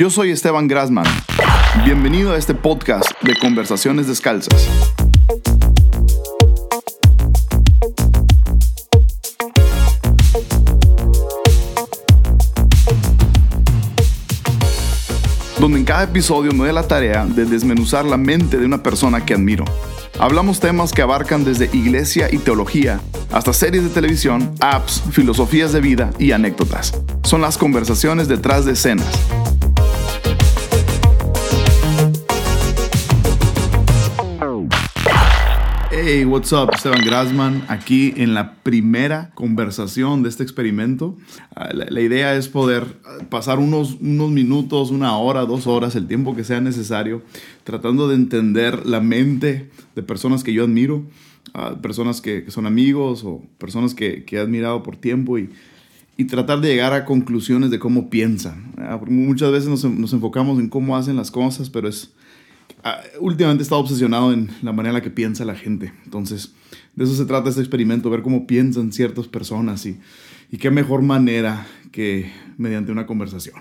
Yo soy Esteban Grasman. Bienvenido a este podcast de Conversaciones Descalzas. Donde en cada episodio me doy la tarea de desmenuzar la mente de una persona que admiro. Hablamos temas que abarcan desde iglesia y teología hasta series de televisión, apps, filosofías de vida y anécdotas. Son las conversaciones detrás de escenas Hey, what's up? Esteban Grasman, aquí en la primera conversación de este experimento. Ah, la, idea es poder ah, pasar unos, unos minutos, una hora, dos horas, el tiempo que sea necesario, tratando de entender la mente de personas que yo admiro, ah, personas que, son amigos o personas que, he admirado por tiempo y, y, tratar de llegar a conclusiones de cómo piensan. Muchas veces nos, nos enfocamos en cómo hacen las cosas, pero es Ah, últimamente he estado obsesionado en la manera en la que piensa la gente. Entonces, de eso se trata este experimento, ver cómo piensan ciertas personas y, y qué mejor manera que mediante una conversación.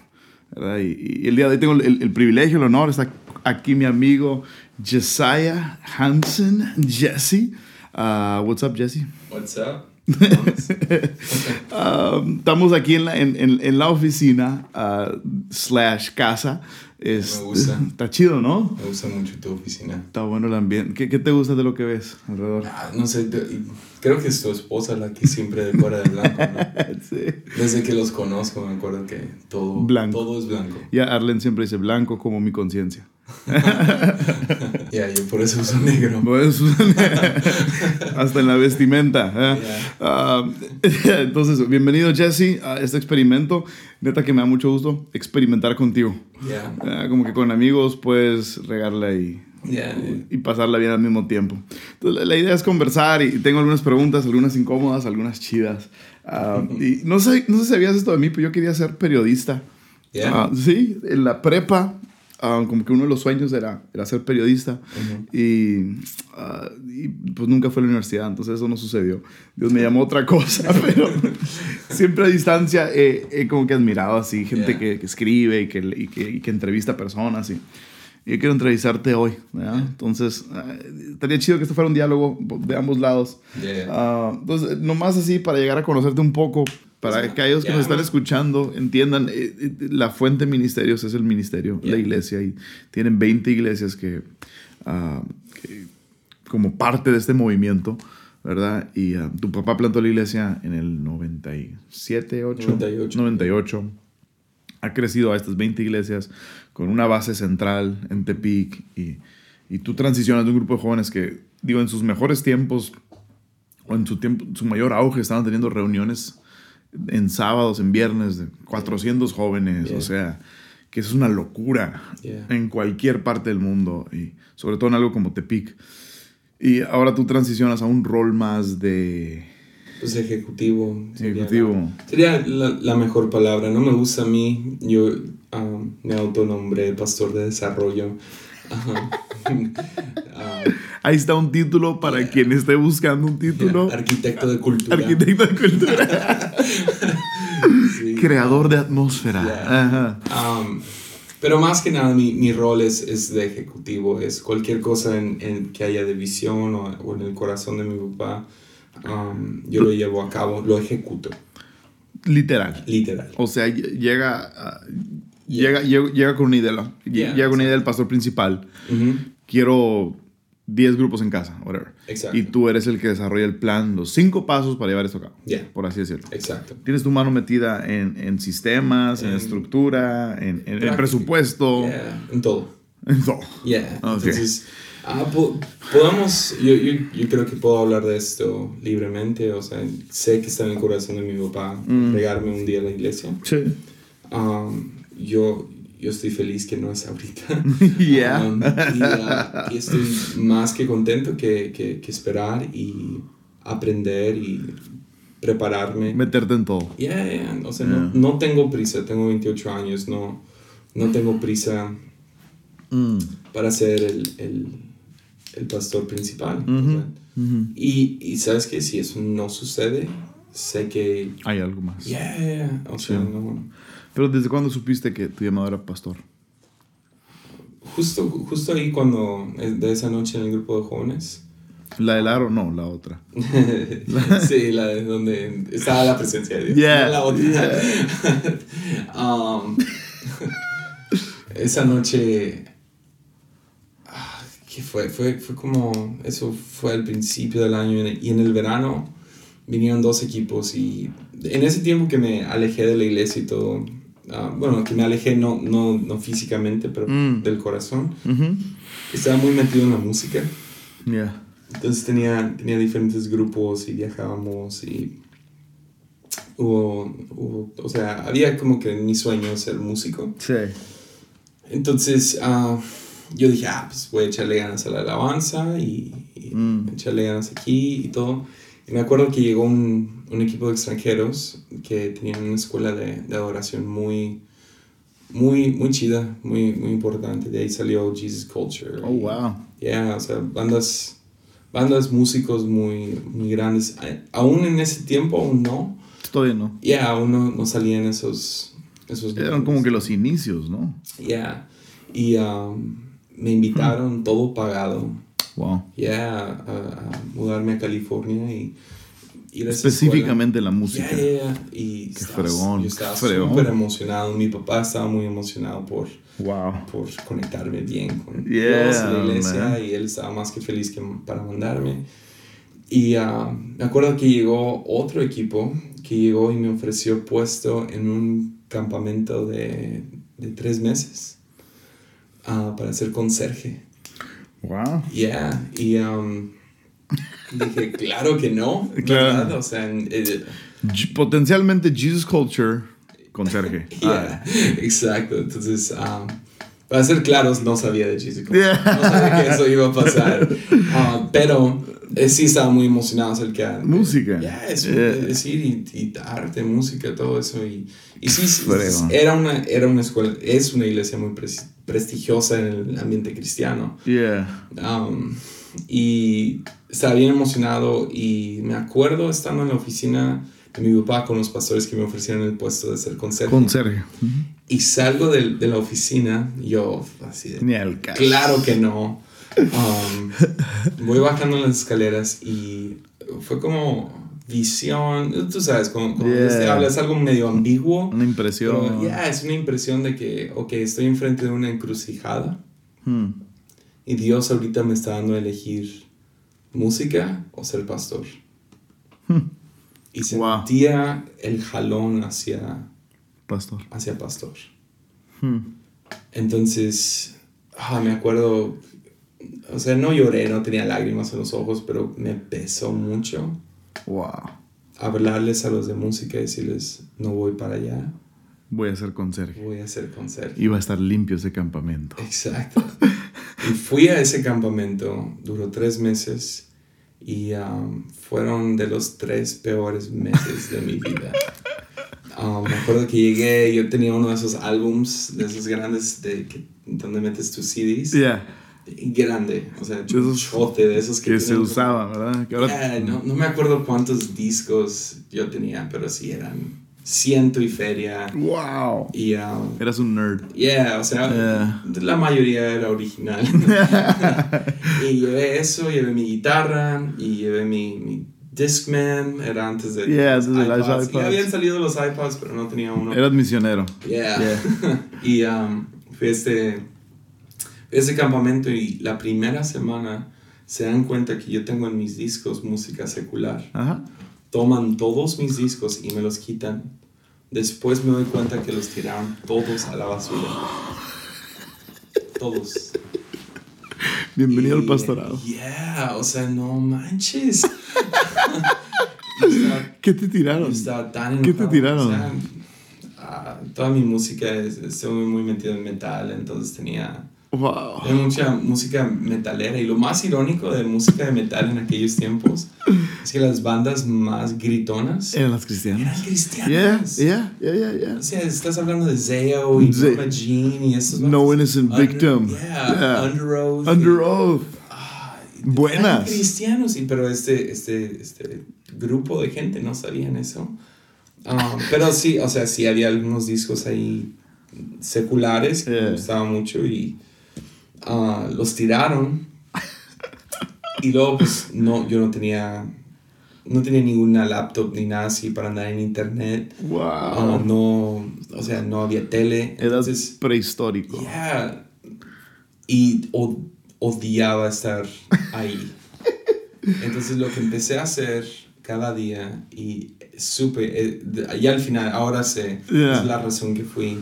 Y, el día de hoy tengo el, privilegio, el honor, está aquí mi amigo Jesiah Hansen, Jesse. Uh, what's up, Jesse? What's up? Um, estamos aquí en la, en, en, la oficina uh, slash casa es, me gusta. Está chido, ¿no? Me gusta mucho tu oficina. Está bueno el ambiente. ¿Qué, qué te gusta de lo que ves alrededor? Ah, no sé, creo que es tu esposa la que siempre decora de blanco, ¿no? sí. Desde que los conozco me acuerdo que todo, blanco. todo es blanco. Ya Arlen siempre dice blanco como mi conciencia. Ya, yo por eso uso negro. Por eso Hasta en la vestimenta. ¿eh? Ah, entonces, bienvenido Jesse a este experimento. Neta que me da mucho gusto experimentar contigo. Yeah. como que con amigos puedes regarla y, y pasarla bien al mismo tiempo. Entonces, la idea es conversar y tengo algunas preguntas, algunas incómodas, algunas chidas. Ah, y no sé, no sé si sabías esto de mí, pero yo quería ser periodista. Yeah. sí, en la prepa Ah, como que uno de los sueños era, era ser periodista. Y, ah, y, pues nunca fue a la universidad, entonces eso no sucedió. Dios me llamó otra cosa, pero siempre a distancia he, como que admirado así gente que, que, escribe y que, y que, y que, entrevista personas y, yo quiero entrevistarte hoy, Entonces, ah, estaría chido que esto fuera un diálogo de ambos lados. entonces, nomás así para llegar a conocerte un poco, para que aquellos que nos están escuchando entiendan, eh, eh, la fuente de ministerios es el ministerio, la iglesia, y tienen 20 iglesias ah, que, como parte de este movimiento, ¿verdad? Y ah, tu papá plantó la iglesia en el 97, 8, 98. 98. Ha crecido a estas 20 iglesias con una base central en Tepic y, y tú transicionas de un grupo de jóvenes que, digo, en sus mejores tiempos o en su, tiempo, su mayor auge estaban teniendo reuniones en sábados, en viernes, de 400 jóvenes, o sea, que es una locura en cualquier parte del mundo, y sobre todo en algo como Tepic. Y ahora tú transicionas a un rol más de... Pues ejecutivo. Ejecutivo. Sería la, mejor palabra, no me gusta a mí, yo um, me autonombré pastor de desarrollo. Ahí está un título para quien esté buscando un título. Arquitecto de cultura. Arquitecto de cultura. Creador de atmósfera. Um, pero más que nada mi, mi rol es, es, de ejecutivo, es cualquier cosa en, en que haya de visión o, o, en el corazón de mi papá, um, yo lo llevo a cabo, lo ejecuto. Literal. Literal. O sea, llega, llega, llega, con una idea, llega con una idea del pastor principal. Quiero 10 grupos en casa, whatever. Exacto. Y tú eres el que desarrolla el plan, los cinco pasos para llevar esto a cabo. Por así decirlo. Exacto. Tienes tu mano metida en, en sistemas, en, estructura, en, en, presupuesto. En todo. En todo. Yeah. Entonces, ah, podamos, yo, yo, yo, creo que puedo hablar de esto libremente. O sea, sé que está en el corazón de mi papá mm. regarme un día a la iglesia. Sí. Um, yo, yo estoy feliz que no es ahorita. Yeah. Um, uh, y, estoy más que contento que, que, que, esperar y aprender y prepararme. Meterte en todo. Yeah, O sea, no, no, tengo prisa, tengo 28 años, no, no tengo prisa mm. para ser el, el, el, pastor principal. y, y, sabes que si eso no sucede, sé que... Hay algo más. Yeah, o sea, no Pero ¿desde cuándo supiste que tu llamado era pastor? Justo, justo ahí cuando, eh, de esa noche en el grupo de jóvenes. ¿La del aro? No, la otra. sí, la de donde estaba la presencia de Dios. no la otra. Um, esa noche ah, ¿qué fue? fue? Fue como, eso fue al principio del año y en el verano vinieron dos equipos y en ese tiempo que me alejé de la iglesia y todo, ah, bueno, que me alejé no, no, no físicamente, pero mm. del corazón, estaba muy metido en la música. Entonces tenía, tenía diferentes grupos y viajábamos y hubo, hubo, o sea, había como que mi sueño ser músico. Sí. Entonces uh, yo dije, ah, pues voy a echarle ganas a la alabanza y, mm. echarle ganas aquí y todo. Y me acuerdo que llegó un, un equipo de extranjeros que tenían una escuela de, de, adoración muy, muy, muy chida, muy, muy importante. De ahí salió Jesus Culture. Oh, wow. Yeah, o sea, bandas, bandas músicos muy, muy grandes. Aún en ese tiempo, aún no. Todavía no. Yeah, aún no, no salían esos eran como que los inicios, ¿no? Ya. Y um, me invitaron, hmm. todo pagado. Wow. Ya, a, mudarme a California y Específicamente la música. Yeah, Y Qué fregón. Yo estaba súper emocionado. Mi papá estaba muy emocionado por, wow. por conectarme bien con Dios y la iglesia. Y él estaba más que feliz que para mandarme. Y uh, me acuerdo que llegó otro equipo que llegó y me ofreció puesto en un campamento de, de tres meses uh, para ser conserje. Wow. Yeah, y um, dije, claro que no, claro. O sea, eh, potencialmente Jesus Culture conserje. yeah, exacto. Entonces, um, para ser claros, no sabía de Jesus Culture. No sabía que eso iba a pasar. Uh, pero eh, sí estaba muy emocionado acerca de música. Ya, es decir, y, y, arte, música, todo eso. Y, y sí, era una, era una escuela, es una iglesia muy prestigiosa en el ambiente cristiano. Yeah. Um, y estaba bien emocionado y me acuerdo estando en la oficina de mi papá con los pastores que me ofrecieron el puesto de ser conserje. Conserje. Y salgo de, de, la oficina, yo así de... Claro que no. Um, voy bajando las escaleras y fue como visión, tú sabes, como, como hablas algo medio ambiguo. Una impresión. Ya, es una impresión de que, ok, estoy enfrente de una encrucijada hmm. y Dios ahorita me está dando a elegir música o ser pastor. Hmm. Y sentía el jalón hacia pastor. Hacia pastor. Hmm. Entonces, ah, me acuerdo o sea, no lloré, no tenía lágrimas en los ojos, pero me pesó mucho. Wow. Hablarles a los de música y decirles, no voy para allá. Voy a ser conserje. Voy a ser conserje. Iba a estar limpio ese campamento. Exacto. y fui a ese campamento, duró tres meses y um, fueron de los tres peores meses de mi vida. Um, me acuerdo que llegué, yo tenía uno de esos álbums, de esos grandes, de que, donde metes tus CDs. Yeah grande, o sea, un chote de esos que, se usaban, ¿verdad? no, no, me acuerdo cuántos discos yo tenía, pero sí eran ciento y feria. ¡Wow! Y, um, Eras un nerd. Yeah, o sea, la mayoría era original. y llevé eso, llevé mi guitarra y llevé mi, mi Discman, era antes de yeah, los iPods. Ya habían salido los iPods, pero no tenía uno. Eras misionero. Yeah. y um, fui este ese campamento y la primera semana se dan cuenta que yo tengo en mis discos música secular. Toman todos mis discos y me los quitan. Después me doy cuenta que los tiraron todos a la basura. Todos. Bienvenido al pastorado. Yeah, o sea, no manches. ¿Qué te tiraron? ¿Qué te tiraron? Ah, toda mi música, estoy muy metido en metal, entonces tenía Wow. Hay mucha música metalera y lo más irónico de música de metal en aquellos tiempos es que las bandas más gritonas eran las cristianas. Eran cristianas. Yeah, yeah, yeah, yeah. O sea, estás hablando de Zeo y Norma Jean y estos No Innocent Victim. Yeah, Under Oath. Under Oath. Ah, Buenas. cristianos, sí, pero este, este, este grupo de gente no sabían eso. Ah, pero sí, o sea, sí había algunos discos ahí seculares que me gustaban mucho y ah, los tiraron. Y luego, pues, no, yo no tenía, no tenía ninguna laptop ni nada así para andar en internet. Wow. Ah, no, o sea, no había tele. Era prehistórico. Yeah. Y odiaba estar ahí. Entonces, lo que empecé a hacer cada día y supe, eh, y al final, ahora sé, es la razón que fui.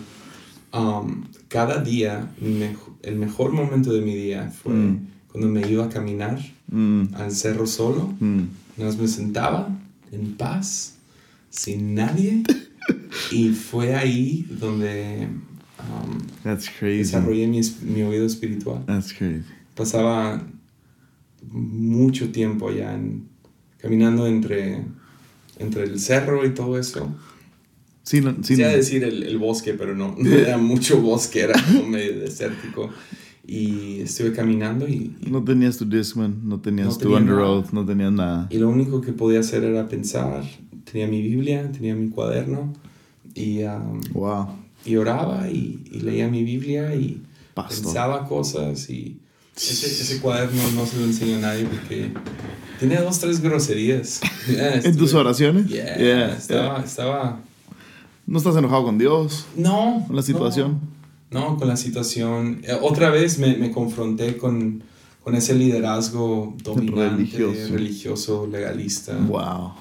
Um, cada día, el mejor momento de mi día fue mm. cuando me iba a caminar mm. al cerro solo. Mm. me sentaba en paz, sin nadie. y fue ahí donde um, desarrollé mi, mi, oído espiritual. Pasaba mucho tiempo allá en, caminando entre, entre el cerro y todo eso. Sí, no, sí, decir el, el, bosque, pero no, no era mucho bosque, era como medio desértico. Y estuve caminando y... no tenías tu Discman, no tenías tu Underoath, no tenías nada. Y lo único que podía hacer era pensar. Tenía mi Biblia, tenía mi cuaderno y... wow. Y oraba y, y, leía mi Biblia y pensaba cosas y... Ese, ese cuaderno no se lo enseño a nadie porque Tenía dos, tres groserías. ¿En tus oraciones? Yeah, estaba, estaba... ¿No estás enojado con Dios? No. ¿Con la situación? No, con la situación. Eh, otra vez me, me confronté con, con, ese liderazgo dominante, religioso, legalista. Wow.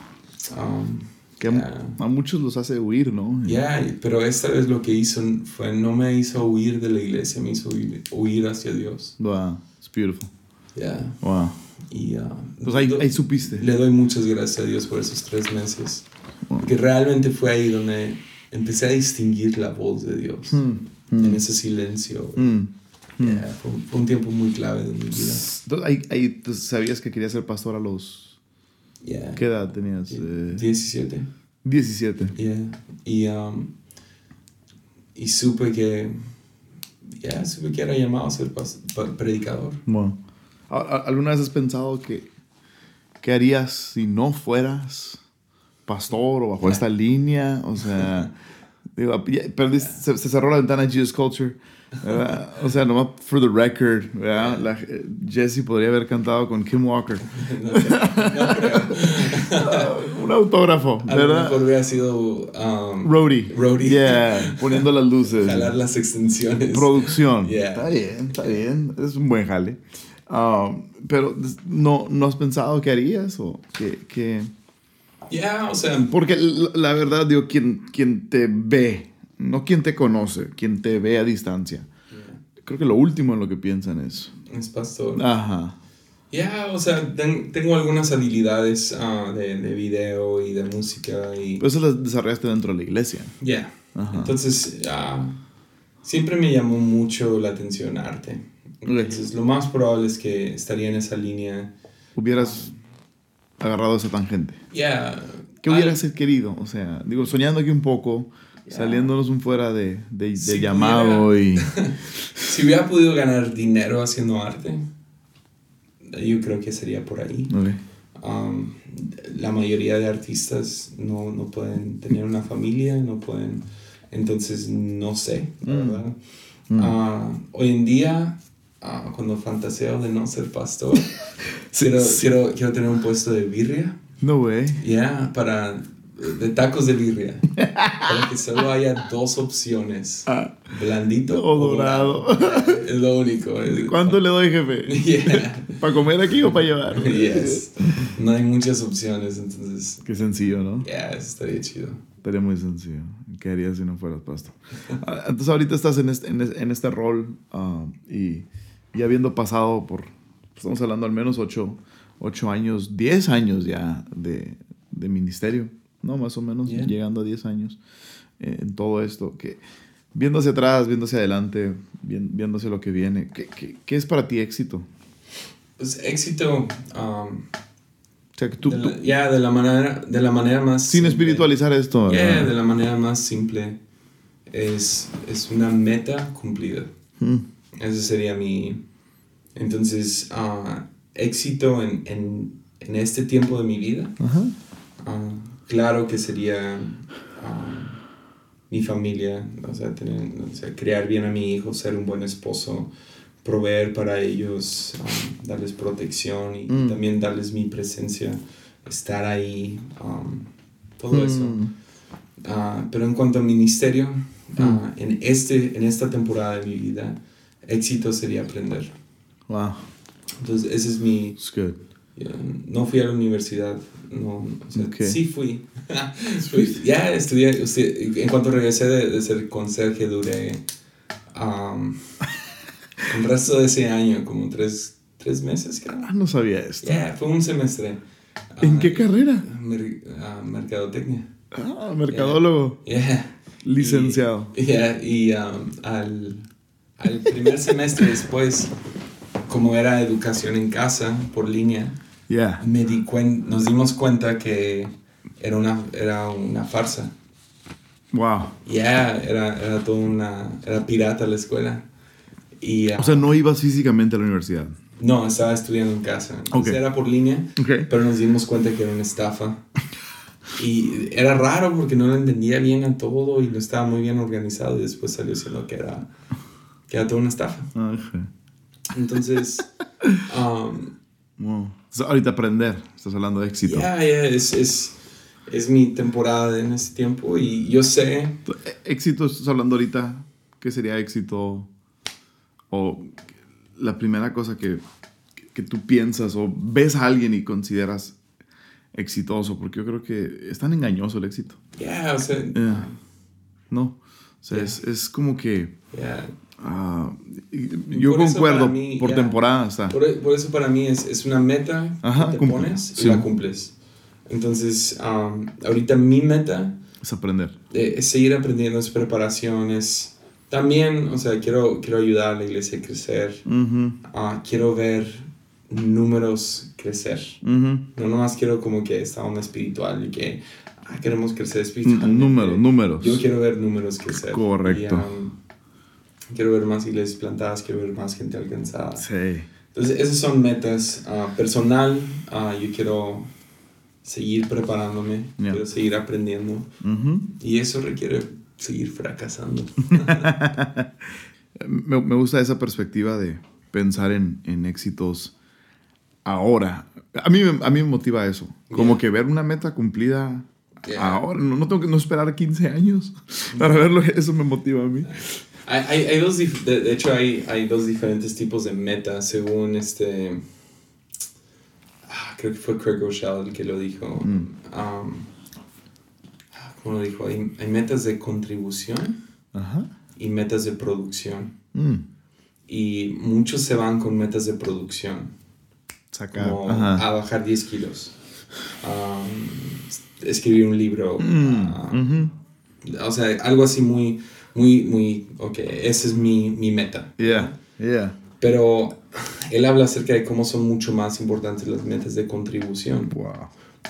Um, que a muchos los hace huir, ¿no? Ya, pero esta vez lo que hizo fue, no me hizo huir de la iglesia, me hizo huir, hacia Dios. Wow, it's beautiful. Yeah. Wow. Y, uh, pues ahí, ahí, supiste. Le doy muchas gracias a Dios por esos tres meses. Que realmente fue ahí donde empecé a distinguir la voz de Dios. Hmm, hmm. En ese silencio. Hmm, fue, un tiempo muy clave de mi vida. Ahí, ahí sabías que querías ser pastor a los... ¿Qué edad tenías? 17. 17. Y, um, y supe que... Ya, supe que era llamado a ser predicador. Bueno. ¿Alguna vez has pensado que qué harías si no fueras pastor o bajo esta línea? O sea, digo, se, cerró la ventana de Jesus Culture. O sea, nomás for the record, ¿verdad? Jesse podría haber cantado con Kim Walker. Un autógrafo, ¿verdad? A lo mejor hubiera sido um, Roadie. Roadie. Yeah, poniendo las luces. Jalar las extensiones. Producción. Está bien, está bien. Es un buen jale. Um, pero no, ¿no has pensado qué harías o qué? Ya, o sea... Porque la, verdad, digo, quien, quien te ve, no quien te conoce, quien te ve a distancia. Creo que lo último en lo que piensan es... Es pastor. Ajá. Ya, o sea, tengo algunas habilidades uh, de, de, video y de música y... Pero eso las desarrollaste dentro de la iglesia. Ya. Entonces, siempre me llamó mucho la atención arte. Entonces, lo más probable es que estaría en esa línea. Hubieras agarrado esa tangente. Ya. ¿Qué hubieras querido? O sea, digo, soñando aquí un poco, saliéndonos un fuera de, de, llamado y... si hubiera podido ganar dinero haciendo arte, yo creo que sería por ahí. Um, la mayoría de artistas no, no, pueden tener una familia, no pueden... Entonces, no sé, mm. ¿verdad? Mm. Ah, hoy en día Ah, cuando fantaseo de no ser pastor, quiero, quiero, quiero, tener un puesto de birria. No way. Ya, para. de tacos de birria. para que solo haya dos opciones: ah. blandito o dorado. Es lo único. ¿Cuánto le doy, jefe? ¿Para comer aquí o para llevar? Yes. No hay muchas opciones, entonces. Qué sencillo, ¿no? Ya, estaría chido. Estaría muy sencillo. ¿Qué harías si no fueras pastor? Ah, entonces, ahorita estás en este, en este rol y y habiendo pasado por, estamos hablando al menos 8, años, 10 años ya de, de, ministerio, ¿no? Más o menos, llegando a 10 años eh, en todo esto, que viendo hacia atrás, viendo hacia adelante, hacia lo que viene, ¿qué, qué, qué es para ti éxito? Pues éxito... Um, o sea, que tú, ya, de la manera, de la manera más... Sin espiritualizar esto. Yeah, de la manera más simple. Es, es una meta cumplida. Mm. Ese sería mi... Entonces, ah, éxito en, en, en, este tiempo de mi vida. Uh, claro que sería um, mi familia, o sea, tener, o sea, criar bien a mi hijo, ser un buen esposo, proveer para ellos, um, darles protección y Mm. también darles mi presencia, estar ahí, um, todo eso. Mm. Ah, pero en cuanto a ministerio, Mm. ah, en, este, en esta temporada de mi vida, éxito sería aprender. Wow. Entonces, ese es mi... It's good. ya, no fui a la universidad, no, o sea, Ok. sí fui. Fui- ya estudié, usted- en cuanto regresé de, de ser conserje, duré um, el resto de ese año, como tres, tres meses, creo. Ah, no sabía esto. Fue un semestre. ¿En Ah, qué carrera? mer- ah, mercadotecnia. Ah, mercadólogo. Yeah. Licenciado. Y, yeah, y um, al, al primer semestre después, como era educación en casa, por línea, Yeah. me di cuen- nos dimos cuenta que era una, era una farsa. Wow. Ya, era, era toda una... Era pirata la escuela. Y... uh, O sea, no ibas físicamente a la universidad. no, estaba estudiando en casa. Entonces Ok. era por línea, Ok. pero nos dimos cuenta que era una estafa. Y era raro porque no lo entendía bien a todo y no estaba muy bien organizado y después salió siendo que era, que era toda una estafa. Ajá. Entonces, um, Wow. Entonces, ahorita aprender. Estás hablando de éxito. ya, ya, es, es, es mi temporada en este tiempo y yo sé, Eh, Éxito, estás hablando ahorita. ¿Qué sería éxito? O la primera cosa que, que tú piensas o ves a alguien y consideras exitoso. Porque yo creo que es tan engañoso el éxito. ya, o sea, Eh, ¿No? O sea, Yeah. es, es como que. Ah, yo Por concuerdo mí, por ya. temporada. Está. Por, por eso para mí es, es una meta Ajá, que te cumple. pones y Sí. la cumples. Entonces, um, ahorita mi meta Es aprender. es seguir aprendiendo, es preparación, es también, o sea, quiero, quiero ayudar a la iglesia a crecer, Ah, quiero ver números crecer. ujú. No nomás quiero como que esta onda espiritual y que ah, queremos crecer espiritualmente. Números, números. Yo quiero ver números crecer. Correcto. Y, um, quiero ver más iglesias plantadas, quiero ver más gente alcanzada. Sí. Entonces, esas son metas. ah, personal, ah, yo quiero seguir preparándome, Yeah. quiero seguir aprendiendo. Ujú. Y eso requiere seguir fracasando. Me, me gusta esa perspectiva de pensar en, en éxitos ahora. A mí, a mí me motiva eso. Como Yeah. que ver una meta cumplida Yeah. ahora. No, no tengo que no esperar 15 años para verlo. Eso me motiva a mí. Hay, hay, dos, de, de hecho, hay, hay dos diferentes tipos de metas según este... ah, creo que fue Craig Rochelle el que lo dijo. Mm. Um, ah, ¿Cómo lo dijo? Hay, hay metas de contribución Ajá. y metas de producción. Mm. Y muchos se van con metas de producción. Sacar. como Ajá. a bajar 10 kilos, um, escribir un libro, Mm, ah, o sea, algo así muy, muy, muy, ok, esa es mi, mi meta. Yeah, yeah. Pero él habla acerca de cómo son mucho más importantes las metas de contribución. Wow.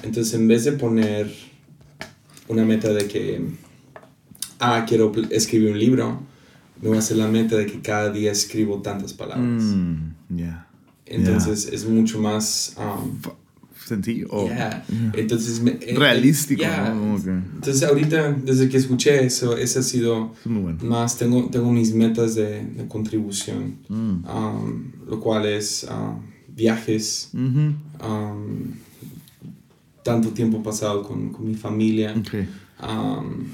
Entonces, en vez de poner una meta de que, ah, quiero escribir un libro, me voy a hacer la meta de que cada día escribo tantas palabras. Mm, yeah. Entonces, es mucho más... um, Sencillo. Oh. Yeah. Entonces, me- eh, Realístico, yeah. Entonces, ahorita, desde que escuché eso, ese ha sido Es muy bueno. más, tengo, tengo mis metas de, de contribución, Mm. um, lo cual es um, viajes, um, tanto tiempo pasado con, con mi familia, Okay. um,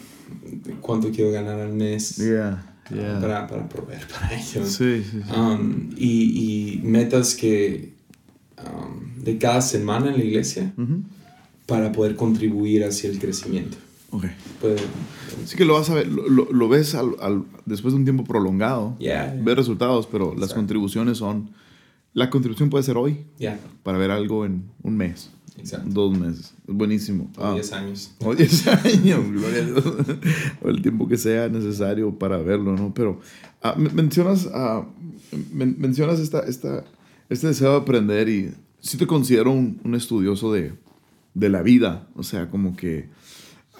cuánto quiero ganar al mes Yeah, yeah. para, para proveer para ellos. Sí, sí, sí. Y, y metas que um, de cada semana en la iglesia Ujú. para poder contribuir hacia el crecimiento. Ok. Puede, Sí que lo vas a ver, lo, lo- ves al- al- después de un tiempo prolongado. ya, Ves resultados, pero las Exacto. contribuciones son... La contribución puede ser hoy ya, para ver algo en un mes, exacto. dos meses. Es buenísimo. O Ah, 10 años. O 10 años, gloria a Dios. O el tiempo que sea necesario para verlo, ¿no? Pero ah, men- mencionas, ah, men- mencionas esta, esta, este deseo de aprender y sí te considero un, estudioso de, de la vida. O sea, como que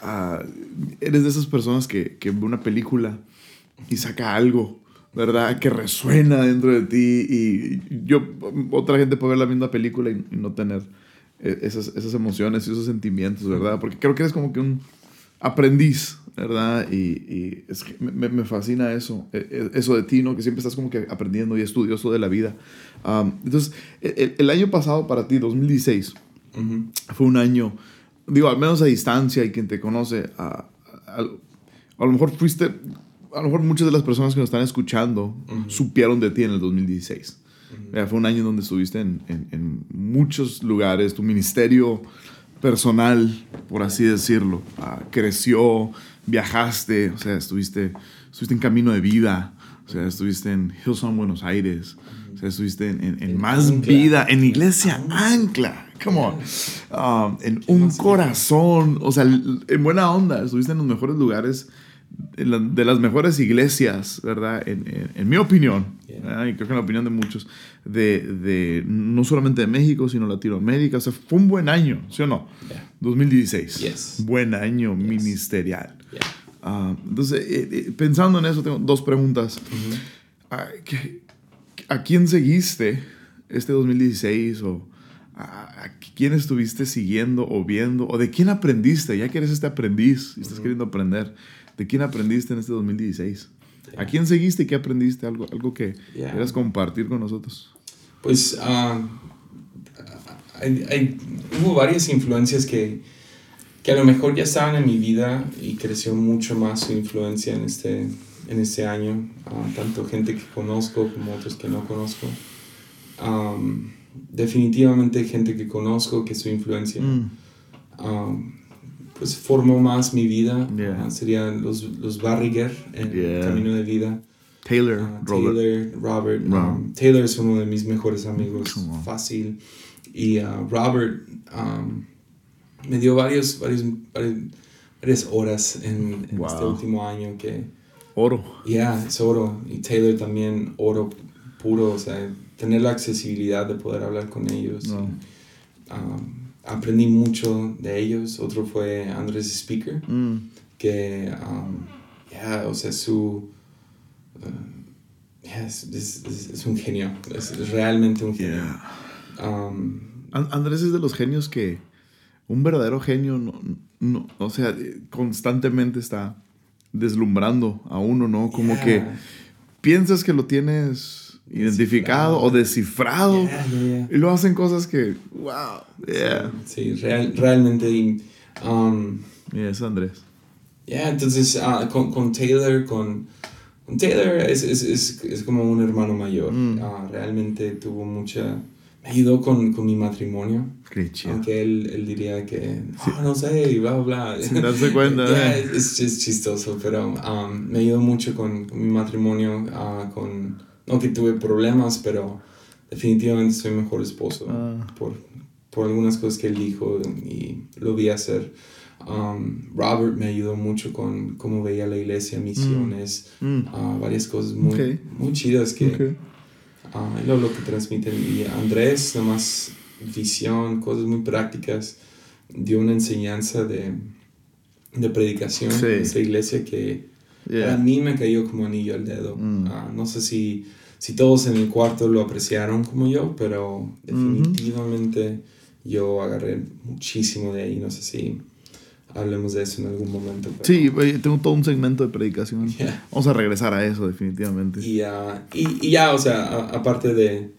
ah, eres de esas personas que, que ve una película y saca algo. ¿Verdad? Que resuena dentro de ti y yo, otra gente puede ver la misma película y, y no tener eh, esas, esas emociones y esos sentimientos, ¿verdad? Porque creo que eres como que un aprendiz, ¿verdad? Y, y es que me, me, fascina eso, e, e, eso de ti, ¿no? Que siempre estás como que aprendiendo y estudioso de la vida. entonces, el, el, año pasado para ti, 2016, fue un año, digo, al menos a distancia y quien te conoce, a, a, a lo mejor fuiste, a lo mejor muchas de las personas que nos están escuchando supieron de ti en el 2016. Fue un año donde estuviste en, en, en, muchos lugares, tu ministerio personal, por así decirlo, uh, creció, viajaste, o sea, estuviste, estuviste en camino de vida, o sea, estuviste en Hillsong, Buenos Aires, o sea, estuviste en, en más vida, en Iglesia Ancla, come on, um, en un corazón, o sea, en buena onda, estuviste en los mejores lugares de las mejores iglesias, ¿verdad? En, en, mi opinión, y creo que en la opinión de muchos, de, de, no solamente de México, sino Latinoamérica. O sea, fue un buen año, ¿sí o no? 2016. Buen año ministerial. Uh, entonces, eh, eh, pensando en eso, tengo dos preguntas. ¿A, ¿A, quién seguiste este 2016? ¿O a, quién estuviste siguiendo o viendo? ¿O de quién aprendiste? Ya que eres este aprendiz y estás queriendo aprender. ¿De quién aprendiste en este 2016? ¿A quién seguiste y qué aprendiste? Algo, algo que quieras compartir con nosotros. Pues uh, hay, hubo varias influencias que, que a lo mejor ya estaban en mi vida y creció mucho más su influencia en este, en este año. Uh, tanto gente que conozco como otros que no conozco. Um, definitivamente gente que conozco que su influencia mm. um, pues formó más mi vida. Uh, serían los, los Barriger en el Camino de Vida. Taylor, uh, Robert. Taylor, Robert. Um, Taylor es uno de mis mejores amigos, fácil. Y uh, Robert um, me dio varios, varios, varias horas en, este último año que... Oro. Ya, es oro. Y Taylor también, oro puro, o sea, tener la accesibilidad de poder hablar con ellos. Um, aprendí mucho de ellos. Otro fue Andrés Speaker, mm. que, um, yeah, o sea, su... Uh, es, es, un genio, es, realmente un genio. Um, Andrés es de los genios que un verdadero genio, no, no, o sea, constantemente está deslumbrando a uno, ¿no? Como que piensas que lo tienes identificado o descifrado. Y lo hacen cosas que, wow, yeah. Sí, real, realmente. Um, es Andrés. Yeah, entonces uh, con, con, Taylor, con, con Taylor es, es, es, es, como un hermano mayor. Mm. Uh, realmente tuvo mucha... Me ayudó con, con mi matrimonio. Aunque él, él diría que, oh, no sé, y bla, bla. Sin darse cuenta. yeah, eh. es, es, chistoso, pero um, me ayudó mucho con, con mi matrimonio, uh, con no que tuve problemas, pero definitivamente soy mejor esposo ah. por, por algunas cosas que él dijo y lo vi hacer. Um, Robert me ayudó mucho con cómo veía la iglesia, misiones, mm. Mm. Uh, varias cosas muy, muy chidas que okay. uh, lo, que transmiten. Y Andrés, más visión, cosas muy prácticas, dio una enseñanza de, de predicación en esa iglesia que a mí me cayó como anillo al dedo. Mm. Ah, no sé si, si todos en el cuarto lo apreciaron como yo, pero definitivamente yo agarré muchísimo de ahí. No sé si hablemos de eso en algún momento. Sí, tengo todo un segmento de predicación. Vamos a regresar a eso, definitivamente. Y, y, ya, o sea, aparte de,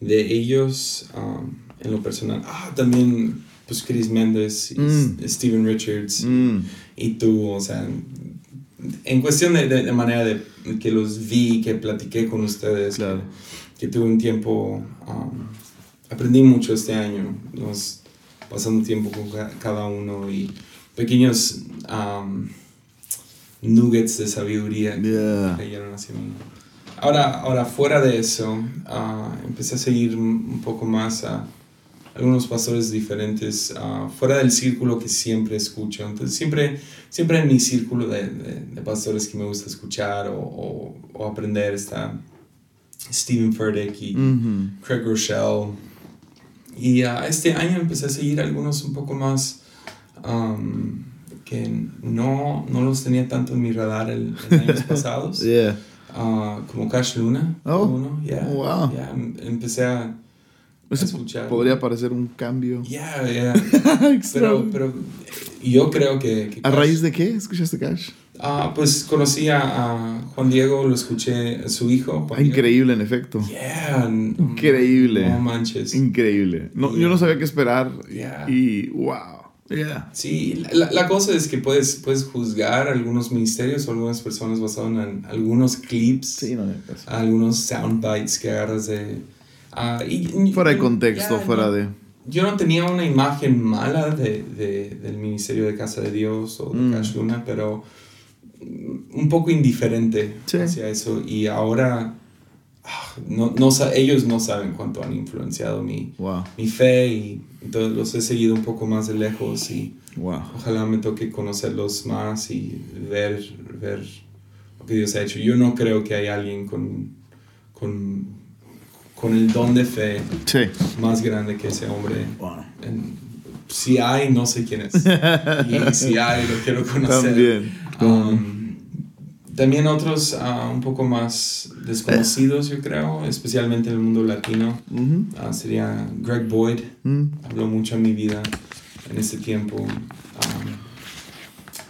de ellos, um, en lo personal, ah, también pues Chris Mendes, y mm. Steven Richards mm. y tú, o sea, en cuestión de, de, manera de que los vi, que platiqué con ustedes, que, tuve un tiempo, um, aprendí mucho este año, nos, pasando tiempo con cada uno y pequeños um, nuggets de sabiduría que cayeron hacia mí. Ahora, ahora, fuera de eso, uh, empecé a seguir un poco más a algunos pastores diferentes uh, fuera del círculo que siempre escucho. Entonces, siempre, siempre en mi círculo de, de, pastores que me gusta escuchar o, o, aprender está Stephen Furtick y Craig Rochelle. Y uh, este año empecé a seguir algunos un poco más um, que no, no los tenía tanto en mi radar en años pasados. Uh, como Cash Luna. Oh, uno. yeah, wow. empecé a escuchar. Podría parecer un cambio. Ya, ya. pero, pero yo creo que, ¿A raíz de qué escuchaste Cash? Ah, pues conocí a, Juan Diego, lo escuché, su hijo. Ah, increíble, en efecto. Yeah, increíble. No manches. Increíble. No, Yo no sabía qué esperar. Y wow. Yeah. Sí, la, la, cosa es que puedes, puedes juzgar algunos ministerios o algunas personas basados en algunos clips, sí, no, algunos sound bites que agarras de... Uh, fuera de contexto, fuera de... Yo no tenía una imagen mala de, de, del ministerio de Casa de Dios o de mm. Cash Luna, pero un poco indiferente hacia eso y ahora ah, no, no, ellos no saben cuánto han influenciado mi, mi fe y entonces los he seguido un poco más de lejos y ojalá me toque conocerlos más y ver, ver lo que Dios ha hecho. Yo no creo que hay alguien con, con, con el don de fe más grande que ese hombre. si hay, no sé quién es. y si hay, lo quiero conocer. También. Um, también otros uh, un poco más desconocidos, yo creo, especialmente en el mundo latino, uh, sería Greg Boyd. Mm. Habló mucho en mi vida en ese tiempo. Um,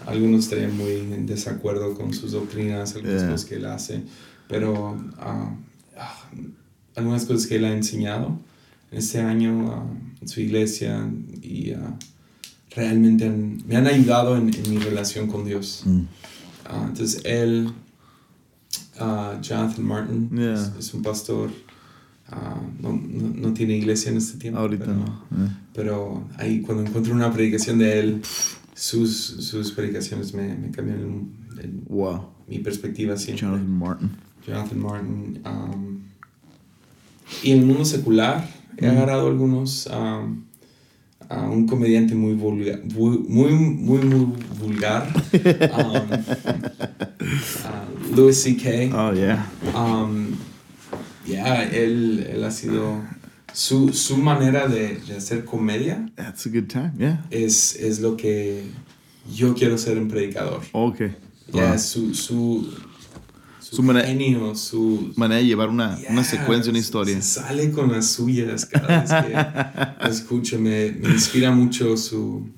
algunos estarían muy en desacuerdo con sus doctrinas, algunas cosas que él hace, pero uh, algunas cosas que él ha enseñado este año en su iglesia y realmente me han ayudado en, mi relación con Dios. Mm. Ah, entonces él, uh, Jonathan Martin, es, un pastor, ah, no, no, tiene iglesia en este tiempo. Ahorita pero, no. Pero ahí cuando encuentro una predicación de él, sus, sus predicaciones me, me cambian wow. mi perspectiva siempre. Jonathan Martin. Jonathan Martin. Um, y en el mundo secular he agarrado algunos... Um, a un comediante muy vulgar, muy, muy, muy, vulgar, um, uh, Louis C.K. Oh, yeah. Um, yeah, él, él ha sido... Su, su manera de, de, hacer comedia That's a good time, yeah. es, es lo que yo quiero ser un predicador. Okay. Yeah, su, su, su, manera, su manera de llevar una, una secuencia, una historia. sale con las suyas cada vez que escucho, me, me, inspira mucho su,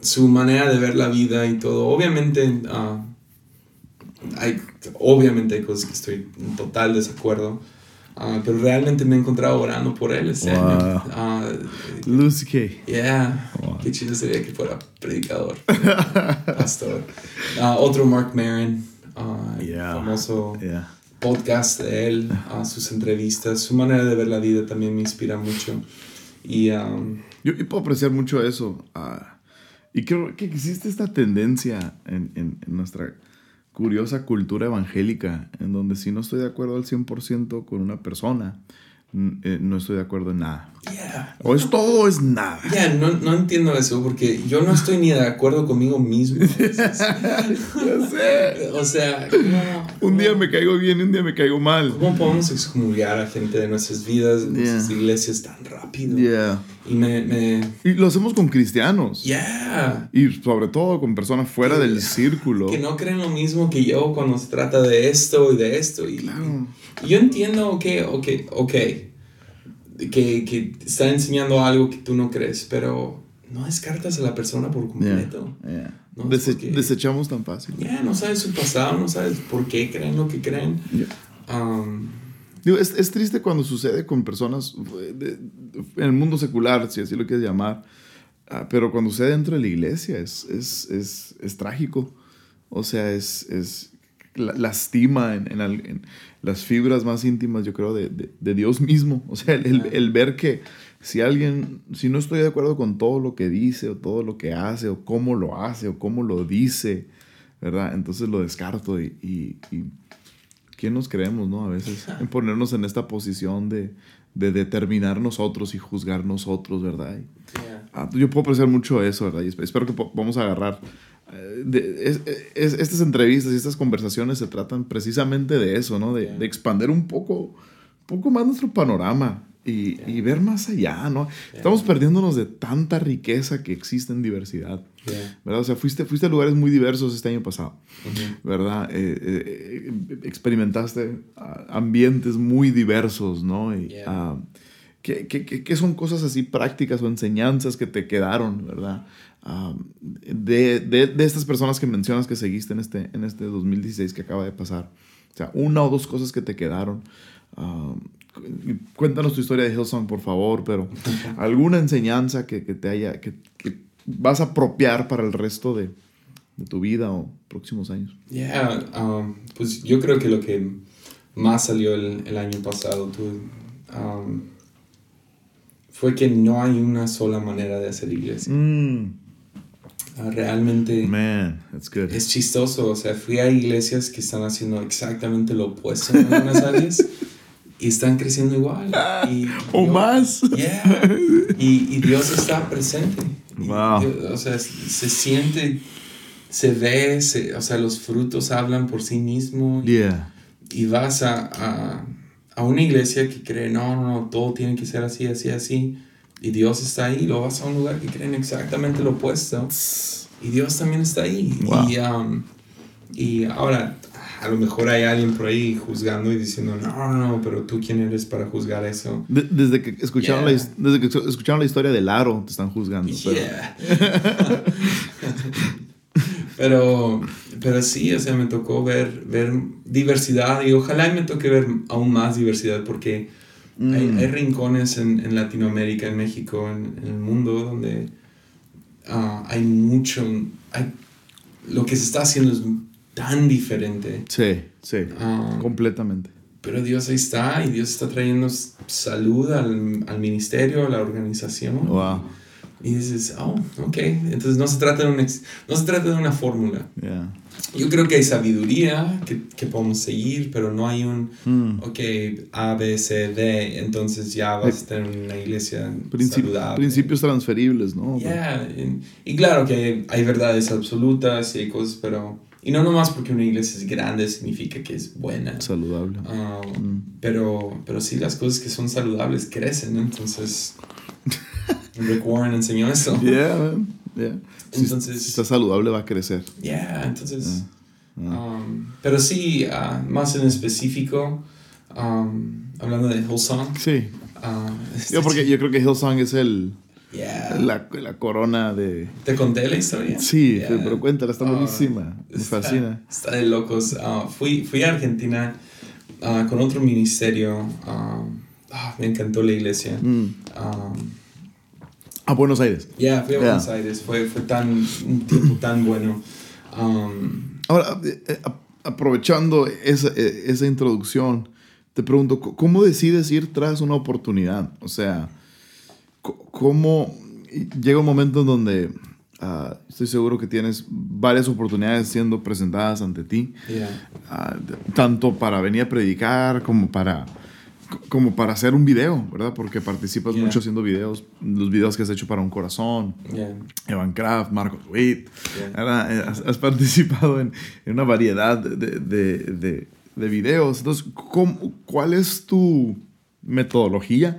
su manera de ver la vida y todo. Obviamente, uh, hay, obviamente hay cosas que estoy en total desacuerdo. Uh, pero realmente me he encontrado orando por él este año. Uh, Lucy K. Yeah. Qué chido sería que fuera predicador, pastor. otro Mark Maron famoso podcast de él, a sus entrevistas, su manera de ver la vida también me inspira mucho. Y, um, yo, puedo apreciar mucho eso. Ah, y creo que existe esta tendencia en, en, en, nuestra curiosa cultura evangélica, en donde si no estoy de acuerdo al 100% con una persona, eh, no estoy de acuerdo en nada. O es todo o es nada. Ya, no, no, entiendo eso porque yo no estoy ni de acuerdo conmigo mismo. O sea, un día me caigo bien y un día me caigo mal. ¿Cómo podemos excomulgar a gente de nuestras vidas, de nuestras iglesias tan rápido? Y, me, me... y lo hacemos con cristianos. Y sobre todo con personas fuera del círculo. Que no creen lo mismo que yo cuando se trata de esto y de esto. Y, claro. Yo entiendo que, ok, ok que, que está enseñando algo que tú no crees, pero no descartas a la persona por completo. ¿no? desechamos tan fácil. Ya, no sabes su pasado, no sabes por qué creen lo que creen. Um, es, es, triste cuando sucede con personas en el mundo secular, si así lo quieres llamar, ah, pero cuando sucede dentro de la iglesia es, es, es, es trágico. O sea, es, es lastima en, en, en, las fibras más íntimas, yo creo, de, de, Dios mismo. O sea, el, el, ver que si alguien, si no estoy de acuerdo con todo lo que dice o todo lo que hace o cómo lo hace o cómo lo dice, ¿verdad? Entonces lo descarto y, y, ¿quién nos creemos, no? A veces en ponernos en esta posición de, de determinar nosotros y juzgar nosotros, ¿verdad? Ah, yo puedo apreciar mucho eso, ¿verdad? Y espero que vamos a agarrar de, estas entrevistas y estas conversaciones se tratan precisamente de eso, ¿no? De, de expandir un poco, poco más nuestro panorama y, y ver más allá, ¿no? Estamos perdiéndonos de tanta riqueza que existe en diversidad, ¿verdad? O sea, fuiste, fuiste a lugares muy diversos este año pasado, ¿verdad? Eh, eh, experimentaste ambientes muy diversos, ¿no? Y, ah, ¿qué, qué, qué son cosas así prácticas o enseñanzas que te quedaron, verdad? de, de, de, estas personas que mencionas que seguiste en este, en este 2016 que acaba de pasar. O sea, una o dos cosas que te quedaron. cuéntanos tu historia de Hillsong, por favor, pero alguna enseñanza que, que te haya, que, que, vas a apropiar para el resto de, de tu vida o próximos años. Yeah, um, pues yo creo que lo que más salió el, el año pasado tú, um, fue que no hay una sola manera de hacer iglesia. Mm. Ah, realmente Man, that's good. es chistoso. O sea, fui a iglesias que están haciendo exactamente lo opuesto en algunas áreas y están creciendo igual. Y o más. Yeah. Y, y, Dios está presente. Wow. o sea, se siente, se ve, se, o sea, los frutos hablan por sí mismos. Yeah. Y vas a, a, a una iglesia que cree, no, no, no, todo tiene que ser así, así, así y Dios está ahí, lo vas a un lugar que creen exactamente lo opuesto. Y Dios también está ahí. Y, um, y ahora, a lo mejor hay alguien por ahí juzgando y diciendo, no, no, no, pero tú quién eres para juzgar eso. desde, que escucharon la, desde que escucharon la historia del aro, te están juzgando. Pero... pero, sí, o sea, me tocó ver, ver diversidad y ojalá me toque ver aún más diversidad porque hay, mm. hay, rincones en, en, Latinoamérica, en México, en, en el mundo donde uh, hay mucho, hay, lo que se está haciendo es tan diferente. Sí, sí, uh, completamente. Pero Dios ahí está y Dios está trayendo salud al, al ministerio, a la organización. Wow. Y dices, oh, ok. Entonces no se trata de, un no se trata de una fórmula. Yeah. Yo creo que hay sabiduría que, que podemos seguir, pero no hay un, mm. ok, A, B, C, D, entonces ya vas a tener una iglesia saludable. Principios transferibles, ¿no? Yeah. Y, y, claro que hay, verdades absolutas y hay cosas, pero... Y no nomás porque una iglesia es grande significa que es buena. Saludable. Ah, mm. pero, pero sí, las cosas que son saludables crecen, entonces... Rick Warren enseñó eso. Yeah, man. Yeah. Entonces, si, está saludable va a crecer. Yeah, entonces... Um, pero sí, uh, más en específico, um, hablando de Hillsong. Sí. Uh, yo, porque yo creo que Hillsong es el... La, la, corona de... ¿Te conté la historia? Sí, pero cuéntala, está buenísima. Me fascina. Está de locos. Uh, fui, fui a Argentina uh, con otro ministerio. Um, ah, me encantó la iglesia. Mm. A Buenos Aires. Ya, fui a Buenos Aires. Fue, fue tan, un tiempo tan bueno. Um, Ahora, eh, eh, aprovechando esa, eh, esa introducción, te pregunto, ¿cómo decides ir tras una oportunidad? O sea, ¿cómo llega un momento en donde uh, estoy seguro que tienes varias oportunidades siendo presentadas ante ti, uh, tanto para venir a predicar como para como para hacer un video, ¿verdad? Porque participas mucho haciendo videos, los videos que has hecho para Un Corazón, Evan Kraft, Marcos Witt, has, participado en, en, una variedad de, de, de, de videos. Entonces, ¿cómo, ¿cuál es tu metodología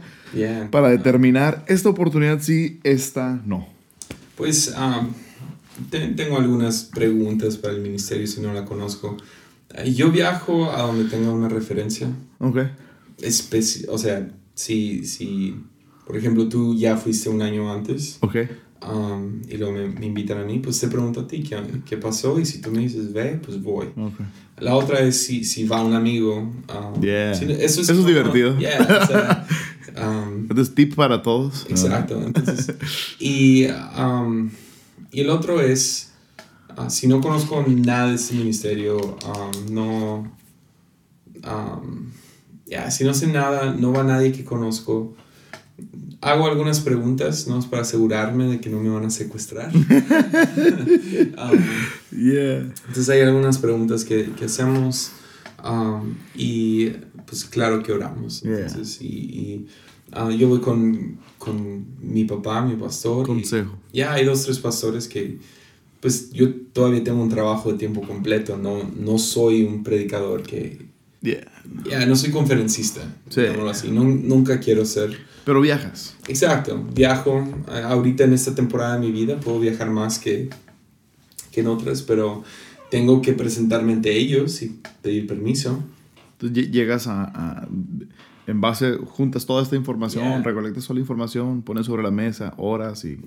para determinar esta oportunidad sí, esta no? Pues um, tengo algunas preguntas para el ministerio si no la conozco. Yo viajo a donde tenga una referencia. Okay especi o sea, si, si, por ejemplo, tú ya fuiste un año antes. Ok. Um, y luego me, me, invitan a mí, pues te pregunto a ti ¿qué, qué, pasó y si tú me dices ve, pues voy. Okay. La otra es si, si va un amigo. Um, yeah. si, eso es, eso es divertido. Yeah, o sea, um, es tip para todos. Exacto. Entonces, y, um, y el otro es, uh, si no conozco nada de este ministerio, um, no... Ya, si no sé nada, no va nadie que conozco. Hago algunas preguntas, ¿no? Para asegurarme de que no me van a secuestrar. um, yeah. Entonces hay algunas preguntas que, que hacemos um, y pues claro que oramos. Entonces, y, y uh, yo voy con, con, mi papá, mi pastor. Consejo. Ya hay dos, tres pastores que pues yo todavía tengo un trabajo de tiempo completo, no, no soy un predicador que Yeah. no soy conferencista. Sí. así. nunca quiero ser. Pero viajas. Exacto. Viajo. Ahorita en esta temporada de mi vida puedo viajar más que, que en otras, pero tengo que presentarme ante ellos y pedir permiso. Entonces llegas a, en base, juntas toda esta información, recolectas toda la información, pones sobre la mesa horas y,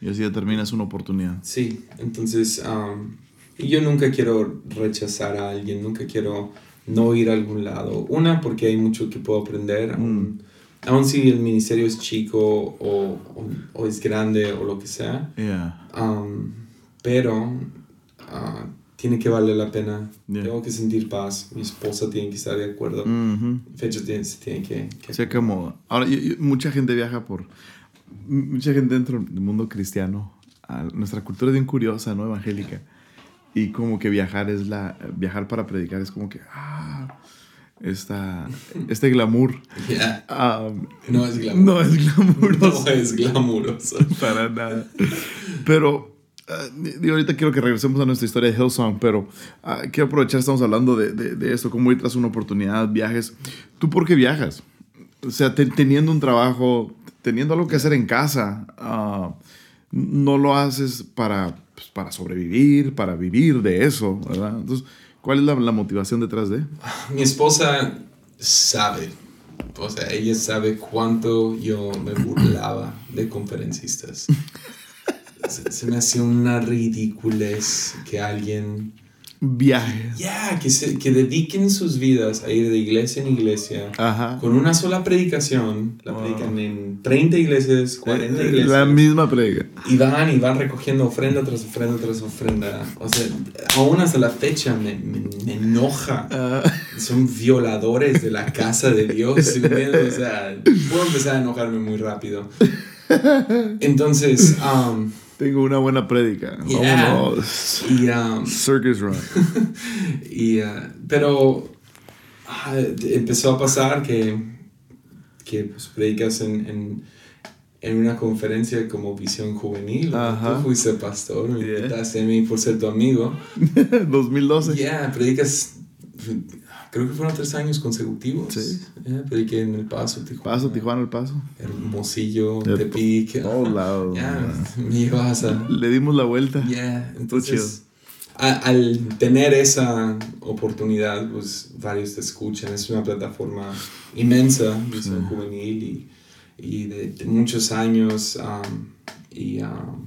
y así determinas una oportunidad. Sí, entonces um, yo nunca quiero rechazar a alguien, nunca quiero no ir a algún lado. Una, porque hay mucho que puedo aprender, mm. aun, si el ministerio es chico o, o, es grande o lo que sea. Um, pero uh, tiene que valer la pena. Tengo que sentir paz. Mi esposa tiene que estar de acuerdo. Fecha tiene, se tiene que... que se acomoda. Ahora, mucha gente viaja por... Mucha gente dentro del mundo cristiano. nuestra cultura es bien curiosa, ¿no? Evangélica. Y como que viajar es la... Viajar para predicar es como que... Ah, esta, este glamour. Um, no es glamour. No es glamuroso. No es glamuroso. para nada. Pero Uh, ahorita quiero que regresemos a nuestra historia de Hillsong, pero uh, quiero aprovechar, estamos hablando de, de, de, esto, cómo ir tras una oportunidad, viajes. ¿Tú por qué viajas? O sea, teniendo un trabajo, teniendo algo que hacer en casa, uh, no lo haces para, pues, para sobrevivir, para vivir de eso, ¿verdad? Entonces, ¿cuál es la, la motivación detrás de? Mi esposa sabe, o sea, ella sabe cuánto yo me burlaba de conferencistas. se, me hace una ridiculez que alguien viaje. Ya, que, se, que dediquen sus vidas a ir de iglesia en iglesia con una sola predicación. La predican en 30 iglesias, 40 iglesias. La misma predica. Y van y van recogiendo ofrenda tras ofrenda tras ofrenda. O sea, aún hasta la fecha me, me, enoja. Ah. Son violadores de la casa de Dios. o sea, puedo empezar a enojarme muy rápido. Entonces, um, tengo una buena prédica. Vámonos. Y, um, Circus Run. y, uh, pero ah, empezó a pasar que, que pues, predicas en, en, en, una conferencia como Visión Juvenil. Ajá. Tú fuiste pastor, me invitaste a mí por ser tu amigo. 2012. Yeah, predicas creo que fueron tres años consecutivos. Sí. Yeah, prediqué en El Paso, Tijuana. Paso, Tijuana, El Paso. Hermosillo, Tepic. Todos lados. Yeah, me a... Le dimos la vuelta. Yeah, entonces... al tener esa oportunidad, pues varios te escuchan. Es una plataforma inmensa, visión juvenil y, y de, muchos años. Um, y um,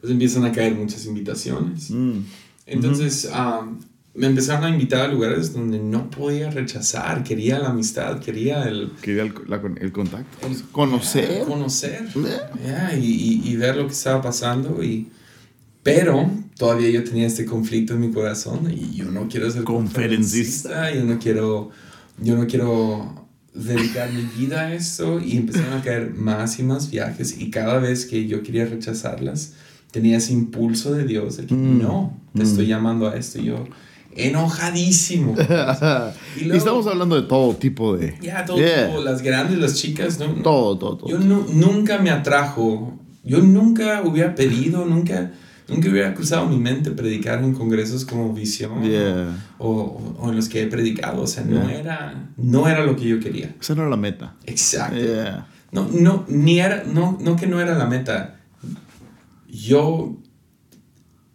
pues empiezan a caer muchas invitaciones. Mm. Entonces, um, me empezaron a invitar a lugares donde no podía rechazar, quería la amistad, quería el... Quería el, el contacto. conocer. conocer. y, y, ver lo que estaba pasando. Y, pero todavía yo tenía este conflicto en mi corazón y yo no quiero ser conferencista, yo no quiero, yo no quiero dedicar mi vida a esto y empezaron a caer más y más viajes y cada vez que yo quería rechazarlas tenía ese impulso de Dios de que mm. no, te estoy mm. llamando a esto y yo enojadísimo. y, estamos hablando de todo tipo de... Ya, todo tipo, las grandes, las chicas, ¿no? Todo, todo, todo. Yo nunca me atrajo, yo nunca hubiera pedido, nunca, nunca hubiera cruzado mi mente predicar en congresos como Visión o, o, en los que he predicado. O sea, no, era, no era lo que yo quería. Esa no era la meta. Exacto. No, no, ni era, no, no que no era la meta. Yo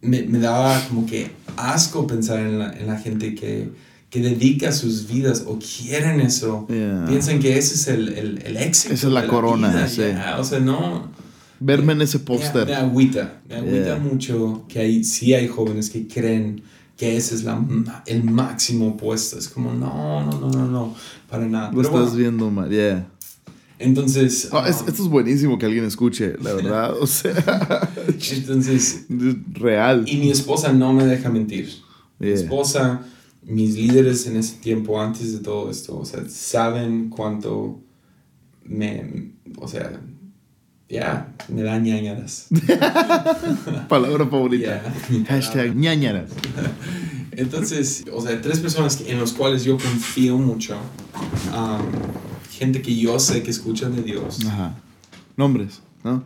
me, me daba como que asco pensar en la, en la gente que, que, dedica sus vidas o quieren eso. Piensan que ese es el, el, el éxito. Esa es la, corona. Sí. O sea, no. Verme en ese póster. Me, agüita. Me agüita mucho que hay, sí hay jóvenes que creen que ese es la, el máximo puesto. Es como, no, no, no, no, no, para nada. Lo estás viendo mal, yeah. Entonces. Ah, esto es buenísimo que alguien escuche, la verdad. O sea. Entonces. Real. Y mi esposa no me deja mentir. Mi esposa, mis líderes en ese tiempo, antes de todo esto, o sea, saben cuánto me. O sea. Ya, me da ñañaras. Palabra favorita. Hashtag ñañaras. Entonces, o sea, tres personas en las cuales yo confío mucho. Um, gente que yo sé que escuchan de Dios. Ajá. Nombres, ¿no?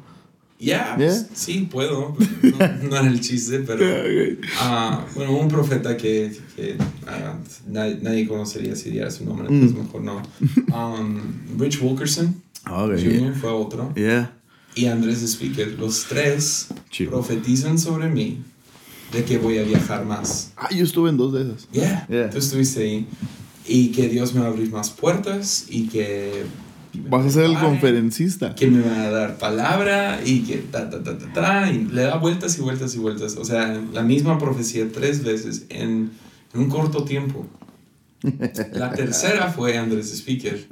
Ya, yeah, sí, puedo. No, era el chiste, pero. Ah, bueno, un profeta que, que ah, nadie, conocería si diera su nombre, pues mm. mejor no. Um, Rich Wilkerson Jr. fue otro. Yeah. Y Andrés Speaker. Los tres profetizan sobre mí de que voy a viajar más. Ah, yo estuve en dos de esas. Yeah, yeah. tú estuviste ahí. Y que Dios me va a abrir más puertas y que... Vas a ser el conferencista. Que me va a dar palabra y que ta, ta, ta, ta, ta, y le da vueltas y vueltas y vueltas. O sea, la misma profecía tres veces en, en un corto tiempo. La tercera fue Andrés Speaker.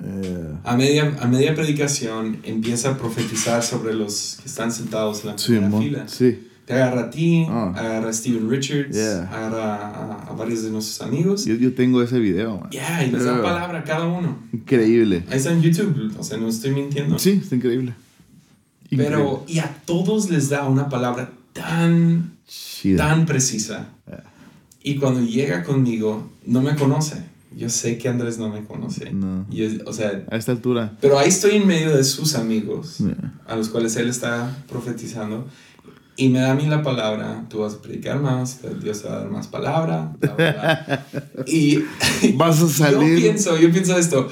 A, media, a media predicación empieza a profetizar sobre los que están sentados en la primera fila. Sí. Te agarra a ti, ah. agarra a Steven Richards, agarra a, varios de nuestros amigos. Yo, yo tengo ese video. Ya, y les da palabra a cada uno. Increíble. Ahí está en YouTube, o sea, no estoy mintiendo. Sí, está increíble. Pero, y a todos les da una palabra tan, tan precisa. Y cuando llega conmigo, no me conoce. Yo sé que Andrés no me conoce. No. o sea, a esta altura. Pero ahí estoy en medio de sus amigos, a los cuales él está profetizando. Y me da a mí la palabra, tú vas a predicar más, Dios te va a dar más palabra. y vas a salir. Yo pienso, yo pienso esto.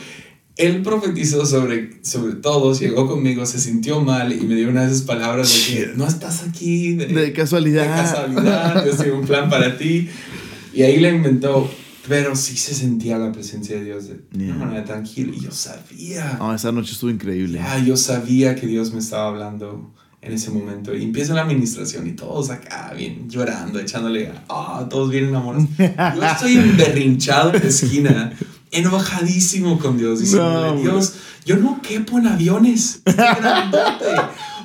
Él profetizó sobre, sobre todos, llegó conmigo, se sintió mal y me dio una de esas palabras de que no estás aquí de, casualidad. De casualidad, yo tengo un plan para ti. Y ahí le inventó, pero sí se sentía la presencia de Dios de una manera tranquila. Y yo sabía. Oh, esa noche estuvo increíble. Ya, yo sabía que Dios me estaba hablando en ese momento. Y empieza la administración y todos acá bien llorando, echándole, ah, todos bien enamorados. Yo estoy emberrinchado en la esquina, enojadísimo con Dios, diciendo, Dios, yo no quepo en aviones.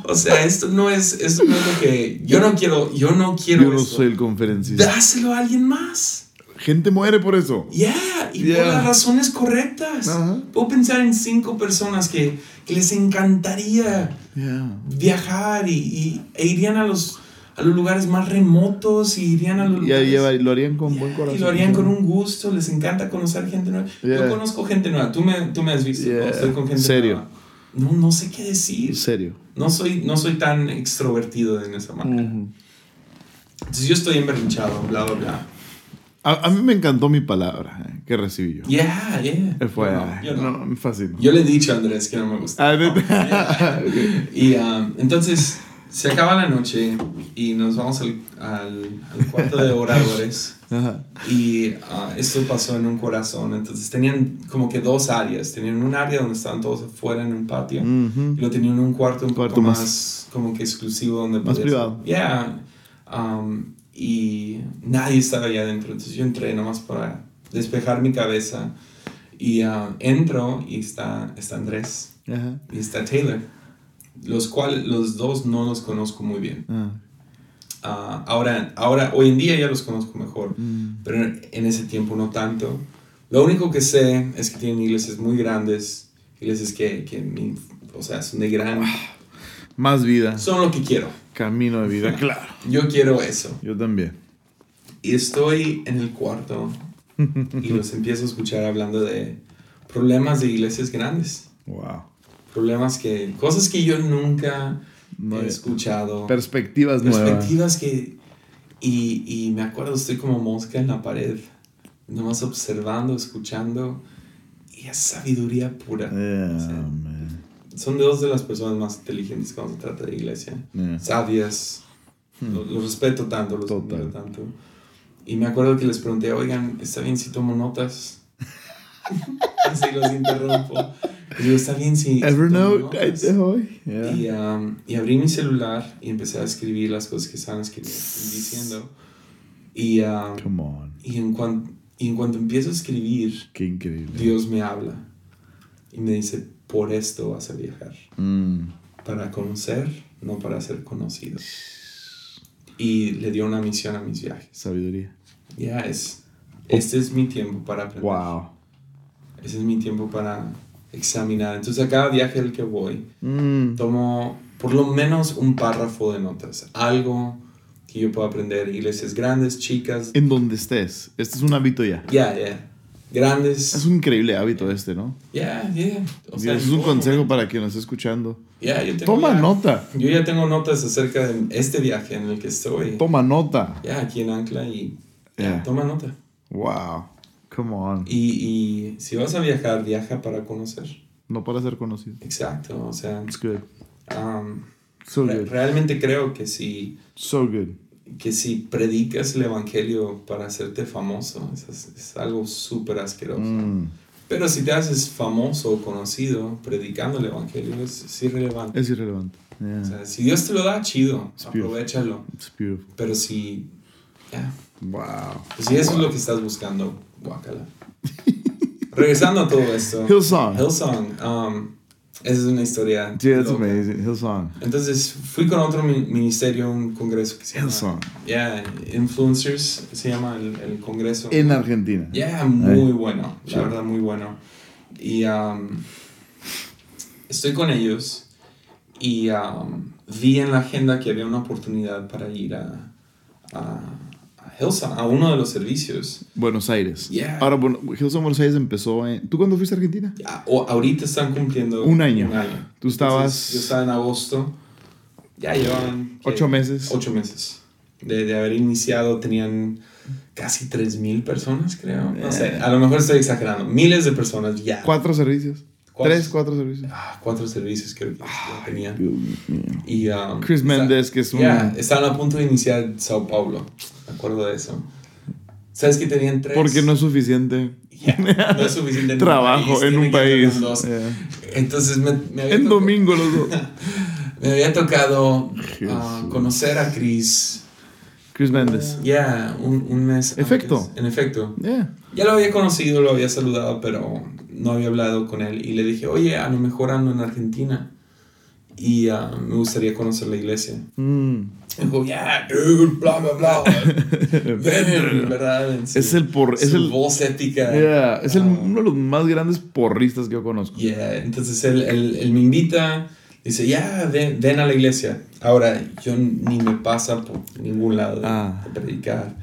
O sea, esto no es, esto no es lo que yo no quiero, yo no quiero. Yo no soy el conferencista. Dáselo a alguien más. Gente muere por eso. Yeah, y por las razones correctas. Puedo pensar en cinco personas que, que les encantaría viajar y, y, e irían a los, a los lugares más remotos y irían a los y lugares, lo harían con buen corazón. Y lo harían con un gusto, les encanta conocer gente nueva. Yo conozco gente nueva, tú me, tú me has visto, estoy con gente ¿Serio? nueva. No, no sé qué decir. ¿Serio? No soy, no soy tan extrovertido en esa manera. Entonces yo estoy emberrinchado, bla, bla, bla. A, mí me encantó mi palabra eh, que recibí yo. Yeah, yeah. Fue yo no, no, fácil. Yo le he dicho a Andrés que no me gusta. Ah, y um, entonces se acaba la noche y nos vamos al, al, cuarto de oradores. Y uh, esto pasó en un corazón. Entonces tenían como que dos áreas. Tenían un área donde estaban todos afuera en un patio. Y lo tenían en un cuarto un poco más, como que exclusivo donde Más privado. Yeah. Um, y nadie estaba allá adentro. Entonces yo entré nomás para despejar mi cabeza y uh, entro y está, está Andrés y está Taylor, los cuales los dos no los conozco muy bien. Ah. Uh, ahora, ahora, hoy en día ya los conozco mejor, mm. pero en ese tiempo no tanto. Lo único que sé es que tienen iglesias muy grandes, iglesias que, que o sea, son de gran... Ah, más vida. Son lo que quiero. Camino de vida, claro. Yo quiero eso. Yo también. Y estoy en el cuarto y los empiezo a escuchar hablando de problemas de iglesias grandes. Wow. Problemas que, cosas que yo nunca he escuchado. Perspectivas nuevas. Perspectivas que, y, y me acuerdo, estoy como mosca en la pared, nomás observando, escuchando, y es sabiduría pura. Yeah, son dos de las personas más inteligentes cuando se trata de iglesia. Sabias. Hmm. Los, respeto tanto, los admiro tanto. Y me acuerdo que les pregunté, oigan, ¿está bien si tomo notas? Así los interrumpo. Y digo, ¿está bien si... Evernote, y, um, y, abrí mi celular y empecé a escribir las cosas que estaban diciendo. Y, um, Come on. Y, en cuanto, y en cuanto empiezo a escribir, Qué increíble. Dios me habla. Y me dice, por esto vas a viajar. Mm. Para conocer, no para ser conocido. Y le dio una misión a mis viajes. Sabiduría. Ya es. Este es mi tiempo para aprender. Wow. Ese es mi tiempo para examinar. Entonces a cada viaje al que voy, mm. tomo por lo menos un párrafo de notas. Algo que yo pueda aprender. Iglesias grandes, chicas. En donde estés. Este es un hábito ya. Ya, ya grandes. Es un increíble hábito este, ¿no? Ya, yeah, yeah. es un consejo para quien nos está escuchando. Yeah, yo tengo Toma nota. Yo ya tengo notas acerca de este viaje en el que estoy. Toma nota. Ya, aquí en Ancla y toma nota. Wow. Come on. Y, y, si vas a viajar, viaja para conocer. No para ser conocido. Exacto, o sea. It's good. Um, so good. Realmente creo que si. So good. Que si predicas el evangelio para hacerte famoso, es, algo súper asqueroso. Mm. Pero si te haces famoso o conocido predicando el evangelio, es, irrelevante. Es irrelevante. O sea, si Dios te lo da, chido, aprovechalo. Pero si. Wow. Pues si eso es lo que estás buscando, guácala. Regresando a todo esto. Hillsong. Hillsong. Um, esa es una historia. Sí, es amazing. Hillsong. Entonces fui con otro ministerio a un congreso que se llama. Hillsong. Yeah, Influencers se llama el, el congreso. En Argentina. Yeah, muy bueno. La verdad, muy bueno. Y um, estoy con ellos y um, vi en la agenda que había una oportunidad para ir a, a Hillsong, a uno de los servicios. Buenos Aires. Ahora, bueno, Hillsong Buenos Aires empezó en... ¿Tú cuándo fuiste a Argentina? o, ahorita están cumpliendo... Un año. Tú estabas... yo estaba en agosto. Ya llevan... Ocho meses. Ocho meses. De, de haber iniciado tenían casi 3.000 personas, creo. No sé, a lo mejor estoy exagerando. Miles de personas ya. Cuatro servicios. Tres, cuatro servicios. Ah, cuatro servicios creo que tenían. Y, um, Chris Méndez, que es un... Ya, estaban a punto de iniciar Sao Paulo acuerdo de eso. ¿Sabes que tenían tres? Porque no es suficiente. no es suficiente trabajo en un país. Entonces me, me había En domingo los dos. me había tocado ah, conocer a Chris. Chris Méndez. Ya, un, un, mes. Efecto. En efecto. Ya lo había conocido, lo había saludado, pero no había hablado con él. Y le dije, oye, a lo mejor ando en Argentina. Y ah, me gustaría conocer la iglesia. Mm. Dijo, yeah, dude, bla, bla, bla. ¿verdad? es el por. es el, voz ética. Yeah, es el, ah. uno de los más grandes porristas que yo conozco. Yeah, entonces él, él, él me invita, dice, ya, ven, ven, a la iglesia. Ahora, yo ni me pasa por ningún lado de, ah. predicar.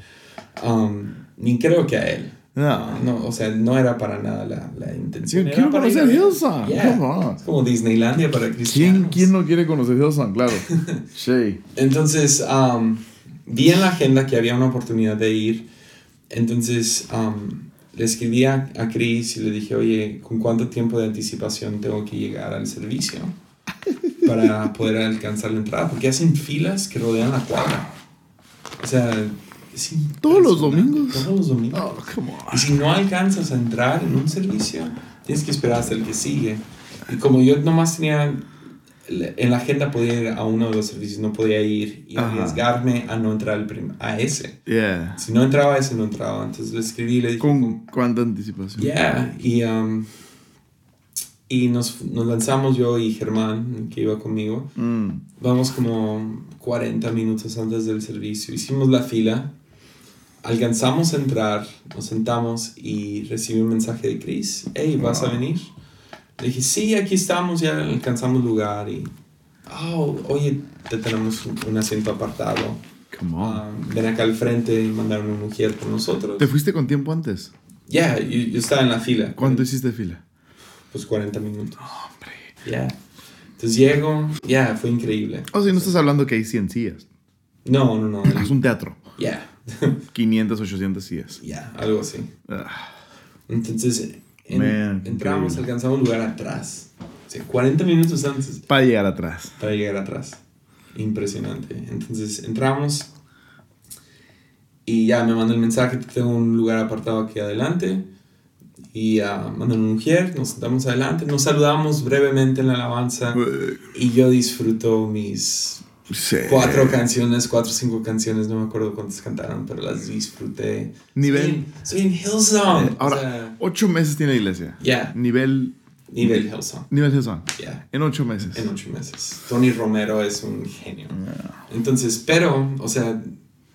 Um, ni creo que a él. No. no, o sea, no era para nada la, la intención. ¿Quién quiere conocer Hillsong? Yeah. Es como Disneylandia para cristianos. ¿Quién, ¿Quién no quiere conocer Hillsong? Claro. sí. Entonces, um, vi en la agenda que había una oportunidad de ir. Entonces, um, le escribí a, a Chris y le dije, oye, ¿con cuánto tiempo de anticipación tengo que llegar al servicio? Para poder alcanzar la entrada. Porque hacen filas que rodean la cuadra. O sea, ¿Todos los domingos? Todos los domingos. Oh, y si no alcanzas a entrar en un servicio, tienes que esperar hasta el que sigue. Y como yo nomás tenía en la agenda podía ir a uno de los servicios, no podía ir y arriesgarme a no entrar a ese. Si no entraba a ese, no entraba. Entonces le escribí y le dije... ¿Con cuánta anticipación? Yeah, y, um, y nos, nos, lanzamos yo y Germán, que iba conmigo. Mm. Vamos como 40 minutos antes del servicio. Hicimos la fila alcanzamos a entrar, nos sentamos y recibí un mensaje de Chris. Hey, ¿vas a venir? Le dije, sí, aquí estamos, ya alcanzamos lugar y... Oh, oye, te tenemos un, asiento apartado. Come on. Ah, ven acá al frente y mandaron una mujer por nosotros. ¿Te fuiste con tiempo antes? Ya, yo, estaba en la fila. ¿Cuánto hiciste fila? Pues 40 minutos. hombre. Ya. Entonces llego, ya, fue increíble. O sea, no estás hablando que hay 100 sillas. No, no, no. Es un teatro. Ya. 500, 800 sillas. Ya, algo así. Ah. Entonces, entramos, alcanzamos lugar atrás. 40 minutos antes. Para llegar atrás. Para llegar atrás. Impresionante. Entonces, entramos y ya me mandó el mensaje, tengo un lugar apartado aquí adelante. Y uh, mandan una mujer, nos sentamos adelante, nos saludamos brevemente en la alabanza y yo disfruto mis Cuatro canciones, cuatro o cinco canciones, no me acuerdo cuántas cantaron, pero las disfruté. Nivel. Soy en, Hillsong. Eh, ahora, ocho meses tiene la iglesia. Ya. Nivel. Nivel Hillsong. Nivel Hillsong. Ya. En ocho meses. En ocho meses. Tony Romero es un genio. Entonces, pero, o sea,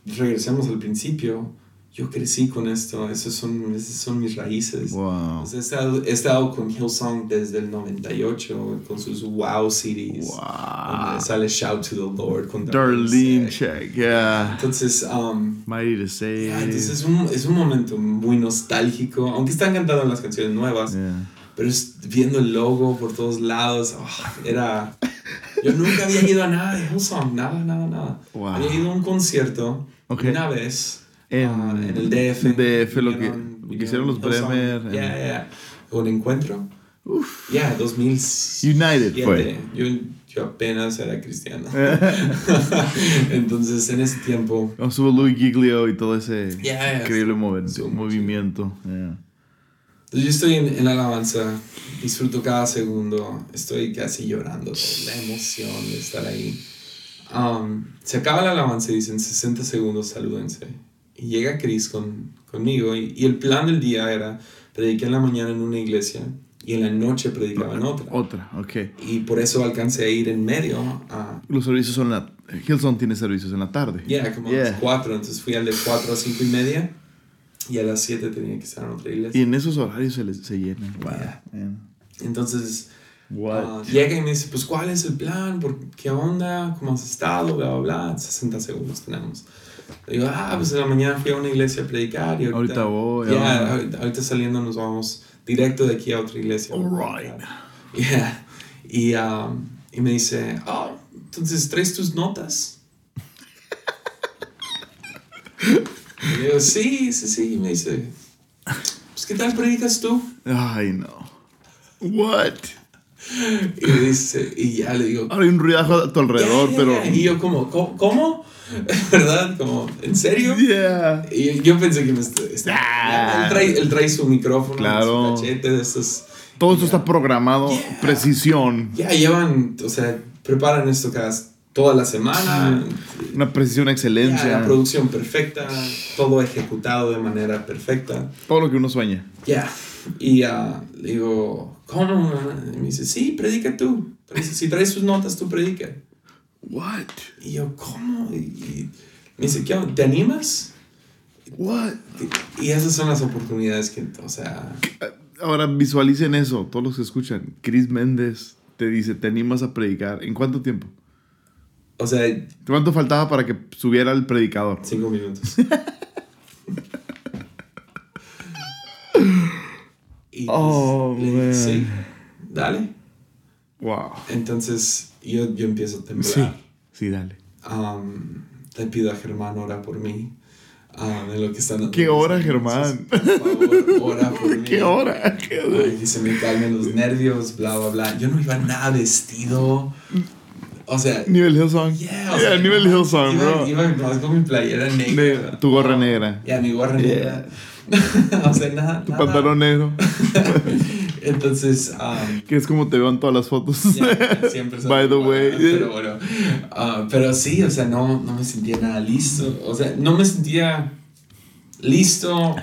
regresemos al principio yo crecí con esto, esas son, esas son mis raíces. Wow. he, estado, he, estado, con Hillsong desde el 98, con sus Wow CDs. Wow. sale Shout to the Lord con Darlene Check, yeah. Entonces, um, Mighty to Say. entonces es un, es un momento muy nostálgico, aunque están cantando las canciones nuevas. Pero es viendo el logo por todos lados, oh, era... Yo nunca había ido a nada de Hillsong, nada, nada, nada. Wow. Había ido a un concierto una vez en, ah, en el DF. DF, lo que, hicieron los Bremer. Ya, ya. Un encuentro. Ya, yeah, 2007. United fue. Yo, yo apenas era cristiano. Entonces, en ese tiempo. Estuvo Louis Giglio y todo ese increíble movimiento. Entonces, yo estoy en, en, la alabanza, disfruto cada segundo, estoy casi llorando, la emoción de estar ahí. Um, se acaba la alabanza y dicen 60 segundos, salúdense. Y llega Chris con, conmigo y, y el plan del día era predicar en la mañana en una iglesia y en la noche predicaba en otra. Otra, ok. Y por eso alcancé a ir en medio a... Los servicios son la... Hillsong tiene servicios en la tarde. Yeah, como a las 4, entonces fui al de 4 a 5 y media y a las 7 tenía que estar en otra iglesia. Y en esos horarios se, les, se llenan. Entonces... Uh, llega y me dice, pues, ¿cuál es el plan? ¿Por ¿Qué onda? ¿Cómo has estado? Bla, bla, bla. 60 segundos tenemos. Digo, ah, pues en la mañana fui a una iglesia a predicar y ahorita... Ahorita voy. Yeah, ahorita, ahorita saliendo nos vamos directo de aquí a otra iglesia. All right. Yeah. Y, um, y me dice, oh, entonces traes tus notas. y digo, sí, sí, sí. Y me dice, pues, ¿qué tal predicas tú? Ay, no. What? Y dice, y ya le digo. Hay un ruidajo a tu alrededor, pero. Y yo, como, ¿cómo? ¿Verdad? Como, ¿en serio? Yeah. Y yo pensé que me. Ah. él, trae, él, trae, su micrófono, claro. su cachete de estos. Todo esto está programado, precisión. Ya llevan, o sea, preparan esto cada, toda la semana. Una precisión, excelencia. la producción perfecta, todo ejecutado de manera perfecta. Todo lo que uno sueña. Ya. Y uh, le digo, ¿cómo? Y me dice, sí, predica tú. Si traes sus notas, tú predica. What? Y yo, ¿cómo? Y, me dice, ¿qué? ¿Te animas? What? Y, esas son las oportunidades que, o sea... Ahora visualicen eso, todos los que escuchan. Chris Méndez te dice, ¿te animas a predicar? ¿En cuánto tiempo? O sea... ¿Cuánto faltaba para que subiera el predicador? Cinco minutos. y oh, sí, dale. Wow. Entonces yo, yo empiezo a temblar. Sí, sí, dale. Um, te pido a Germán, ora por mí. En lo que están ¿Qué hora, Germán? Por favor, ora por mí. ¿Qué hora? ¿Qué hora? que se me calmen los nervios, bla, bla, bla. Yo no iba nada vestido. O sea. Nivel Hillsong. Yeah, o sea, nivel Hillsong, bro. Iba, iba con mi playera negra. tu gorra negra. Ya, mi gorra negra. o sea, nada. Tu pantalón negro. Entonces. Um, que es como te veo en todas las fotos. siempre By the way. Pero bueno. Uh, pero sí, o sea, no, no me sentía nada listo. O sea, no me sentía listo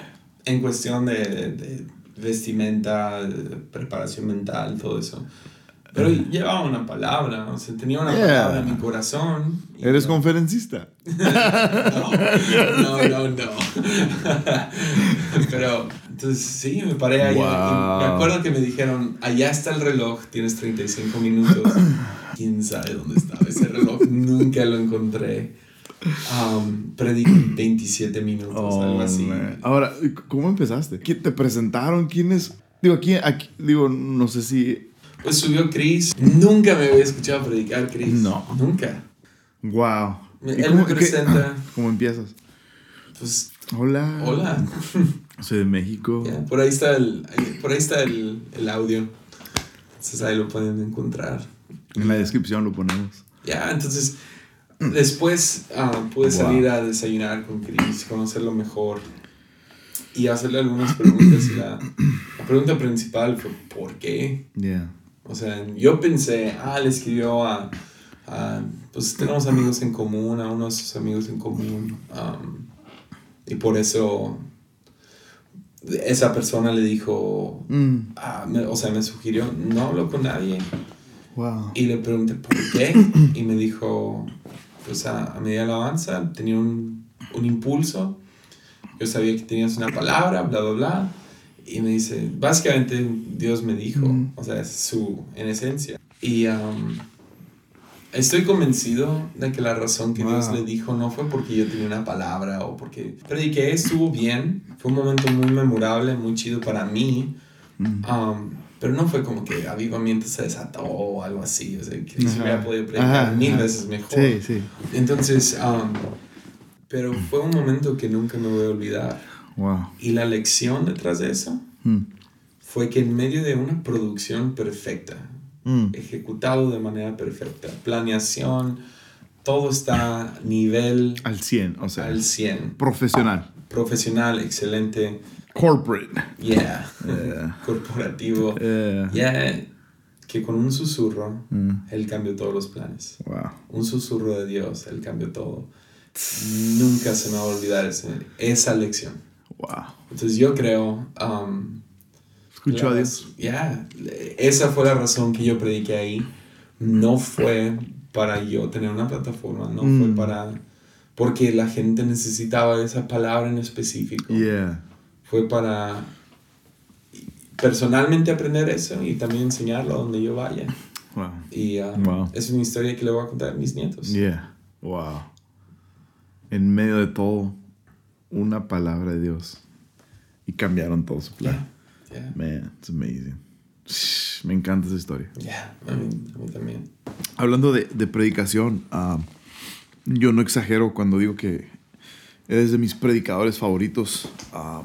en cuestión de, de vestimenta, de preparación mental, todo eso. Pero llevaba una palabra, o sea, tenía una palabra en mi corazón. ¿Eres conferencista? no, no, no, no. Pero, entonces sí, me paré ahí. me acuerdo que me dijeron, allá está el reloj, tienes 35 minutos. ¿Quién sabe dónde estaba ese reloj? Nunca lo encontré. Um, 27 minutos, algo oh, así. Ahora, ¿cómo empezaste? ¿Quién te presentaron? ¿Quiénes? Digo, aquí, aquí, digo, no sé si pues subió Chris. Nunca me había escuchado predicar Chris. No. Nunca. Wow. Él cómo, me presenta. ¿Cómo empiezas? Pues. Hola. Hola. Soy de México. por ahí está el, por ahí está el, el, audio. Entonces ahí lo pueden encontrar. En la descripción lo ponemos. Ya, entonces. Después uh, pude salir a desayunar con Chris, conocerlo mejor y hacerle algunas preguntas. La, la pregunta principal fue: ¿por qué? Yeah. O sea, yo pensé, ah, le escribió a, pues tenemos amigos en común, a unos sus amigos en común. Um, y por eso esa persona le dijo, mm. ah, o sea, me sugirió, no hablo con nadie. Wow. Y le pregunté, ¿por qué? Y me dijo, pues a, a medida alabanza tenía un, un impulso. Yo sabía que tenías una palabra, bla, bla, bla y me dice, básicamente Dios me dijo, o sea, es su, en esencia. Y um, estoy convencido de que la razón que Dios le dijo no fue porque yo tenía una palabra o porque prediqué, estuvo bien, fue un momento muy memorable, muy chido para mí. Um, pero no fue como que avivamiento se desató o algo así, o sea, que se hubiera podido predicar mil veces mejor. Sí, sí. Entonces, um, pero fue un momento que nunca me voy a olvidar. Wow. Y la lección detrás de eso hmm. fue que en medio de una producción perfecta, mm. ejecutado de manera perfecta, planeación, todo está nivel... Al 100, o sea. Al 100. Profesional. Profesional, excelente. Corporate. Yeah. Corporativo. Yeah. Que con un susurro, mm. Él cambió todos los planes. Wow. Un susurro de Dios, Él cambió todo. Nunca se me va a olvidar esa lección. Wow. Entonces yo creo... Um, Escuchó a Dios. Ya, esa fue la razón que yo prediqué ahí. No fue para yo tener una plataforma, no fue mm. para... Porque la gente necesitaba esa palabra en específico. Yeah. Fue para personalmente aprender eso y también enseñarlo donde yo vaya. Wow. Y uh, es una historia que le voy a contar a mis nietos. Yeah. Wow. En medio de todo, una palabra de Dios. Y cambiaron todo su plan. Yeah. Man, it's amazing. Me encanta esa historia. Yeah, a mí, también. Hablando de, de predicación, uh, yo no exagero cuando digo que eres de mis predicadores favoritos. Uh,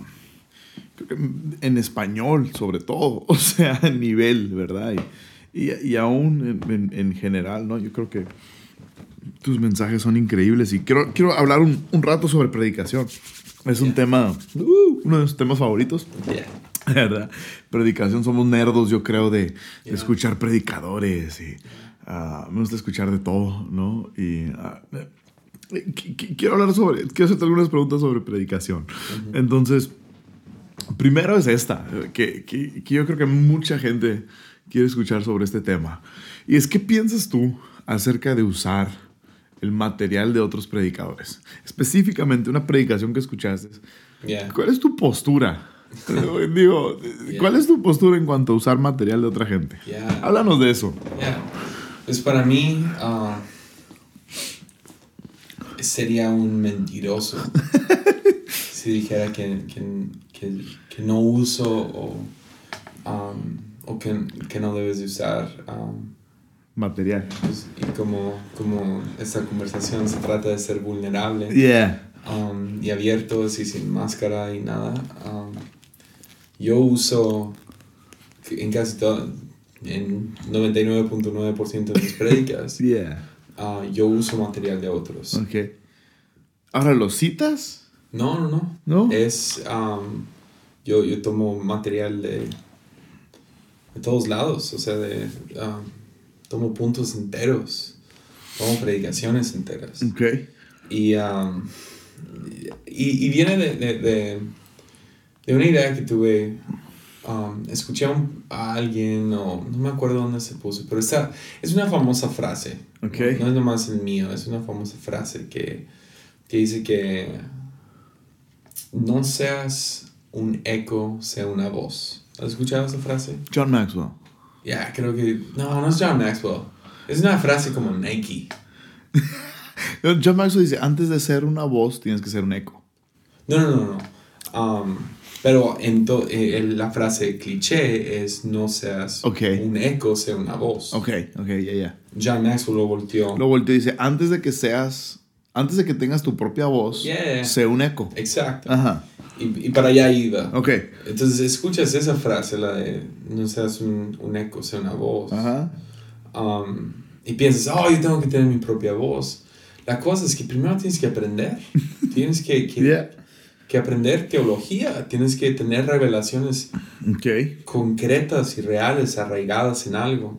en español, sobre todo, o sea, a nivel, ¿verdad? Y, y, aún en, en, general, ¿no? Yo creo que tus mensajes son increíbles y quiero, quiero hablar un, un rato sobre predicación. Es un tema, uh, uno de mis temas favoritos. ¿Verdad? Predicación, somos nerdos, yo creo, de, escuchar predicadores y uh, me gusta escuchar de todo, ¿no? Y uh, quiero hablar sobre, quiero hacerte algunas preguntas sobre predicación. Entonces, primero es esta, que, que, que, yo creo que mucha gente quiere escuchar sobre este tema. Y es, ¿qué piensas tú acerca de usar el material de otros predicadores? Específicamente una predicación que escuchaste. ¿Cuál es tu postura? Digo, ¿cuál es tu postura en cuanto a usar material de otra gente? Háblanos de eso. Pues para mí uh, sería un mentiroso si dijera que, que, que, que no uso o, um, o que, que, no debes de usar um, material. Pues, y como, como esta conversación se trata de ser vulnerable um, y abiertos y sin máscara y nada yo uso en casi todo, en 99.9% de mis prédicas, ah, yo uso material de otros. Ok. ¿Ahora los citas? No, no, no. ¿No? Es, yo, yo tomo material de, de todos lados, o sea, de, tomo puntos enteros, tomo predicaciones enteras. Ok. Y, y, y, viene de, de de una idea que tuve, um, escuché a, alguien, o no me acuerdo dónde se puso, pero esta es una famosa frase. Okay. No, es nomás el mío, es una famosa frase que, que dice que no seas un eco, sea una voz. ¿Has escuchado esa frase? John Maxwell. Ya, creo que... No, no es John Maxwell. Es una frase como Nike. John Maxwell dice, antes de ser una voz, tienes que ser un eco. No, no, no, no. Um, pero en eh, la frase cliché es no seas un eco, sea una voz. Ok, ok, ya, ya. John Maxwell lo volteó. Lo volteó y dice, antes de que seas, antes de que tengas tu propia voz, sea un eco. Exacto. Ajá. Y, y, para allá iba. Ok. Entonces escuchas esa frase, la de no seas un, un eco, sea una voz. Ajá. Um, y piensas, oh, yo tengo que tener mi propia voz. La cosa es que primero tienes que aprender. tienes que, que que aprender teología, tienes que tener revelaciones concretas y reales, arraigadas en algo.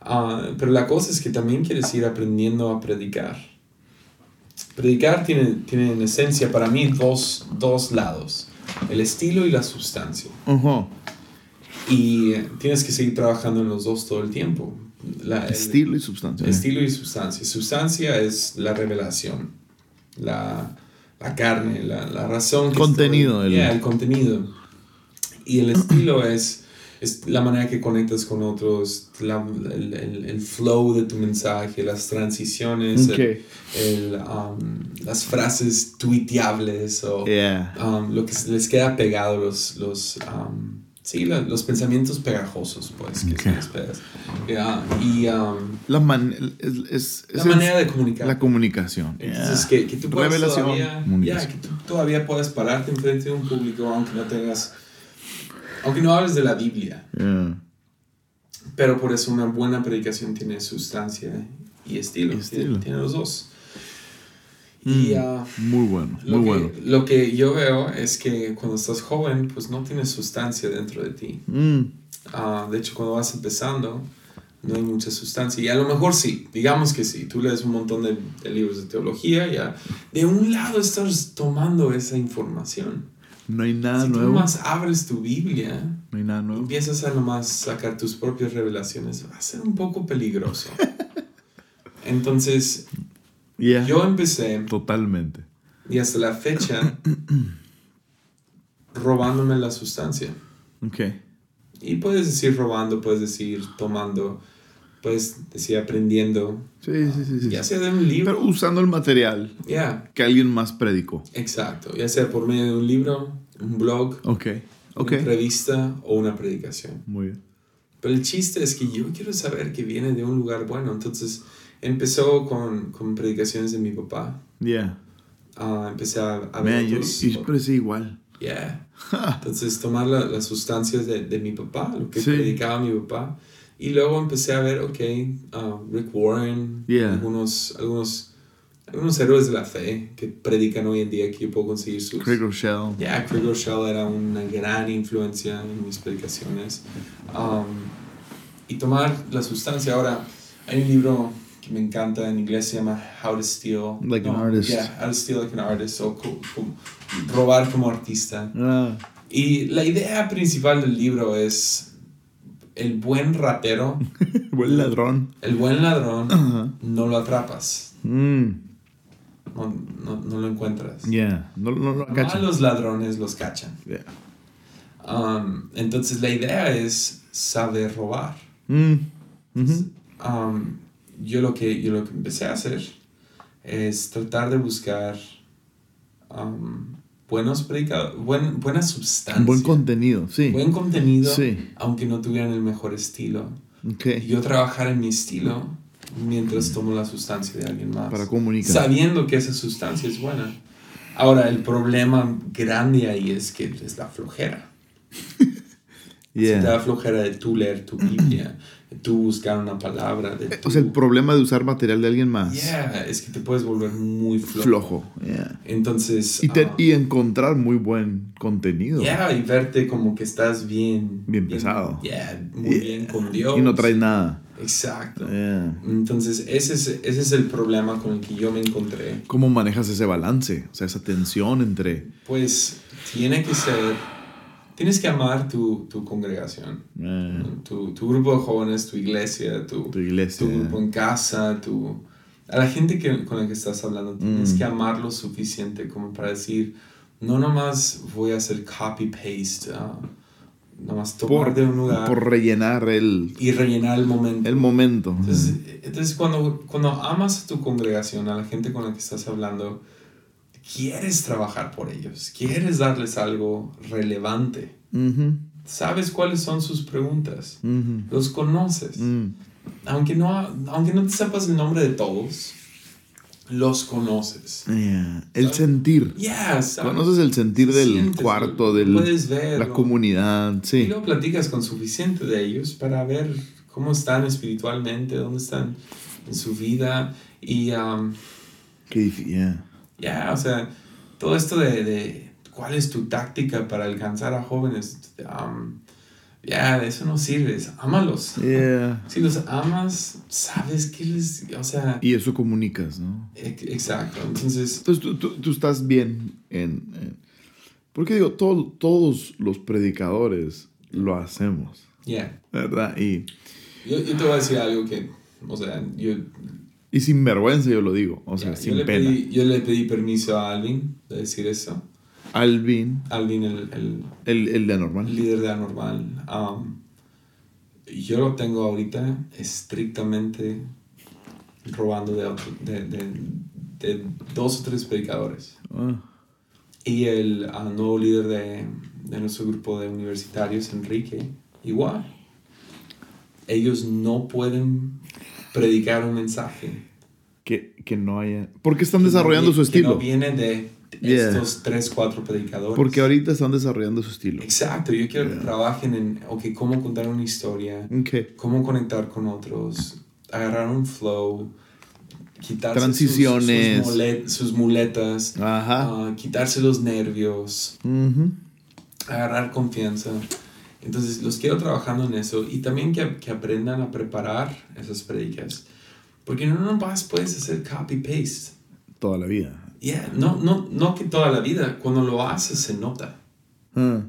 Ah, pero la cosa es que también quieres ir aprendiendo a predicar. Predicar tiene, tiene en esencia para mí dos, dos lados, el estilo y la sustancia. Y tienes que seguir trabajando en los dos todo el tiempo. La, estilo y sustancia. Estilo y sustancia. Sustancia es la revelación, la, la carne, la, la razón. Contenido. el... el contenido. Y el estilo es, es la manera que conectas con otros, la, el, el, el, flow de tu mensaje, las transiciones, el, um, las frases tuiteables o um, lo que les queda pegado, los, los um, Sí, los pensamientos pegajosos, pues, que okay. y um, la, man, es, la manera de comunicar. La comunicación. Entonces, que, que, tú todavía, que tú todavía puedas pararte enfrente de un público, aunque no tengas aunque no hables de la Biblia. Pero por eso una buena predicación tiene sustancia y estilo. Tiene, los dos. Y, mm, ah, muy bueno, muy bueno. Lo que yo veo es que cuando estás joven, pues no tienes sustancia dentro de ti. Mm. Ah, de hecho, cuando vas empezando, no hay mucha sustancia. Y a lo mejor sí, digamos que sí. Tú lees un montón de, libros de teología, ya de un lado estás tomando esa información. No hay nada si nuevo. Tú nomás abres tu Biblia. No hay nada nuevo. Empiezas a nomás sacar tus propias revelaciones. Va a ser un poco peligroso. Entonces, yo empecé. Totalmente. Y hasta la fecha, robándome la sustancia. Ok. Y puedes decir robando, puedes decir tomando, puedes decir aprendiendo. Sí, sí, sí. Ya sea de un libro. Pero usando el material yeah. que alguien más predicó. Exacto. Ya sea por medio de un libro, un blog, okay. Okay. una revista o una predicación. Muy bien. Pero el chiste es que yo quiero saber que viene de un lugar bueno. Entonces empezó con, con predicaciones de mi papá. Yeah. Uh, empecé a, a ver. Man, yo, yo igual. Yeah. Entonces, tomar las sustancias de, de, mi papá, lo que predicaba mi papá. Y luego empecé a ver, ok, uh, Rick Warren, algunos, algunos, algunos héroes de la fe que predican hoy en día que yo puedo conseguir sus... Craig Rochelle. Yeah, Craig Rochelle era una gran influencia en mis predicaciones. Um, y tomar la sustancia. Ahora, hay un libro me encanta en inglés, se llama How to Steal... Like an Artist. Yeah, How to Steal Like an Artist. O robar como artista. Ah. Y la idea principal del libro es el buen ratero. buen ladrón. El buen ladrón no lo atrapas. Mm. No, no, no, lo encuentras. Yeah. No, no lo cachan. los ladrones los cachan. Yeah. Um, entonces la idea es saber robar. Mm. Um, yo, lo que, yo lo que empecé a hacer es tratar de buscar um, buenos predicadores, buen, buena sustancia. Buen contenido, sí. Buen contenido, sí. aunque no tuvieran el mejor estilo. Okay. Yo trabajar en mi estilo mientras tomo la sustancia de alguien más. Para comunicar. Sabiendo que esa sustancia es buena. Ahora, el problema grande ahí es que es la flojera. yeah. Si te da flojera de tú leer tu Biblia, tú buscar una palabra. De O sea, el problema de usar material de alguien más. Yeah, es que te puedes volver muy flojo. Flojo, yeah. Entonces... Y, ah, y encontrar muy buen contenido. Yeah, y verte como que estás bien... Bien pesado. Yeah, muy bien con Dios. Y no traes nada. Exacto. Entonces, ese es, ese es el problema con el que yo me encontré. ¿Cómo manejas ese balance? O sea, esa tensión entre... Pues, tiene que ser tienes que amar tu, tu congregación, eh. tu, tu, grupo de jóvenes, tu iglesia, tu, tu, iglesia, grupo en casa, tu, a la gente que, con la que estás hablando. Tienes mm. que amar lo suficiente como para decir, no nomás voy a hacer copy-paste. Uh, nomás tomar por, de un lugar. Por rellenar el... Y rellenar el momento. El momento. Entonces, entonces cuando, cuando amas a tu congregación, a la gente con la que estás hablando, quieres trabajar por ellos, quieres darles algo relevante. Sabes cuáles son sus preguntas, los conoces. Mm. aunque, no, aunque no te sepas el nombre de todos, los conoces. El sentir. Conoces el sentir del cuarto, de la comunidad. Sí. Y luego platicas con suficiente de ellos para ver cómo están espiritualmente, dónde están en su vida. Y. Um, Qué difícil. Ya, o sea, todo esto de, de, cuál es tu táctica para alcanzar a jóvenes, um, ya, eso no sirve, ámalos. Si los amas, sabes que les, o sea... Y eso comunicas, ¿no? Exacto, entonces... Entonces tú, tú, tú estás bien en... en porque digo, todo, todos los predicadores lo hacemos. Ya. ¿Verdad? Y... Yo, yo te voy a decir algo que, o sea, yo y sin vergüenza yo lo digo, o sea, sin yo pena. Pedí, yo le pedí permiso a Alvin de decir eso. Alvin. Alvin, el, el, el, el de Anormal. líder de Anormal. Um, yo lo tengo ahorita estrictamente robando de, de, de, de, dos o tres predicadores. Ah. Y el uh, nuevo líder de, de nuestro grupo de universitarios, Enrique, igual. Ellos no pueden predicar un mensaje. Que, que no haya... Porque están desarrollando su estilo. Que no viene de estos tres, cuatro predicadores. Porque ahorita están desarrollando su estilo. Exacto, yo quiero que trabajen en, ok, cómo contar una historia, cómo conectar con otros, agarrar un flow, quitarse Transiciones. Sus, muletas, ah, quitarse los nervios, agarrar confianza. Entonces, los quiero trabajando en eso y también que, que aprendan a preparar esas predicas. Porque no nomás puedes hacer copy-paste. Toda la vida. Yeah, no, no, no que toda la vida. Cuando lo haces se nota. Ah.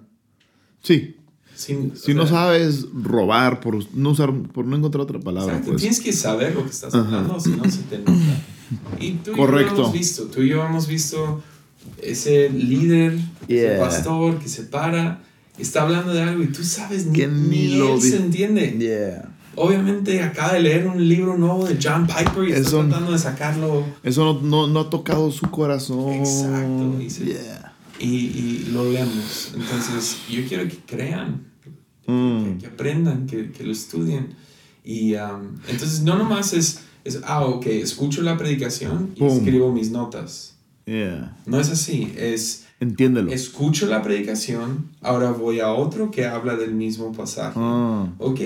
Sí. si no sabes robar, por no, usar, por no encontrar otra palabra. Pues. Tienes que saber lo que estás hablando, si no se te nota. Y tú Correcto. y yo hemos visto, tú y yo hemos visto ese líder, ese pastor que se para, está hablando de algo y tú sabes ni, ni, lo él se entiende. Yeah. Obviamente acaba de leer un libro nuevo de John Piper y está tratando de sacarlo. Eso no, no, ha tocado su corazón. Exacto. Y, y, lo leemos. Entonces, yo quiero que crean, mm. que, aprendan, que, que, lo estudien. Y um, entonces, no nomás es, es, ah, ok, escucho la predicación y escribo mis notas. Yeah. No es así, es Entiéndelo. Escucho la predicación, ahora voy a otro que habla del mismo pasaje. Ah. Ok,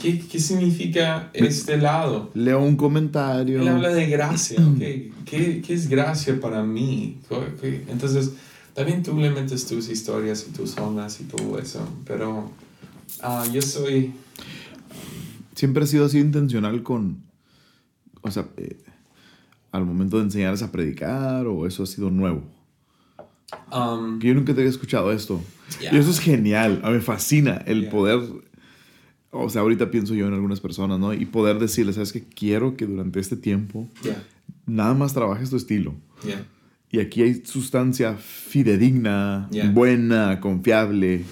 ¿Qué, ¿qué, significa este lado? Leo un comentario. Él habla de gracia, ok. ¿Qué, qué es gracia para mí? Entonces, también tú le metes tus historias y tus ondas y todo eso, pero uh, yo soy... Siempre he sido así intencional con, o sea, eh, al momento de enseñarles a predicar o eso ha sido nuevo. Um, yo nunca te había escuchado esto. Y eso es genial. A mí me fascina el poder. O sea, ahorita pienso yo en algunas personas, ¿no? Y poder decirles, ¿sabes qué? Quiero que durante este tiempo nada más trabajes tu estilo. Y aquí hay sustancia fidedigna, buena, confiable.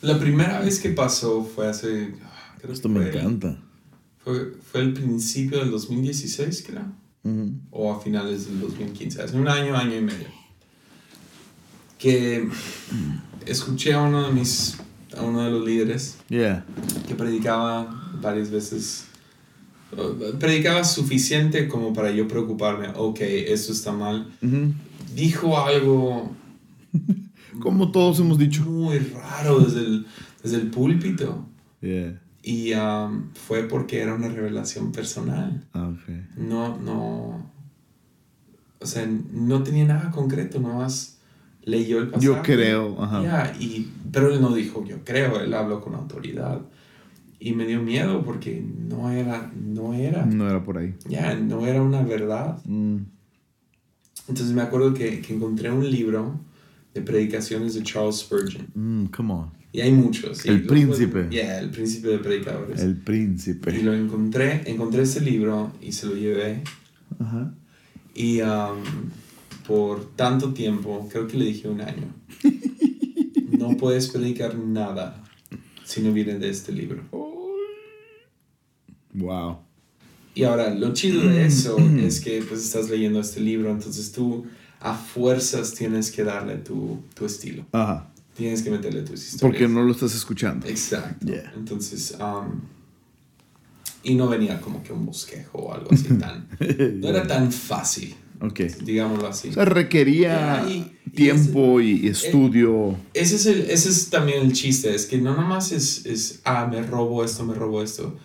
La primera vez que pasó fue hace. Creo Esto me encanta. Fue, fue el principio del 2016, creo. O a finales del 2015. Hace un año, año y medio que escuché a uno de mis a uno de los líderes que predicaba varias veces predicaba suficiente como para yo preocuparme ok eso está mal. Dijo algo como todos hemos dicho. muy raro desde el, desde el púlpito. Y um, fue porque era una revelación personal. Ah, no no o sea no tenía nada concreto más leyó el pasaje. Yo creo, ajá. y, pero él no dijo yo creo, él habló con autoridad. Y me dio miedo porque no era, no era. No era por ahí. Ya, no era una verdad. Mm. Entonces me acuerdo que, que, encontré un libro de predicaciones de Charles Spurgeon. Mm, come on. Y hay muchos. El príncipe. Ya, el príncipe de predicadores. El príncipe. Y lo encontré, encontré ese libro y se lo llevé. Ajá. Y um, por tanto tiempo, creo que le dije un año, no puedes predicar nada si no viene de este libro. Wow. Y ahora, lo chido de eso es que pues estás leyendo este libro, entonces tú a fuerzas tienes que darle tu, tu estilo. Ajá. Tienes que meterle tus historias. Porque no lo estás escuchando. Exacto. Entonces, um, y no venía como que un bosquejo o algo así tan... No era tan fácil. Ok. Digámoslo así. O sea, requería tiempo y, estudio. ese, es el, ese es también el chiste, es que no nomás es, es ah, me robo esto, me robo esto.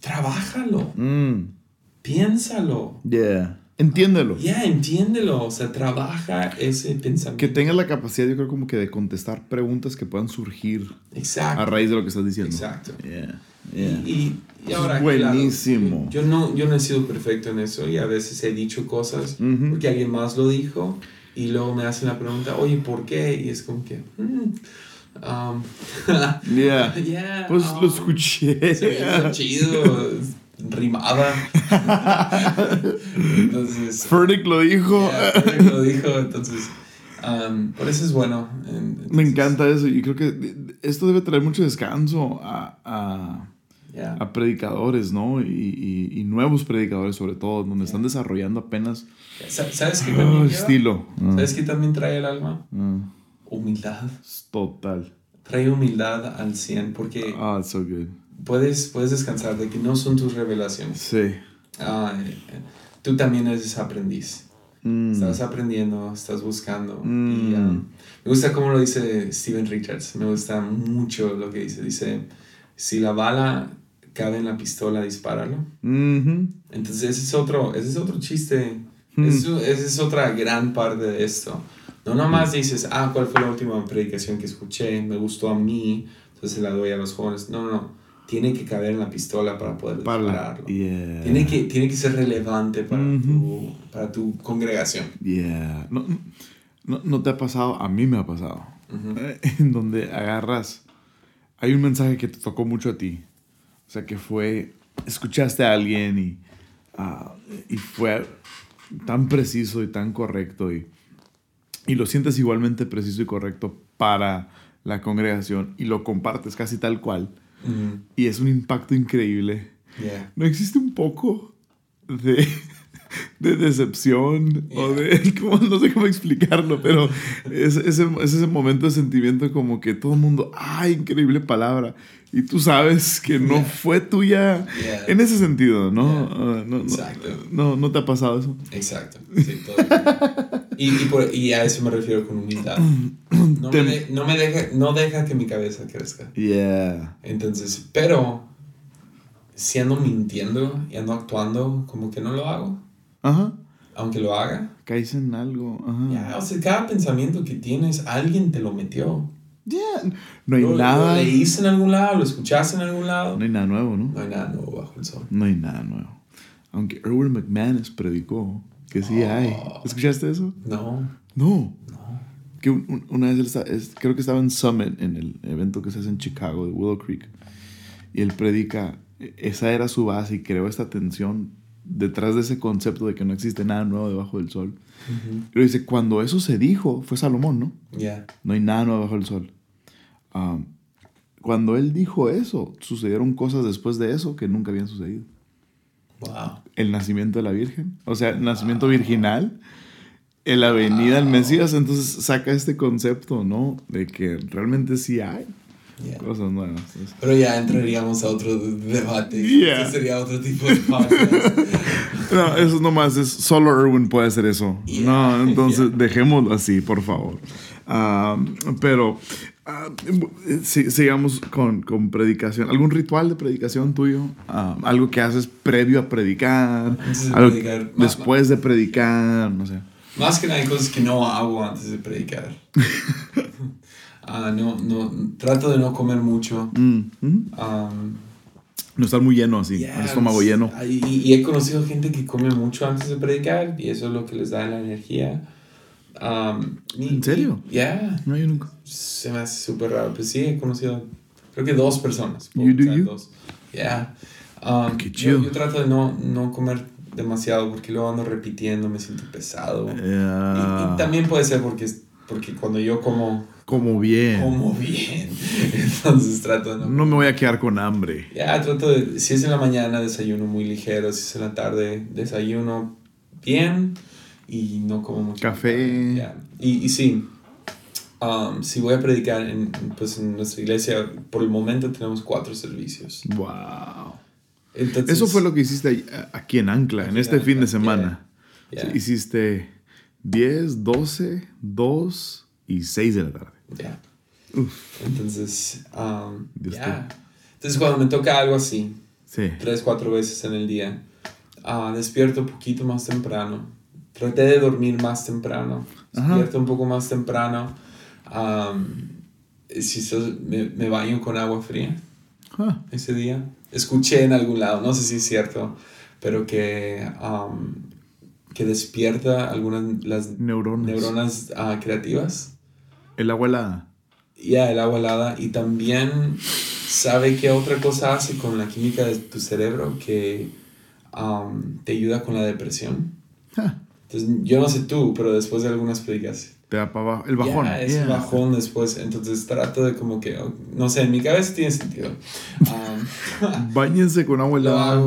Trabájalo. Mm. Piénsalo. Yeah. Entiéndelo. Ya, entiéndelo. O sea, trabaja ese pensamiento. Que tengas la capacidad, yo creo, como que de contestar preguntas que puedan surgir Exacto. a raíz de lo que estás diciendo. Exacto. Yeah. Y, y, ahora, Buenísimo. yo, no, yo no he sido perfecto en eso y a veces he dicho cosas porque alguien más lo dijo y luego me hacen la pregunta, oye, ¿por qué? Y es como que... Mm, um, yeah. Pues lo um, escuché. Se chido, rimaba. entonces... Ferdick lo dijo. Yeah, lo dijo, entonces... Um, por eso es bueno. Me encanta eso y creo que esto debe traer mucho descanso a, a a predicadores, ¿no? Y, y, nuevos predicadores sobre todo, donde están desarrollando apenas... ¿Sabes qué también oh, estilo. ¿Sabes qué también trae el alma? Ah. Humildad. Total. Trae humildad al 100 porque... Ah, so good. Puedes, puedes descansar de que no son tus revelaciones. Sí. Ah, tú también eres aprendiz. Mm. Estás aprendiendo, estás buscando. Y mm. um, me gusta cómo lo dice Steven Richards. Me gusta mucho lo que dice. Dice, si la bala cabe en la pistola, dispáralo. Entonces ese es otro, ese es otro chiste. Esa es otra gran parte de esto. No nomás dices, ah, ¿cuál fue la última predicación que escuché? Me gustó a mí, entonces la doy a los jóvenes. No, no, no tiene que caber en la pistola para poder dispararlo. Tiene, que, tiene que ser relevante para, tu, para tu congregación. Yeah. No, no, no, te ha pasado, a mí me ha pasado, en donde agarras, hay un mensaje que te tocó mucho a ti, o sea, que fue, escuchaste a alguien y, ah, y fue tan preciso y tan correcto y, y lo sientes igualmente preciso y correcto para la congregación y lo compartes casi tal cual y es un impacto increíble. ¿No existe un poco de, de decepción o de... no sé cómo explicarlo, pero es, ese, es ese momento de sentimiento como que todo el mundo, ¡ay, increíble palabra! Y tú sabes que no fue tuya en ese sentido, ¿no? Ah, no, Exacto. No, no, te ha pasado eso? Exacto. Sí, todo y, y, por, y, a eso me refiero con humildad. No, me, no, me deja, no deja que mi cabeza crezca. Yeah. Entonces, pero si ando mintiendo y ando actuando como que no lo hago. Ajá. Aunque lo haga. Caes en algo. Ajá. O sea, cada pensamiento que tienes, alguien te lo metió. Yeah. No hay nada. Lo leíste en algún lado, lo escuchaste en algún lado. No hay nada nuevo, ¿no? No hay nada nuevo bajo el sol. No hay nada nuevo. Aunque Erwin McManus predicó que sí hay. Oh. ¿Escuchaste eso? No. No. No. Que una vez él creo que estaba en Summit, en el evento que se hace en Chicago, de Willow Creek. Y él predica, e, esa era su base y creó esta tensión detrás de ese concepto de que no existe nada nuevo debajo del sol. Pero dice, cuando eso se dijo, fue Salomón, ¿no? Ya. No hay nada nuevo debajo del sol. Um, cuando él dijo eso, sucedieron cosas después de eso que nunca habían sucedido. Wow. El nacimiento de la Virgen, o sea, el nacimiento virginal, en la venida del Mesías, entonces saca este concepto, ¿no? De que realmente sí hay cosas nuevas. Pero ya entraríamos a otro debate. Yeah. sería otro tipo de podcast. no, eso nomás es, solo Erwin puede hacer eso. no, entonces dejémoslo así, por favor. Ah, pero Ah, sigamos con, con, predicación. ¿Algún ritual de predicación tuyo? Ah, ¿Algo que haces previo a predicar? después de predicar, no sé. Más que nada hay cosas que no hago antes de predicar. Ah, no, no, trato de no comer mucho. Mm, no estar muy lleno así, el estómago lleno. Y, y, he conocido gente que come mucho antes de predicar y eso es lo que les da la energía. Um, ¿En serio? Ya. No, yo nunca. Se me hace súper raro. Pues sí, he conocido, creo que dos personas. You do you? Dos. Yeah. Um, yo, yo, trato de no, no comer demasiado porque luego ando repitiendo, me siento pesado. Y, también puede ser porque, porque cuando yo como... Como bien. Como bien. Entonces trato de no... No me voy a quedar con hambre. Ya, trato de... Si es en la mañana, desayuno muy ligero. Si es en la tarde, desayuno bien y no como mucho café. Y, y sí, um, si voy a predicar en, pues en nuestra iglesia, por el momento tenemos cuatro servicios. ¡Wow! Eso fue lo que hiciste aquí en Ancla, en este fin de semana. hiciste 10, 12, 2 y 6 de la tarde. Ya. Entonces, um, Entonces, cuando me toca algo así, sí. tres, cuatro veces en el día, uh, despierto un poquito más temprano traté de dormir más temprano, despierto un poco más temprano. si me, me, baño con agua fría ah. ese día. Escuché en algún lado, no sé si es cierto, pero que, que despierta algunas las neuronas, neuronas uh, creativas. El agua helada. Ya, el agua helada. Y también sabe qué otra cosa hace con la química de tu cerebro que te ayuda con la depresión. Ah. Entonces, yo no sé tú, pero después de algunas predicas... Te da para abajo. El bajón. Yeah, es bajón después. Entonces trato de como que, no sé, en mi cabeza tiene sentido. Um, Báñense con agua helada.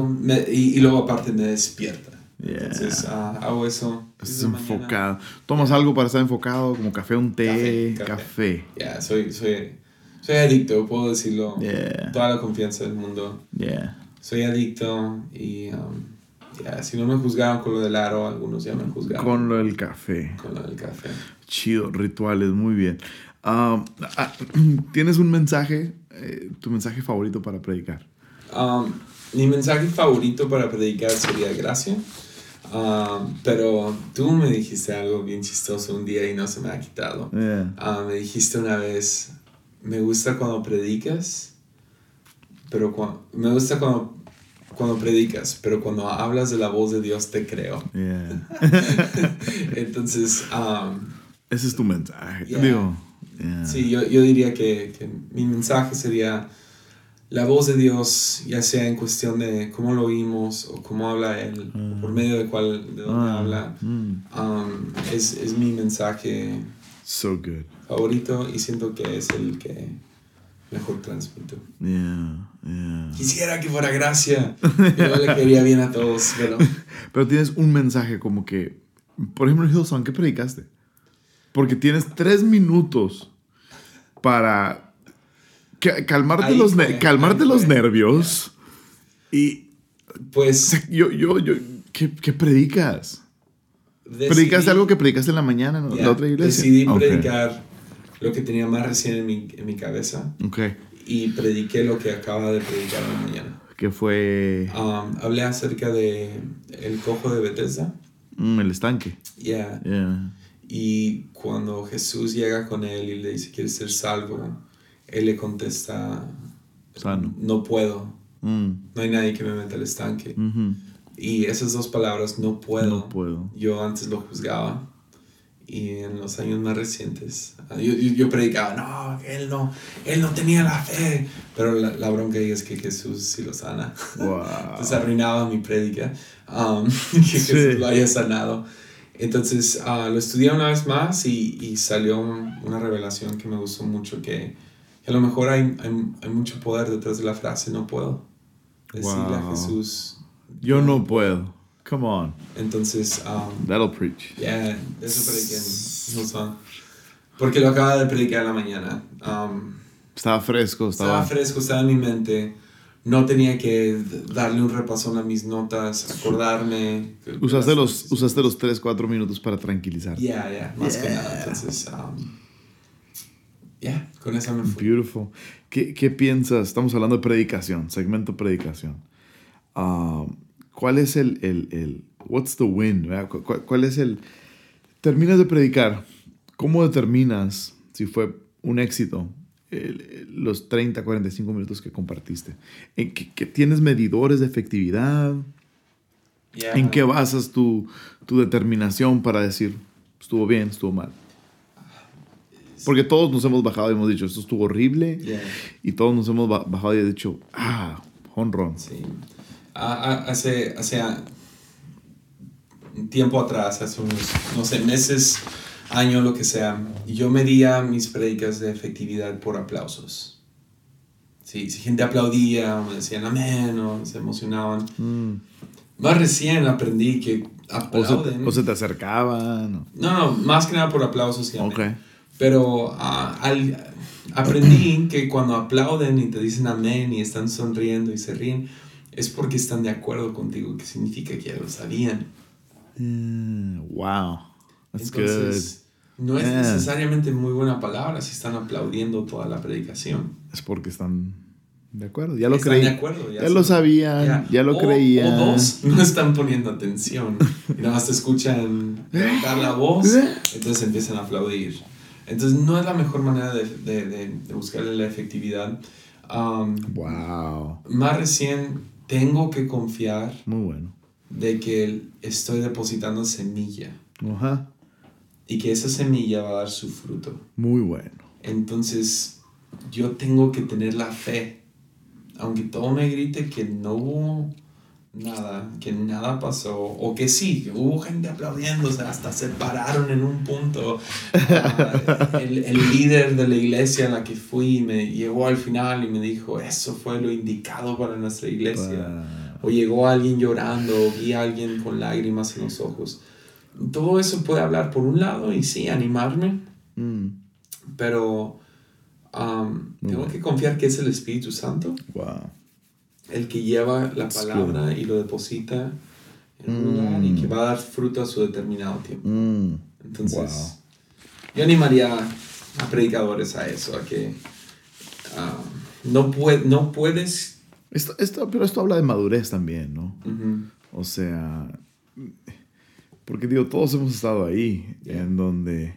y, luego aparte me despierta. Entonces uh, hago eso. Estás enfocado. ¿Tomas algo para estar enfocado? Como café, un té, café. Ya, soy, soy, soy adicto, puedo decirlo. Toda la confianza del mundo. Yeah. Soy adicto y... Um, si no me juzgaron con lo del aro, algunos ya me juzgaron. Con lo del café. Con lo del café. Chido, rituales, muy bien. Ah, ah, ¿Tienes un mensaje, eh, tu mensaje favorito para predicar? Um, mi mensaje favorito para predicar sería gracia. Um, pero tú me dijiste algo bien chistoso un día y no se me ha quitado. Um, me dijiste una vez, me gusta cuando predicas, pero cuando, me gusta cuando cuando predicas, pero cuando hablas de la voz de Dios te creo. Entonces... Um, Ese es tu mensaje. Sí, yo, yo diría que, que, mi mensaje sería la voz de Dios, ya sea en cuestión de cómo lo oímos o cómo habla Él, por medio de cuál, de dónde ah, habla, mm. um, es, es mi mensaje so good. favorito y siento que es el que mejor transmito. Yeah, yeah. Quisiera que fuera gracia. Yo le quería bien a todos, pero... pero tienes un mensaje como que, por ejemplo, Hillsong, ¿qué predicaste? Porque tienes tres minutos para calmarte, los, calmarte los nervios y... Pues... Yo, yo, yo, ¿qué, qué predicas? ¿Predicaste algo que predicaste en la mañana en la otra iglesia? Decidí predicar lo que tenía más recién en mi, en mi cabeza. Okay. Y prediqué lo que acaba de predicar en la mañana. ¿Qué fue? Um, hablé acerca de el cojo de Bethesda. Mm, el estanque. Yeah. Y cuando Jesús llega con él y le dice, ¿quieres ser salvo? Él le contesta, Sano. no puedo. Mm. No hay nadie que me meta al estanque. Y esas dos palabras, no puedo. No puedo. Yo antes lo juzgaba y en los años más recientes ah, yo, yo, predicaba, no, él no, él no tenía la fe, pero la, la bronca es que Jesús sí lo sana. Wow. Entonces arruinaba mi prédica, um, que Jesús lo haya sanado. Entonces uh, lo estudié una vez más y, y salió una revelación que me gustó mucho, que, a lo mejor hay, hay, hay, mucho poder detrás de la frase, no puedo. Decirle a Jesús. Yo no puedo. Come on. Entonces. Um, That'll preach. Yeah, eso prediqué en Porque lo acaba de predicar en la mañana. Um, estaba fresco. Estaba... fresco, estaba en mi mente. No tenía que darle un repasón a mis notas, acordarme. Usaste los, usaste los 3, 4 minutos para tranquilizar. Yeah, yeah, más que nada. Entonces, um, yeah, con eso me fui. Beautiful. ¿Qué, ¿Qué, piensas? Estamos hablando de predicación, segmento predicación. Um, ¿Cuál es el, el, el what's the win? ¿Cuál, es el... Terminas de predicar, ¿cómo determinas si fue un éxito los 30, 45 minutos que compartiste? ¿En qué, tienes medidores de efectividad? ¿En qué basas tu, tu determinación para decir, estuvo bien, estuvo mal? Porque todos nos hemos bajado y hemos dicho, esto estuvo horrible. Y todos nos hemos bajado y hemos dicho, ah, honrón. Sí hace, hace tiempo atrás, hace unos, no sé, meses, año, lo que sea, yo medía mis predicas de efectividad por aplausos. Sí, si gente aplaudía, me decían amén, o se emocionaban. Mm. Más recién aprendí que aplauden. O se, te acercaban. No, no, más que nada por aplausos y amén. Pero ah, aprendí que cuando aplauden y te dicen amén y están sonriendo y se ríen, es porque están de acuerdo contigo, que significa que ya lo sabían. Mm, wow. That's Entonces, no es necesariamente muy buena palabra si están aplaudiendo toda la predicación. Es porque están de acuerdo, ya lo creían. de acuerdo, ya, lo sabían, ya, lo creían. O dos, no están poniendo atención. Y nada más te escuchan levantar la voz, entonces empiezan a aplaudir. Entonces no es la mejor manera de, de, de, buscarle la efectividad. Um, wow. Más recién tengo que confiar Muy bueno. de que estoy depositando semilla. Ajá. Y que esa semilla va a dar su fruto. Muy bueno. Entonces, yo tengo que tener la fe. Aunque todo me grite que no hubo nada, que nada pasó, o que sí, que hubo gente aplaudiendo, o sea, hasta se pararon en un punto. El, el, líder de la iglesia en la que fui me llegó al final y me dijo, eso fue lo indicado para nuestra iglesia. O llegó alguien llorando, o vi a alguien con lágrimas en los ojos. Todo eso puede hablar por un lado y sí, animarme, mm. pero um, tengo que confiar que es el Espíritu Santo. Wow el que lleva la palabra y lo deposita en un lugar y que va a dar fruto a su determinado tiempo. Entonces, yo animaría a predicadores a eso, a que ah, no, no puedes... Esto, esto, pero esto habla de madurez también, ¿no? O sea, porque digo, todos hemos estado ahí, en donde...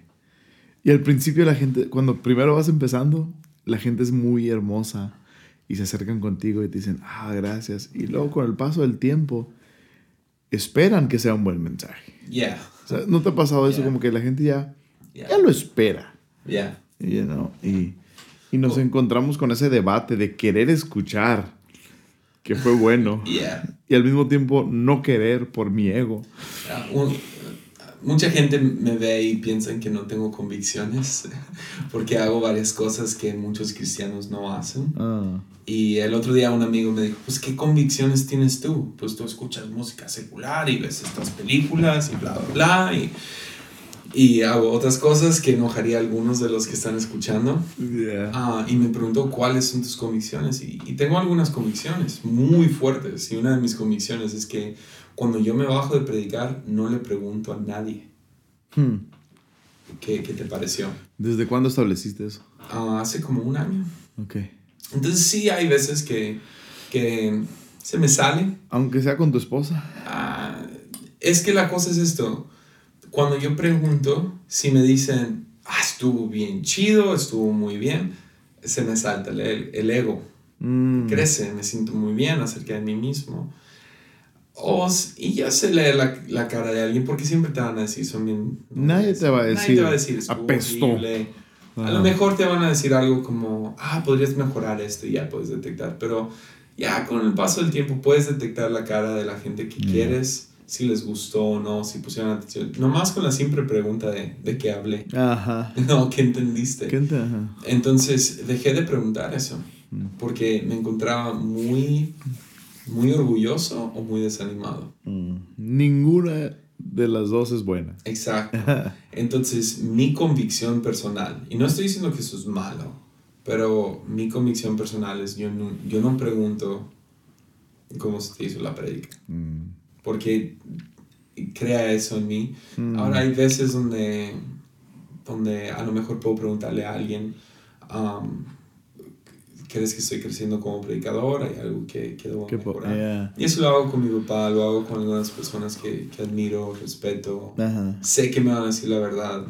Y al principio la gente, cuando primero vas empezando, la gente es muy hermosa y se acercan contigo y te dicen, ah, gracias. Y luego con el paso del tiempo, esperan que sea un buen mensaje. Yeah. ¿No te ha pasado eso? Como que la gente ya, ya lo espera. Yeah. You know? y, y, nos oh. encontramos con ese debate de querer escuchar, que fue bueno. Yeah. Y al mismo tiempo no querer por mi ego. Mucha gente me ve y piensan que no tengo convicciones porque hago varias cosas que muchos cristianos no hacen. Ah. Y el otro día un amigo me dijo, pues ¿qué convicciones tienes tú? Pues tú escuchas música secular y ves estas películas y bla, bla, bla. Y, y hago otras cosas que enojaría a algunos de los que están escuchando. Ah, y me preguntó cuáles son tus convicciones. Y, y, tengo algunas convicciones muy fuertes. Y una de mis convicciones es que cuando yo me bajo de predicar, no le pregunto a nadie. Hmm. ¿Qué, ¿Qué, te pareció? ¿Desde cuándo estableciste eso? Ah, hace como un año. Ok. Entonces sí hay veces que, que se me sale. Aunque sea con tu esposa. Ah, es que la cosa es esto. Cuando yo pregunto, si me dicen, ah, estuvo bien chido, estuvo muy bien, se me salta el, el ego. Mm. Crece, me siento muy bien acerca de mí mismo. O, y ya se lee la, la, cara de alguien porque siempre te van a decir, son bien... Nadie te va a decir, nadie te va a decir apestó. A lo mejor te van a decir algo como, ah, podrías mejorar esto y ya puedes detectar, pero ya con el paso del tiempo puedes detectar la cara de la gente que quieres, si les gustó o no, si pusieron atención. Nomás con la simple pregunta de, de qué hablé. Ajá. No, ¿qué entendiste? ¿Qué Ajá. Entonces dejé de preguntar eso, mm. porque me encontraba muy, muy orgulloso o muy desanimado. Mm. Ninguna de las dos es buena. Exacto. Entonces, mi convicción personal, y no estoy diciendo que eso es malo, pero mi convicción personal es, yo no, yo no pregunto cómo se te hizo la predica, mm. porque crea eso en mí. Mm. Ahora hay veces donde, donde a lo mejor puedo preguntarle a alguien, um, crees que estoy creciendo como predicador, hay algo que, que debo mejorar. Y eso lo hago con mi papá, lo hago con algunas personas que, que admiro, respeto. Sé que me van a decir la verdad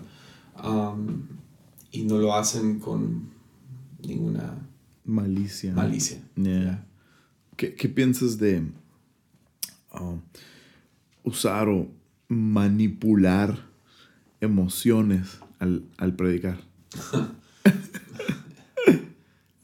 um, y no lo hacen con ninguna malicia. Malicia. ¿Qué, ¿Qué, piensas de um, usar o manipular emociones al, al predicar?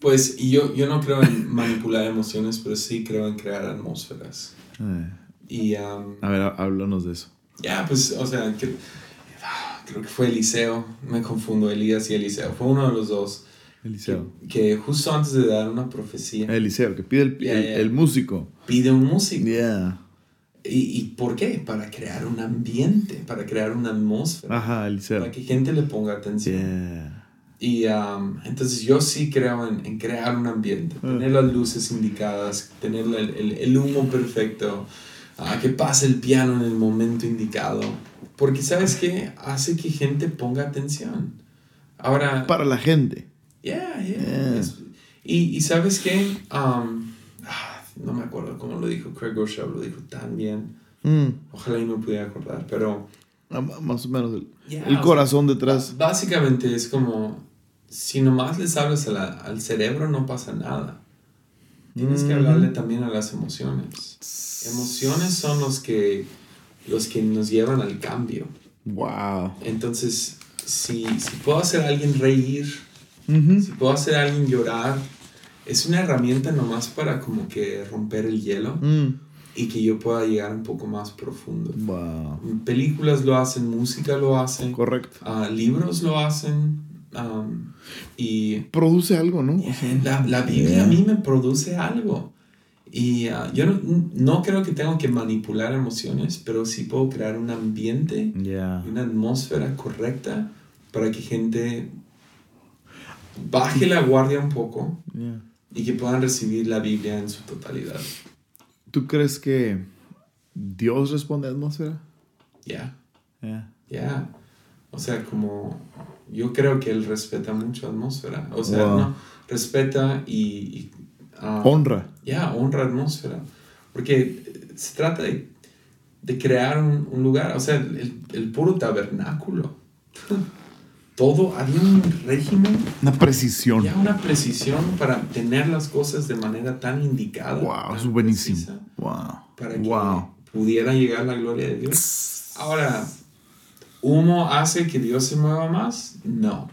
Pues yo, yo no creo en manipular emociones, pero sí creo en crear atmósferas. Eh. Y, um, a ver, háblanos de eso. Ya, pues, o sea, creo que fue Eliseo, me confundo, Elías y Eliseo, fue uno de los dos. Eliseo. Que, justo antes de dar una profecía. Eliseo, que pide el, el, músico. Pide un músico. Yeah. ¿Y, ¿Y por qué? Para crear un ambiente, para crear una atmósfera. Ajá, Eliseo. Para que gente le ponga atención. Yeah. Y um, entonces yo sí creo en, en crear un ambiente, ah. tener las luces indicadas, tener el, el, el humo perfecto, uh, que pase el piano en el momento indicado. Porque sabes qué? Hace que gente ponga atención. Ahora... Para la gente. Yeah, yeah. y, y, sabes qué? Um, ah, no me acuerdo cómo lo dijo Craig Rochelle, lo dijo tan bien. Mm. Ojalá y me pudiera acordar, pero... Ah, más o menos el, el corazón detrás. Básicamente es como si nomás les hablas al cerebro no pasa nada. Tienes que hablarle también a las emociones. Emociones son los que, los que nos llevan al cambio. Wow. Entonces, si, si puedo hacer a alguien reír, si puedo hacer a alguien llorar, es una herramienta nomás para como que romper el hielo mm. y que yo pueda llegar un poco más profundo. Wow. Películas lo hacen, música lo hacen. Correcto. Uh, libros lo hacen. Um, y produce algo, ¿no? la, la, Biblia a mí me produce algo. Y uh, yo no, no, creo que tengo que manipular emociones, pero sí puedo crear un ambiente, una atmósfera correcta para que gente baje la guardia un poco y que puedan recibir la Biblia en su totalidad. ¿Tú crees que ¿Dios responde a atmósfera? Ya. Ya. O sea, como yo creo que él respeta mucho atmósfera. O sea, no, respeta y... Ah, honra. Ya, honra atmósfera. Porque se trata de, de crear un, un, lugar, o sea, el, el puro tabernáculo. Todo, había un régimen. Una precisión. Ya una precisión para tener las cosas de manera tan indicada. Wow, es buenísimo. wow. Para que pudiera llegar la gloria de Dios. Ahora, ¿humo hace que Dios se mueva más? No.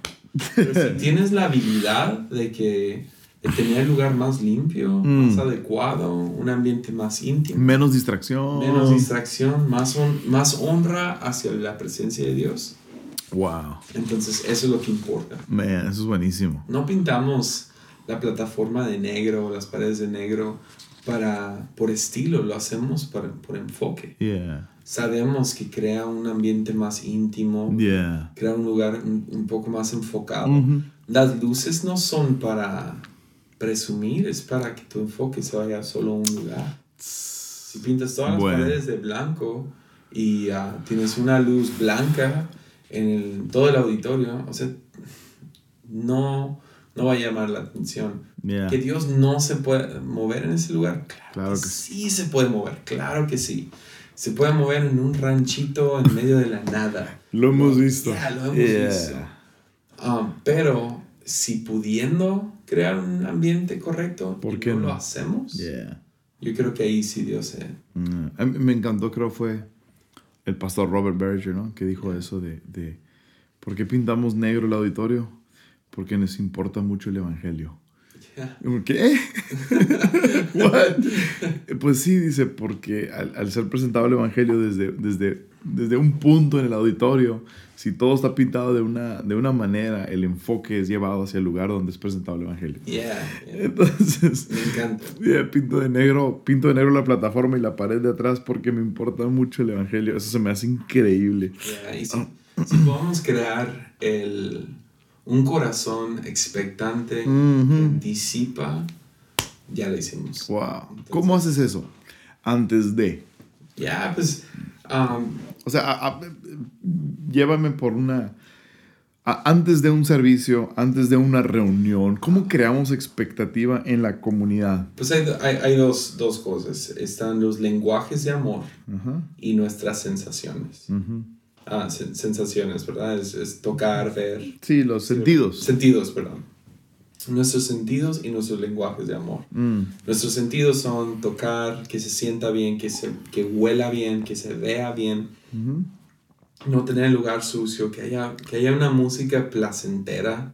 Pero si tienes la habilidad de que de tener el lugar más limpio, mm. más adecuado, un ambiente más íntimo. Menos distracción. Menos distracción, más, más honra hacia la presencia de Dios. Wow. Entonces, eso es lo que importa. Man, eso es buenísimo. No pintamos la plataforma de negro, las paredes de negro para por estilo, lo hacemos por, por enfoque. Yeah. Sabemos que crea un ambiente más íntimo, yeah. crea un lugar un, poco más enfocado. Las luces no son para presumir, es para que tu enfoque se vaya solo a un lugar. Si pintas todas las paredes de blanco y ah, tienes una luz blanca en todo el auditorio, o sea, no, no va a llamar la atención. Que Dios no se puede mover en ese lugar. Claro, que, sí. se puede mover, claro que sí. Se puede mover en un ranchito en medio de la nada. lo hemos visto. Ya, lo hemos visto. Um, pero si pudiendo crear un ambiente correcto, ¿por qué no, lo hacemos? Yo creo que ahí sí Dios se... Mm, me encantó, creo fue el pastor Robert Berger, ¿no? Que dijo eso de, de, ¿por qué pintamos negro el auditorio? Porque nos importa mucho el Evangelio. ¿Qué? pues sí, dice, porque al, ser presentado el Evangelio desde, desde, desde un punto en el auditorio, si todo está pintado de una, de una manera, el enfoque es llevado hacia el lugar donde es presentado el Evangelio. Entonces, me encanta. pinto de negro, pinto de negro la plataforma y la pared de atrás porque me importa mucho el Evangelio. Eso se me hace increíble. y si, si podemos crear el un corazón expectante disipa, ya lo hicimos. Wow. ¿Cómo haces eso? Antes de. Ya, pues. Um, o sea, llévame por una. antes de un servicio, antes de una reunión, ¿cómo creamos expectativa en la comunidad? Pues hay, hay, dos, dos, cosas. Están los lenguajes de amor y nuestras sensaciones. Ah, sensaciones, ¿verdad? Es, tocar, ver. Sí, los sentidos. Sentidos, perdón. Nuestros sentidos y nuestros lenguajes de amor. Mm. Nuestros sentidos son tocar, que se sienta bien, que, se, que huela bien, que se vea bien. No tener el lugar sucio, que haya, que haya una música placentera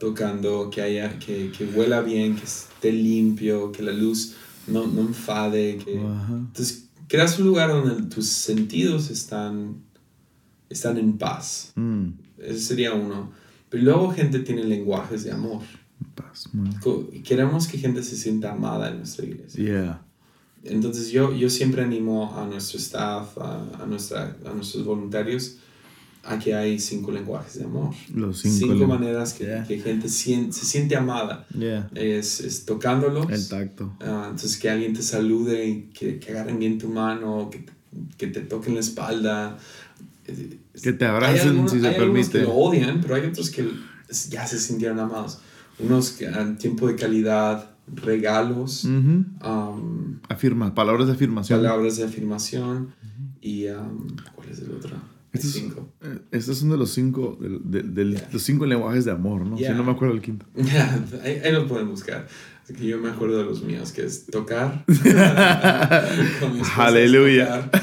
tocando, que, haya, que, que huela bien, que esté limpio, que la luz no, no enfade. Que... Entonces, creas un lugar donde tus sentidos están están en paz. Mm. Ese sería uno. Pero luego gente tiene lenguajes de amor. Paz, Queremos que gente se sienta amada en nuestra iglesia. Entonces yo, yo siempre animo a nuestro staff, a, nuestra, a nuestros voluntarios, a que hay cinco lenguajes de amor. Los cinco, maneras que, que gente se siente amada. Es, es, tocándolo. El tacto. Ah, entonces que alguien te salude que, que agarren bien tu mano, que, que te toquen la espalda, que te abracen si se hay permite. que lo odian, pero hay otros que ya se sintieron amados. Unos que han tiempo de calidad, regalos, um, Afirma, palabras de afirmación. Palabras de afirmación. Y um, ¿cuál es el otro? Estos, cinco. Eh, estos son de los cinco, de, de, los cinco lenguajes de amor, ¿no? Si no me acuerdo el quinto. ahí, ahí, lo pueden buscar. Así que yo me acuerdo de los míos, que es tocar. Aleluya.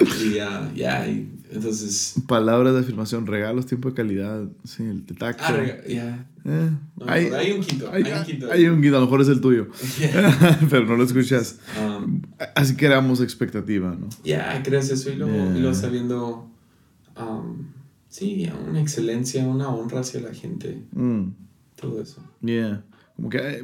y ya, ya, entonces... Palabras de afirmación, regalos, tiempo de calidad, sí, el tacto. Ah, ya. Eh, hay, un quinto, hay, un quinto. Hay un quinto, a lo mejor es el tuyo. Pero no lo escuchas. Um, Así creamos expectativa, ¿no? Ya, creas eso y luego, sabiendo... Um, sí, una excelencia, una honra hacia la gente. Mm. Todo eso. Yeah. Como que eh,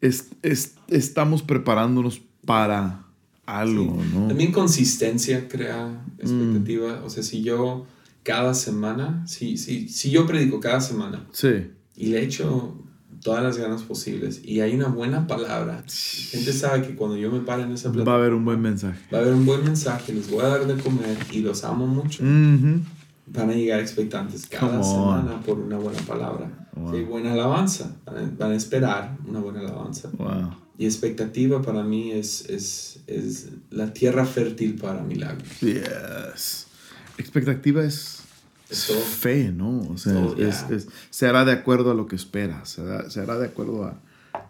es, es, estamos preparándonos para algo, ¿no? También consistencia crea expectativa. O sea, si yo cada semana, si, si, si yo predico cada semana sí. y le echo todas las ganas posibles y hay una buena palabra, la gente sabe que cuando yo me paro en esa plataforma va a haber un buen mensaje. Va a haber un buen mensaje, les voy a dar de comer y los amo mucho. Van a llegar expectantes cada semana por una buena palabra. Wow. buena alabanza. Van a esperar una buena alabanza. Y expectativa para mí es, es, es la tierra fértil para milagros. Yes. Expectativa es fe, ¿no? O sea, es, se hará de acuerdo a lo que esperas, se hará, de acuerdo a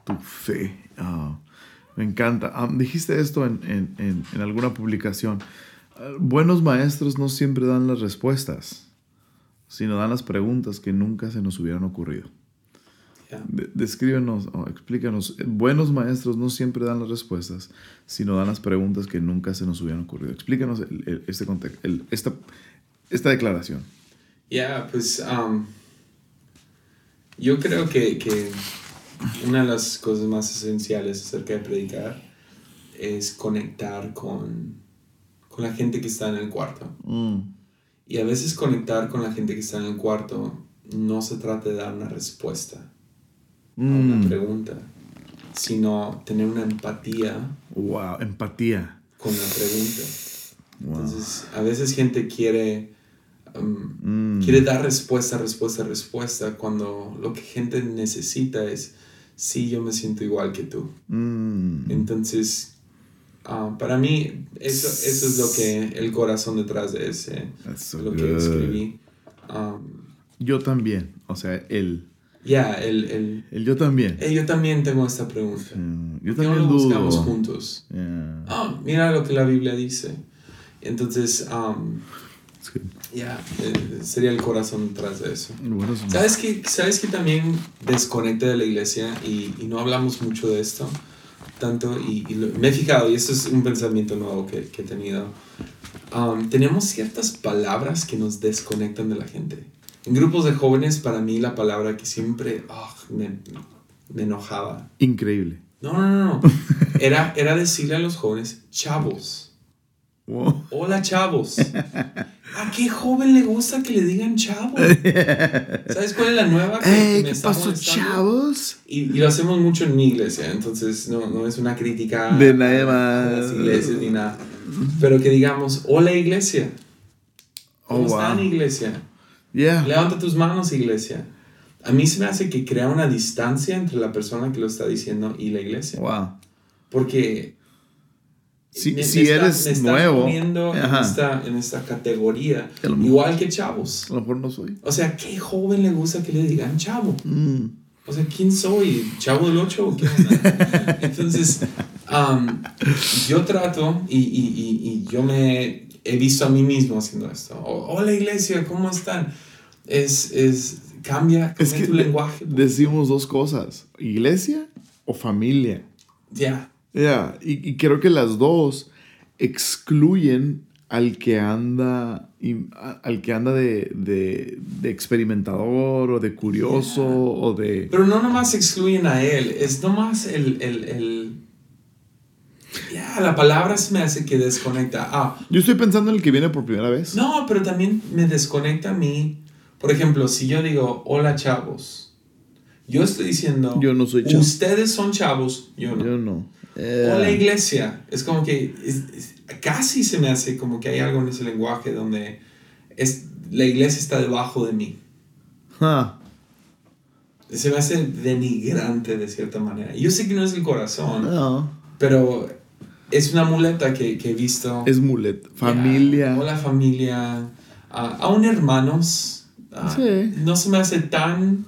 tu fe. Ah, me encanta. Ah, dijiste esto en, en, en, alguna publicación. Ah, buenos maestros no siempre dan las respuestas, sino dan las preguntas que nunca se nos hubieran ocurrido. Descríbenos o explícanos. Buenos maestros no siempre dan las respuestas, sino dan las preguntas que nunca se nos hubieran ocurrido. Explícanos este contexto, esta, esta declaración. Ya, pues um, yo creo que, que, una de las cosas más esenciales acerca de predicar es conectar con, con la gente que está en el cuarto. Mm. Y a veces conectar con la gente que está en el cuarto no se trata de dar una respuesta a una mm. pregunta, sino tener una empatía. Wow, empatía. Con la pregunta. Entonces, a veces gente quiere Um, mm. quiere dar respuesta, respuesta, respuesta, cuando lo que gente necesita es, sí, yo me siento igual que tú. Mm. Entonces, ah, para mí, eso, eso es lo que, el corazón detrás de ese, lo que escribí. Um, yo también, o sea, él. Ya, el, el, yo también. Eh, yo también tengo esta pregunta. yo también no lo buscamos juntos? Ah, mira lo que la Biblia dice. Entonces, um, ya, eh, sería el corazón detrás de eso. ¿Sabes que, ¿Sabes que también desconecta de la iglesia y, y no hablamos mucho de esto? Tanto, y, me he fijado, y esto es un pensamiento nuevo que, que he tenido. Um, tenemos ciertas palabras que nos desconectan de la gente. En grupos de jóvenes, para mí la palabra que siempre ah, me, me, enojaba. Increíble. No, no, no, no. Era, era decirle a los jóvenes, chavos. Hola, chavos. ¿A qué joven le gusta que le digan chavo? ¿Sabes cuál es la nueva? Que, ¿Qué pasó, chavos? Y, lo hacemos mucho en mi iglesia, entonces no, no es una crítica de nadie más. las iglesias ni nada. Pero que digamos, hola iglesia. ¿Cómo oh, están, iglesia? Levanta tus manos, iglesia. A mí se me hace que crea una distancia entre la persona que lo está diciendo y la iglesia. Wow. Porque si, si eres está nuevo. Poniendo en esta, en esta categoría, igual que chavos. A lo mejor no soy. O sea, ¿qué joven le gusta que le digan chavo? Mm. O sea, ¿quién soy? ¿Chavo del 8 o qué Entonces, um, yo trato y, y, y, yo me he visto a mí mismo haciendo esto. Hola iglesia, ¿cómo están? Es, es cambia, es que tu lenguaje. Decimos dos cosas, iglesia o familia. Ya. Ya, y, creo que las dos excluyen al que anda, al que anda de, de, de experimentador o de curioso o de... Pero no nomás excluyen a él, es nomás el... el, el... Ya, la palabra se me hace que desconecta. Ah, yo estoy pensando en el que viene por primera vez. No, pero también me desconecta a mí. Por ejemplo, si yo digo, hola chavos, yo estoy diciendo, yo no soy chavo. Ustedes son chavos, yo no. Yo no. O la iglesia. Es como que casi se me hace como que hay algo en ese lenguaje donde es, la iglesia está debajo de mí. Se me hace denigrante de cierta manera. Yo sé que no es el corazón, pero es una muleta que, que he visto. Es muleta. Familia. hola familia. aún hermanos. Ah, no se me hace tan...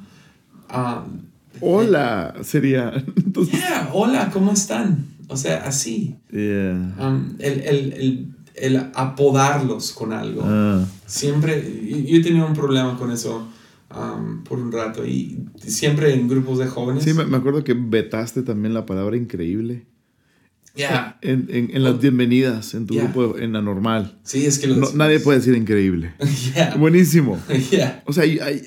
Hola, sería. Entonces... hola, ¿cómo están? O sea, así. Um, el, el, el, apodarlos con algo. Ah. Siempre, yo he tenido un problema con eso um, por un rato y siempre en grupos de jóvenes. Sí, me, acuerdo que vetaste también la palabra increíble. Ya. En, en, en, las oh. bienvenidas, en tu grupo, en la normal. Sí, es que Nadie puede decir increíble. Buenísimo. O sea, hay,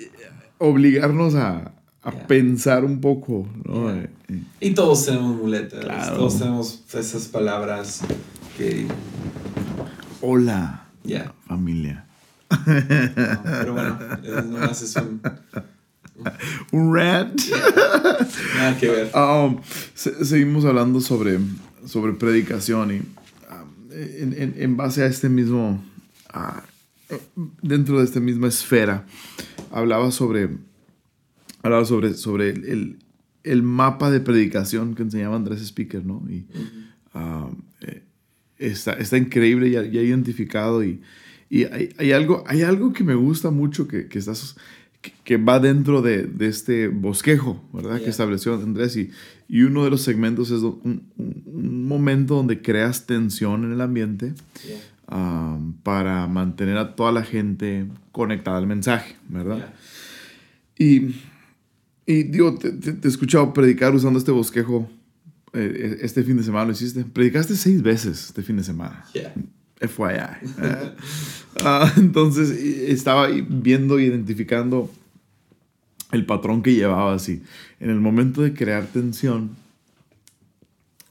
obligarnos a, a pensar un poco. ¿no? Eh, eh. Y todos tenemos muletas, todos tenemos esas palabras que... Hola, familia. pero bueno, nomás es un, un rant. Nada que ver. Um, seguimos hablando sobre, sobre predicación y um, en, en, base a este mismo, uh, dentro de esta misma esfera, hablaba sobre, hablaba sobre, sobre el, el, mapa de predicación que enseñaba Andrés Speaker, ¿no? Y um, eh, está, está increíble, ya, ya identificado y, y hay, hay, algo, hay algo que me gusta mucho que, que estás que, va dentro de, de, este bosquejo, ¿verdad? Que estableció Andrés. Y, y, uno de los segmentos es un, un, momento donde creas tensión en el ambiente um, para mantener a toda la gente conectada al mensaje, ¿verdad? Y, y digo, te, te, he escuchado predicar usando este bosquejo eh, este fin de semana, ¿lo hiciste? Predicaste seis veces este fin de semana. FYI. Ah, entonces estaba viendo, identificando el patrón que llevaba así. En el momento de crear tensión,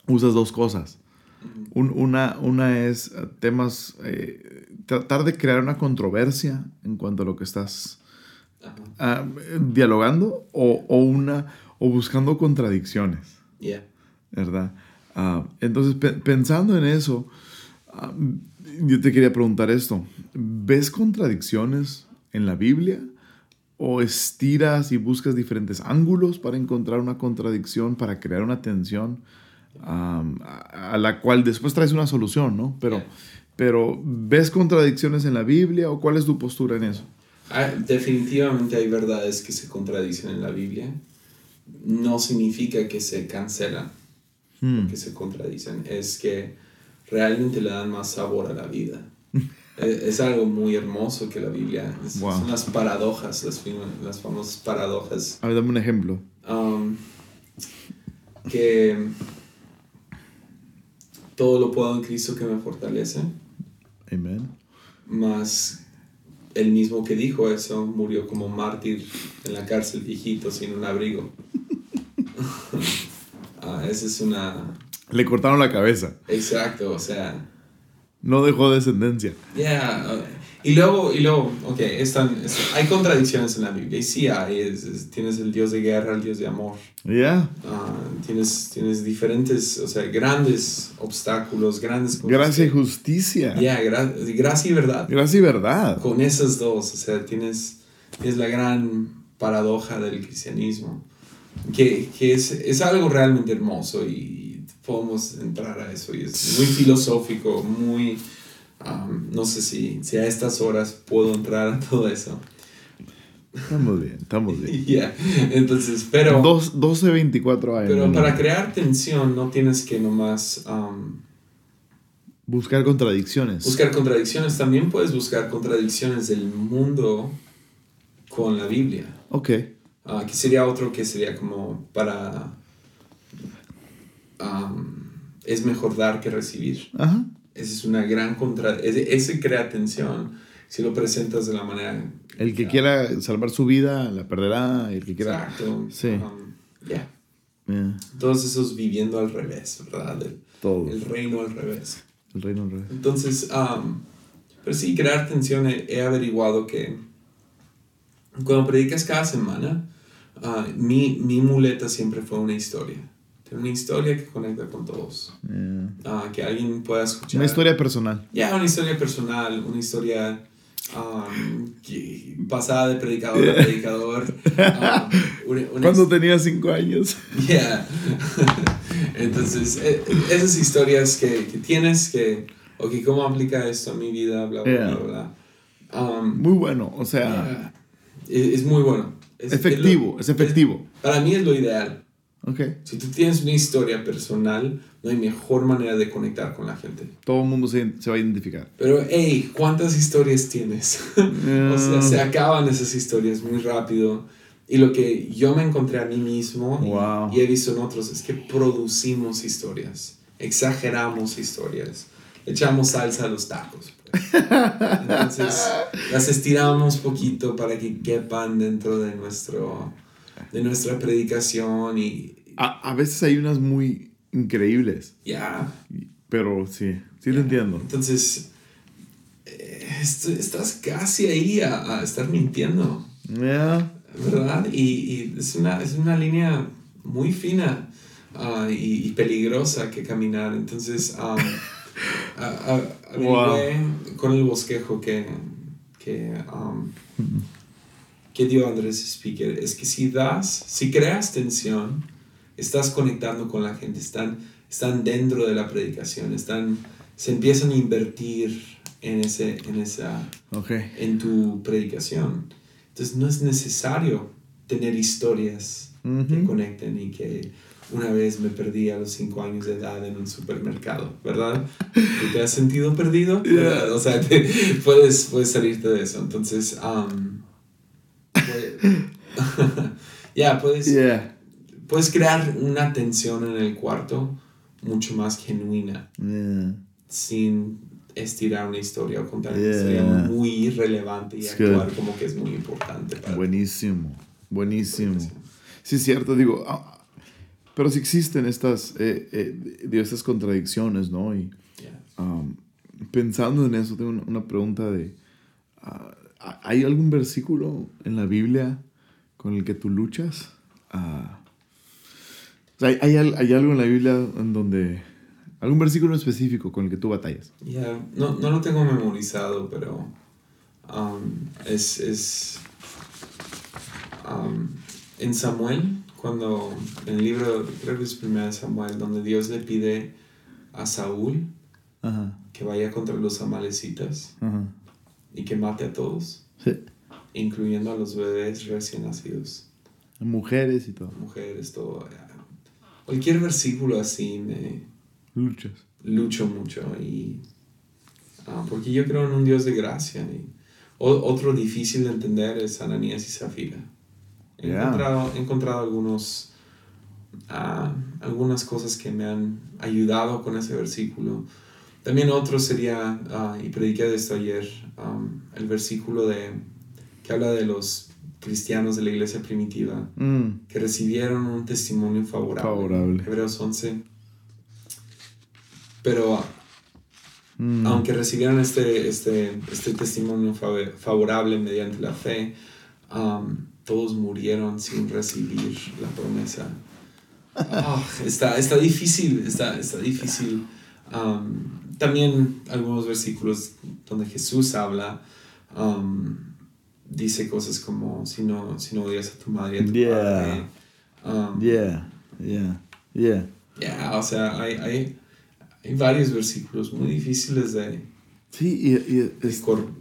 usas dos cosas. una, una es eh, temas, eh, tratar de crear una controversia en cuanto a lo que estás ah, dialogando o, o, una, o buscando contradicciones. ¿Verdad? Ah, entonces, pensando en eso, yo te quería preguntar esto. ¿Ves contradicciones en la Biblia? ¿O estiras y buscas diferentes ángulos para encontrar una contradicción, para crear una tensión a, la cual después traes una solución, ¿no? Pero, pero ¿ves contradicciones en la Biblia o cuál es tu postura en eso? Ah, definitivamente hay verdades que se contradicen en la Biblia. No significa que se cancelan, hmm. que se contradicen. Es que realmente le dan más sabor a la vida. es, algo muy hermoso que la Biblia, son las paradojas, las, las famosas paradojas. A ver, dame un ejemplo. Um, que todo lo puedo en Cristo que me fortalece. Amén. Más el mismo que dijo eso murió como mártir en la cárcel viejito sin un abrigo. ah, esa es una le cortaron la cabeza. Exacto, o sea. No dejó descendencia. Yeah. Y luego, y luego, ok, están, hay contradicciones en la Biblia. Y sí hay. tienes el Dios de guerra, el Dios de amor. Yeah. Ah, tienes, tienes diferentes, o sea, grandes obstáculos, grandes Gracia y justicia. Yeah, gracia y verdad. Gracia y verdad. Con esas dos, o sea, tienes, es la gran paradoja del cristianismo. Que, que es, es algo realmente hermoso y podemos entrar a eso y es muy filosófico, muy... Um, no sé si, si a estas horas puedo entrar a todo eso. Estamos bien, estamos bien. Yeah. Entonces, pero... 12, 24 años. Pero para crear tensión no tienes que nomás... Um, buscar contradicciones. Buscar contradicciones. También puedes buscar contradicciones del mundo con la Biblia. Ok. Uh, que sería otro que sería como para es mejor dar que recibir. Esa es una gran contra... Ese, crea tensión si lo presentas de la manera... El que quiera salvar su vida la perderá, el que quiera... Exacto. Sí. ya Todos esos viviendo al revés, ¿verdad? El, Todo. El reino al revés. El reino al revés. Entonces, pero sí, crear tensión, he, averiguado que cuando predicas cada semana, ah, mi, mi muleta siempre fue una historia una historia que conecta con todos. Ah, que alguien pueda escuchar. Una historia personal. Ya, una historia personal, una historia um, pasada de predicador a predicador. Um, Cuando tenía cinco años. Yeah. Entonces, e, esas historias que, que, tienes que, ok, ¿cómo aplica esto a mi vida? Bla, bla, bla, um, muy bueno, o sea. es, muy bueno. Es, efectivo, es, efectivo. para mí es lo ideal. Okay. Si tú tienes una historia personal, no hay mejor manera de conectar con la gente. Todo el mundo se, se va a identificar. Pero, hey, ¿cuántas historias tienes? o sea, se acaban esas historias muy rápido. Y lo que yo me encontré a mí mismo y, he visto en otros es que producimos historias, exageramos historias, echamos salsa a los tacos. Entonces, las estiramos poquito para que quepan dentro de nuestro de nuestra predicación y... A, a veces hay unas muy increíbles. Ya. Pero sí, sí lo entiendo. Entonces, eh, estás casi ahí a, a estar mintiendo. Yeah. ¿verdad? Y, y es, una, es una línea muy fina uh, y, y, peligrosa que caminar. Entonces, um, wow. con el bosquejo que, que, um, que dio Andrés Speaker. Es que si das, si creas tensión, estás conectando con la gente, están, están dentro de la predicación, están, se empiezan a invertir en, ese, en, esa, en tu predicación. Entonces no es necesario tener historias que conecten y que una vez me perdí a los 5 años de edad en un supermercado, ¿verdad? ¿Te has sentido perdido? O sea, puedes, puedes salirte de eso. Entonces, um, ya, puedes, puedes crear una tensión en el cuarto mucho más genuina sin estirar una historia o contar una historia muy relevante y actuar como que es muy importante. buenísimo, buenísimo. Sí, es cierto, digo, ah, pero sí existen estas, eh, eh, estas contradicciones, ¿no? Y um, pensando en eso, tengo una, pregunta de, uh, ¿hay algún versículo en la Biblia con el que tú luchas? Uh, ¿hay, hay, hay, algo en la Biblia en donde ¿Algún versículo específico con el que tú batallas? Ya, no, no, lo tengo memorizado, pero um, es, es um, en Samuel, cuando en el libro, creo que es de Samuel, donde Dios le pide a Saúl que vaya contra los amalecitas y que mate a todos, incluyendo a los bebés recién nacidos. Mujeres y todo. Mujeres, todo. Cualquier versículo así me Luchas. Lucho mucho y... Ah, porque yo creo en un Dios de gracia. Y otro difícil de entender es Ananías y Zafira. He, encontrado, he encontrado algunos, uh, algunas cosas que me han ayudado con ese versículo. También otro sería, uh, y prediqué de esto ayer, um, el versículo de, que habla de los cristianos de la iglesia primitiva mm. que recibieron un testimonio favorable. favorable. Hebreos 11 pero mm. aunque recibieron este, este, este testimonio favorable mediante la fe, um, todos murieron sin recibir la promesa. Ah, está, está difícil, está, está difícil. Um, también algunos versículos donde Jesús habla, um, dice cosas como, si no, si no odias a tu madre y a tu padre. yeah, yeah, yeah. Yeah, o sea, hay, hay hay varios versículos muy difíciles de, sí, y,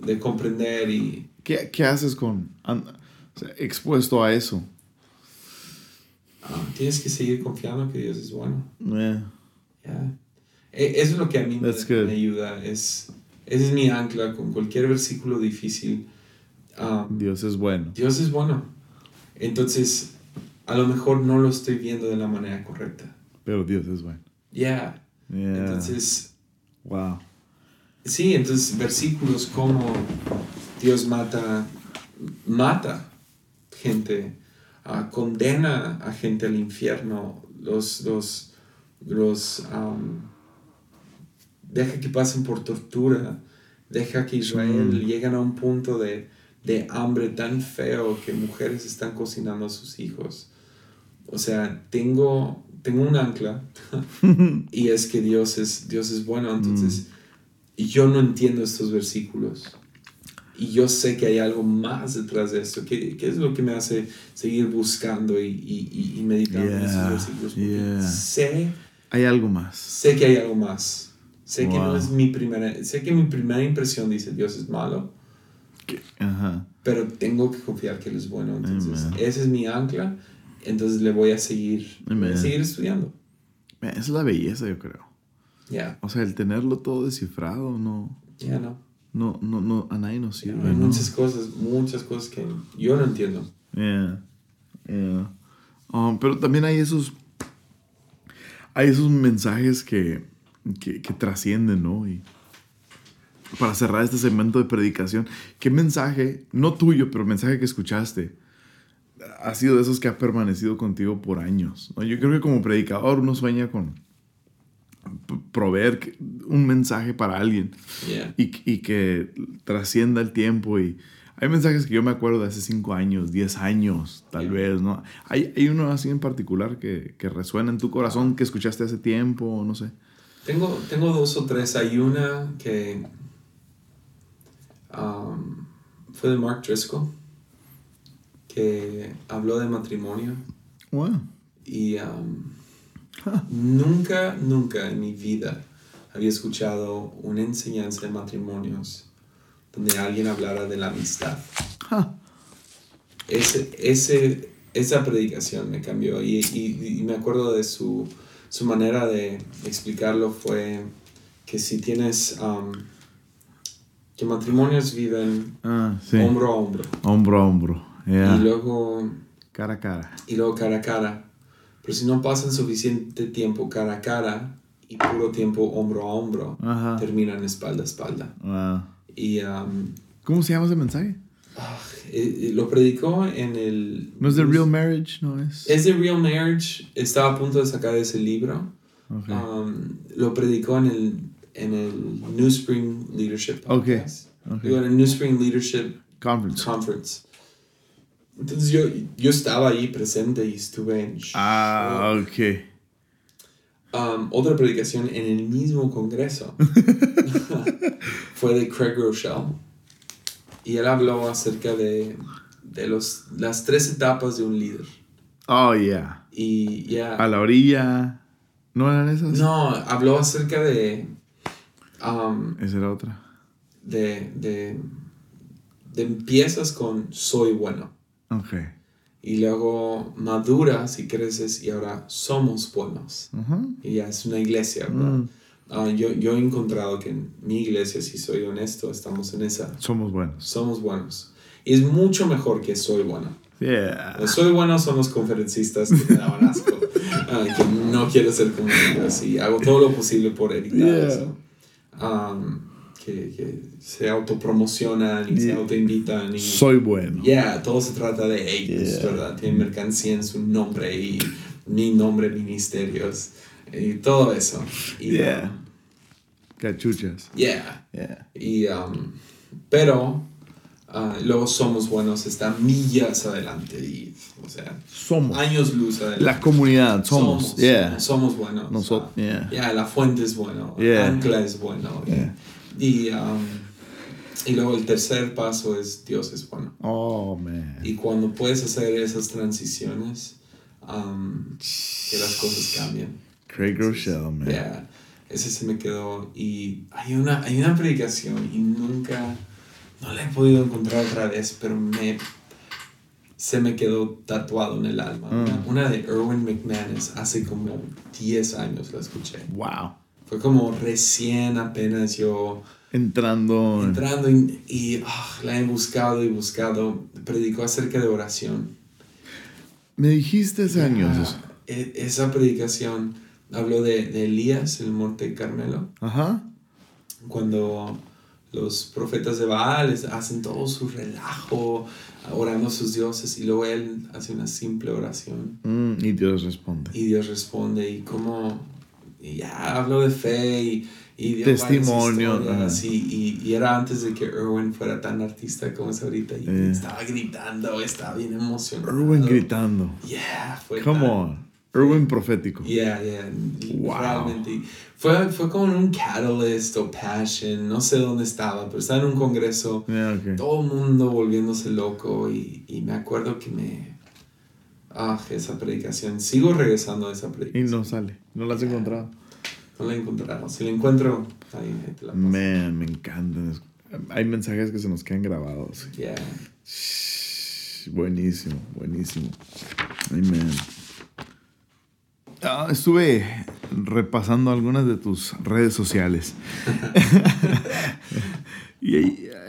de, comprender y... ¿Qué, qué haces con expuesto a eso? Ah, tienes que seguir confiando que Dios es bueno. Yeah. Eso es lo que a mí me, ayuda. Es, ese es mi ancla con cualquier versículo difícil. Um, Dios es bueno. Dios es bueno. Entonces, a lo mejor no lo estoy viendo de la manera correcta. Pero Dios es bueno. Ya. Entonces, wow. Sí, entonces versículos como Dios mata, mata gente, uh, condena a gente al infierno, los, los, los um, deja que pasen por tortura, deja que Israel mm. lleguen a un punto de, de hambre tan feo que mujeres están cocinando a sus hijos. O sea, tengo tengo un ancla y es que Dios es, Dios es bueno. Entonces, y yo no entiendo estos versículos. Y yo sé que hay algo más detrás de esto. ¿Qué, qué es lo que me hace seguir buscando y, y, y meditando en estos versículos? sé... Hay algo más. Sé que hay algo más. Sé que no es mi primera... Sé que mi primera impresión dice Dios es malo. Pero tengo que confiar que Él es bueno. Entonces, ese es mi ancla entonces le voy a seguir, seguir estudiando. Esa es la belleza, yo creo. Ya. O sea, el tenerlo todo descifrado, no. Ya no. No, no, no, a nadie nos sirve. hay muchas cosas, muchas cosas que yo no entiendo. Yeah. Yeah. Um, pero también hay esos. Hay esos mensajes que, que, que trascienden, ¿no? Y para cerrar este segmento de predicación, ¿qué mensaje, no tuyo, pero mensaje que escuchaste? ha sido de esos que ha permanecido contigo por años. Yo creo que como predicador uno sueña con proveer un mensaje para alguien y, y, que trascienda el tiempo. Y Hay mensajes que yo me acuerdo de hace 5 años, 10 años, tal vez, ¿no? ¿Hay, ¿Hay, uno así en particular que, que, resuena en tu corazón, que escuchaste hace tiempo, no sé? Tengo, tengo dos o tres. Hay una que um, fue de Mark Driscoll, que habló de matrimonio. Wow. Y um, nunca, nunca en mi vida había escuchado una enseñanza de matrimonios donde alguien hablara de la amistad. Ese, ese, esa predicación me cambió y, y, me acuerdo de su, su, manera de explicarlo fue que si tienes... Um, que matrimonios viven ah, hombro a hombro. Hombro a hombro. Y luego... Cara a cara. Y luego cara a cara. Pero si no pasan suficiente tiempo cara a cara y puro tiempo hombro a hombro, terminan espalda a espalda. Y, um, ¿Cómo se llama ese mensaje? Ah, eh, lo predicó en el... ¿No es The Real Marriage? ¿No es? Es The Real Marriage. Estaba a punto de sacar ese libro. Um, lo predicó en el, en el New Spring Leadership Podcast. Okay. En el New Spring Leadership Conference. Conference. Entonces yo, yo estaba ahí presente y estuve en Ah, ok. Um, otra predicación en el mismo congreso fue de Craig Rochelle. Y él habló acerca de, de los, las tres etapas de un líder. Oh, yeah. Y ya. A la orilla. ¿No eran esas? No, habló acerca de. Um, Esa era otra. De, de, de empiezas con soy bueno. Ok. Y luego maduras y creces y ahora somos buenos. Y ya es una iglesia, ¿verdad? Mm. Ah, yo, yo he encontrado que en mi iglesia, si soy honesto, estamos en esa. Somos buenos. Somos buenos. Y es mucho mejor que soy bueno. Yeah. soy bueno son los conferencistas que me daban asco. Ah, que no quiero ser como ellos y hago todo lo posible por evitar eso. Um, que, que, se autopromocionan y se autoinvitan. Y, soy bueno. Yeah, todo se trata de ellos, ¿verdad? Tienen mercancía en su nombre y mi nombre, ministerios y todo eso. Y, yeah. Um, Cachuchas. Yeah. Yeah. Y, um, pero uh, luego somos buenos, está millas adelante y, o sea, somos. años luz adelante. La comunidad, somos. Somos, yeah. somos buenos. Nosotros, yeah. yeah. la fuente es bueno, yeah. ancla es bueno. Yeah. Y, um, y luego el tercer paso es Dios es bueno. Oh, man. Y cuando puedes hacer esas transiciones, um, que las cosas cambian. Craig Rochelle, man. Yeah, ese se me quedó. Y hay una, hay una predicación y nunca, no la he podido encontrar otra vez, pero me, se me quedó tatuado en el alma. Una, Mm. una de Erwin McManus, hace como 10 años la escuché. Wow. Fue como recién apenas yo Entrando. entrando y, y, ah, la he buscado y buscado. Predicó acerca de oración. Me dijiste hace años Ah, e- esa predicación habló de, de Elías, el monte Carmelo, Ajá. cuando los profetas de Baal hacen todo su relajo, orando a sus dioses, y luego él hace una simple oración Mm, y Dios responde. y Dios responde, y como, y ya habló de fe y, y dio varias Testimonio, sí, y, y era antes de que Erwin fuera tan artista como es ahorita, y Eh. estaba gritando, estaba bien emocionado. Erwin gritando. Yeah, fue Come tan- on. Erwin profético. Yeah, yeah, Wow. realmente. Fue, fue como un Catalyst o Passion, no sé dónde estaba, pero estaba en un congreso, Yeah, okay. todo el mundo volviéndose loco y, y me acuerdo que me... Ah, esa predicación, sigo regresando a esa Y predicación. no sale. No la has encontrado. No la he encontrado, si la encuentro, ahí, te la paso. Man, me encantan. Hay mensajes que se nos quedan grabados. Yeah. Shh, Buenísimo, buenísimo. Amen. Ah, estuve repasando algunas de tus redes sociales. y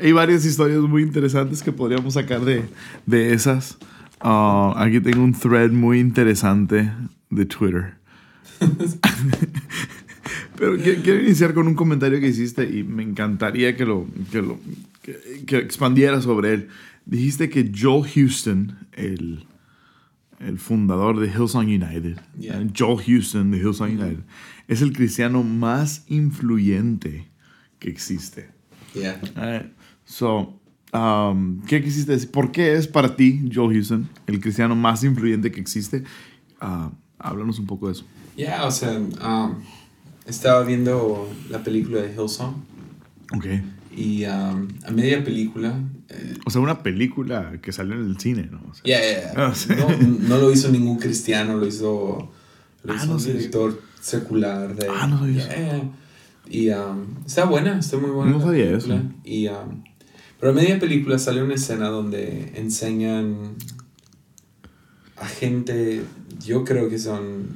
hay, varias historias muy interesantes que podríamos sacar de, de esas. Ah, aquí tengo un thread muy interesante de Twitter. Pero qui- quiero iniciar con un comentario que hiciste y me encantaría que lo, que lo que, expandiera sobre él. Dijiste que Joel Houston, el, el fundador de Hillsong United, Yeah. Joel Houston de Hillsong United, es el cristiano más influyente que existe. Yeah. Alright. So, Um, ¿Qué quisiste decir? ¿Por qué es para ti, Joel Houston, el cristiano más influyente que existe? Uh, háblanos un poco de eso. Ya, yeah, o sea, um, estaba viendo la película de Hillsong. Ok. Y um, a media película. Eh, o sea, una película que salió en el cine, ¿no? Ya, ya. No, lo hizo ningún cristiano, lo hizo, lo ah, hizo un director secular. De, ah, no sabía eso. Y um, está buena, está muy buena. No sabía eso. Y, um, pero a media película sale una escena donde enseñan a gente, yo creo que son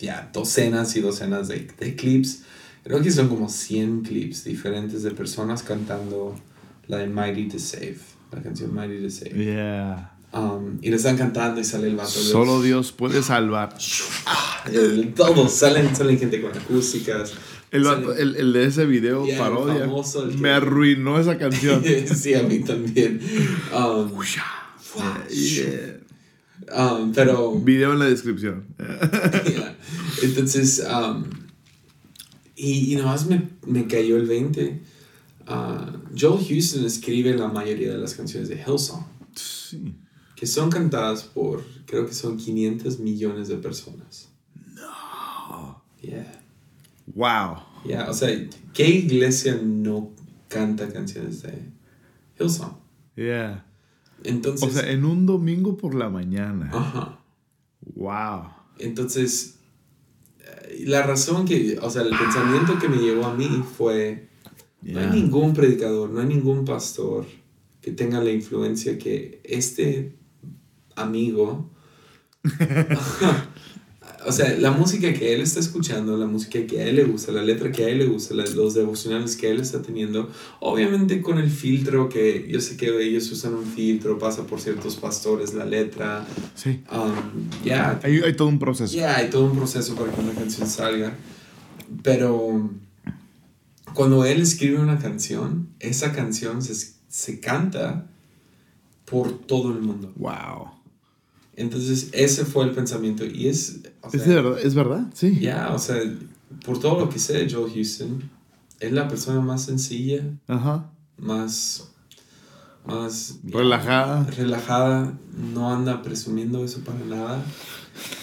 ya docenas y docenas de, de clips. Creo que son como 100 clips diferentes de personas cantando la de Mighty to Save, la canción Mighty to Save. Yeah. Um, y le están cantando y sale el vato. Solo Dios puede salvar. Todos salen, salen gente con acústicas. El, el, el, de ese video parodia me arruinó esa canción. sí, a mí también. Um, um, pero. Video en la descripción. Entonces, um, y, y nomás me, me cayó el 20. Uh, Joel Houston escribe la mayoría de las canciones de Hillsong. Sí. Que son cantadas por, creo que son 500 millones de personas. No. Yeah. Wow. Yeah, o sea, ¿qué iglesia no canta canciones de Hillsong? Yeah. Entonces. O sea, en un domingo por la mañana. Ajá. Wow. Entonces, la razón que, o sea, el pensamiento que me llevó a mí fue, no hay ningún predicador, no hay ningún pastor que tenga la influencia que este amigo o sea, la música que él está escuchando, la música que a él le gusta, la letra que a él le gusta, los devocionales que él está teniendo, obviamente con el filtro que yo sé que ellos usan un filtro, pasa por ciertos pastores la letra. Sí. Um, ya. hay, hay, todo un proceso. Ya, hay todo un proceso para que una canción salga. Pero cuando él escribe una canción, esa canción se, se canta por todo el mundo. Wow. Entonces, ese fue el pensamiento. Y es. es, verdad, es verdad, sí. Ya, o sea, por todo lo que sé de Joel Houston, es la persona más sencilla, Ajá. más. más. relajada. relajada, no anda presumiendo eso para nada.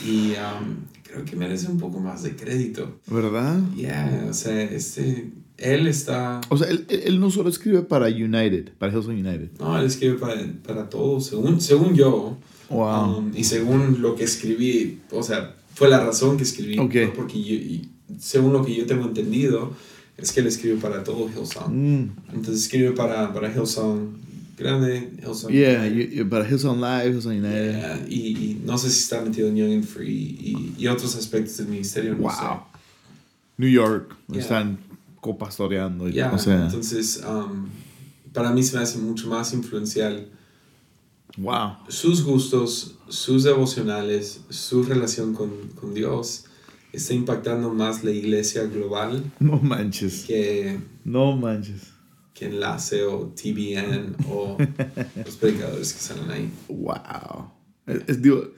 Y um, creo que merece un poco más de crédito. ¿Verdad? Ya, o sea, este. Él está. O sea, él, él, no solo escribe para United, para Hillsong United. No, él escribe para, para todos, según, según yo. Wow. Um, y según lo que escribí, o sea, fue la razón que escribí. Porque yo, según lo que yo tengo entendido, es que él escribe para todo Hillsong. Mm. Entonces escribe para, para Hillsong grande, Hillsong. Yeah, para Hillsong Live, Hillsong United. y, y, no sé si está metido en Young and Free y, y otros aspectos del ministerio. No wow. New York, están copastoreando. Yeah. O sea. Entonces, um, para mí se me hace mucho más influencial Wow. Sus gustos, sus devocionales, su relación con, con Dios está impactando más la iglesia global. No manches. Que. No manches. Que Enlace o TBN o los predicadores que salen ahí. Wow. Es, digo,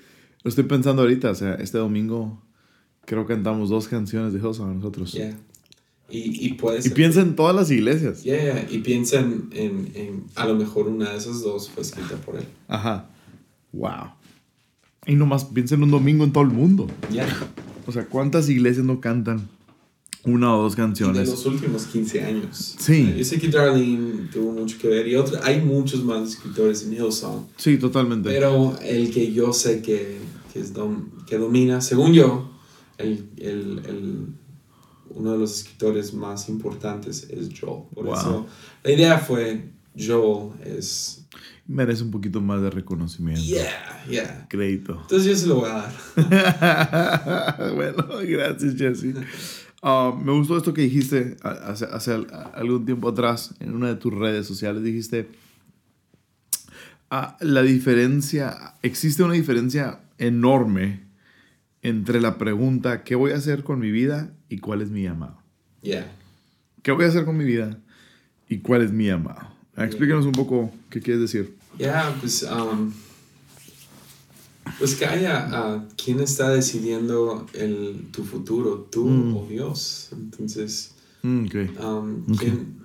lo estoy pensando ahorita, o sea, este domingo creo que cantamos dos canciones de Hillsong nosotros. Yeah. Y, y, puede y piensa en todas las iglesias. Yeah, y piensa en, en, a lo mejor una de esas dos fue escrita por él. Ajá. Wow. Y nomás piensa en un domingo en todo el mundo. Ya. O sea, ¿cuántas iglesias no cantan una o dos canciones? Y de los últimos 15 años. Sí. yo sé que Darlene tuvo mucho que ver y otro, hay muchos más escritores en Hillsong. Sí, totalmente. Pero el que yo sé que, que, es que domina, según yo, el, el, el uno de los escritores más importantes es Joel. Por eso la idea fue Joel es... Merece un poquito más de reconocimiento. Yeah, yeah. Crédito. Entonces yo se lo voy a dar. bueno, gracias Jesse. Ah, me gustó esto que dijiste hace, hace, algún tiempo atrás en una de tus redes sociales. Dijiste, ah, la diferencia, existe una diferencia enorme entre la pregunta, ¿qué voy a hacer con mi vida y cuál es mi llamado? Yeah. ¿Qué voy a hacer con mi vida y cuál es mi llamado? Explícanos un poco qué quieres decir. Ya, pues, um, pues que haya uh, quién está decidiendo el, tu futuro, tú mm. o Dios. Entonces, mm, um, ¿quién,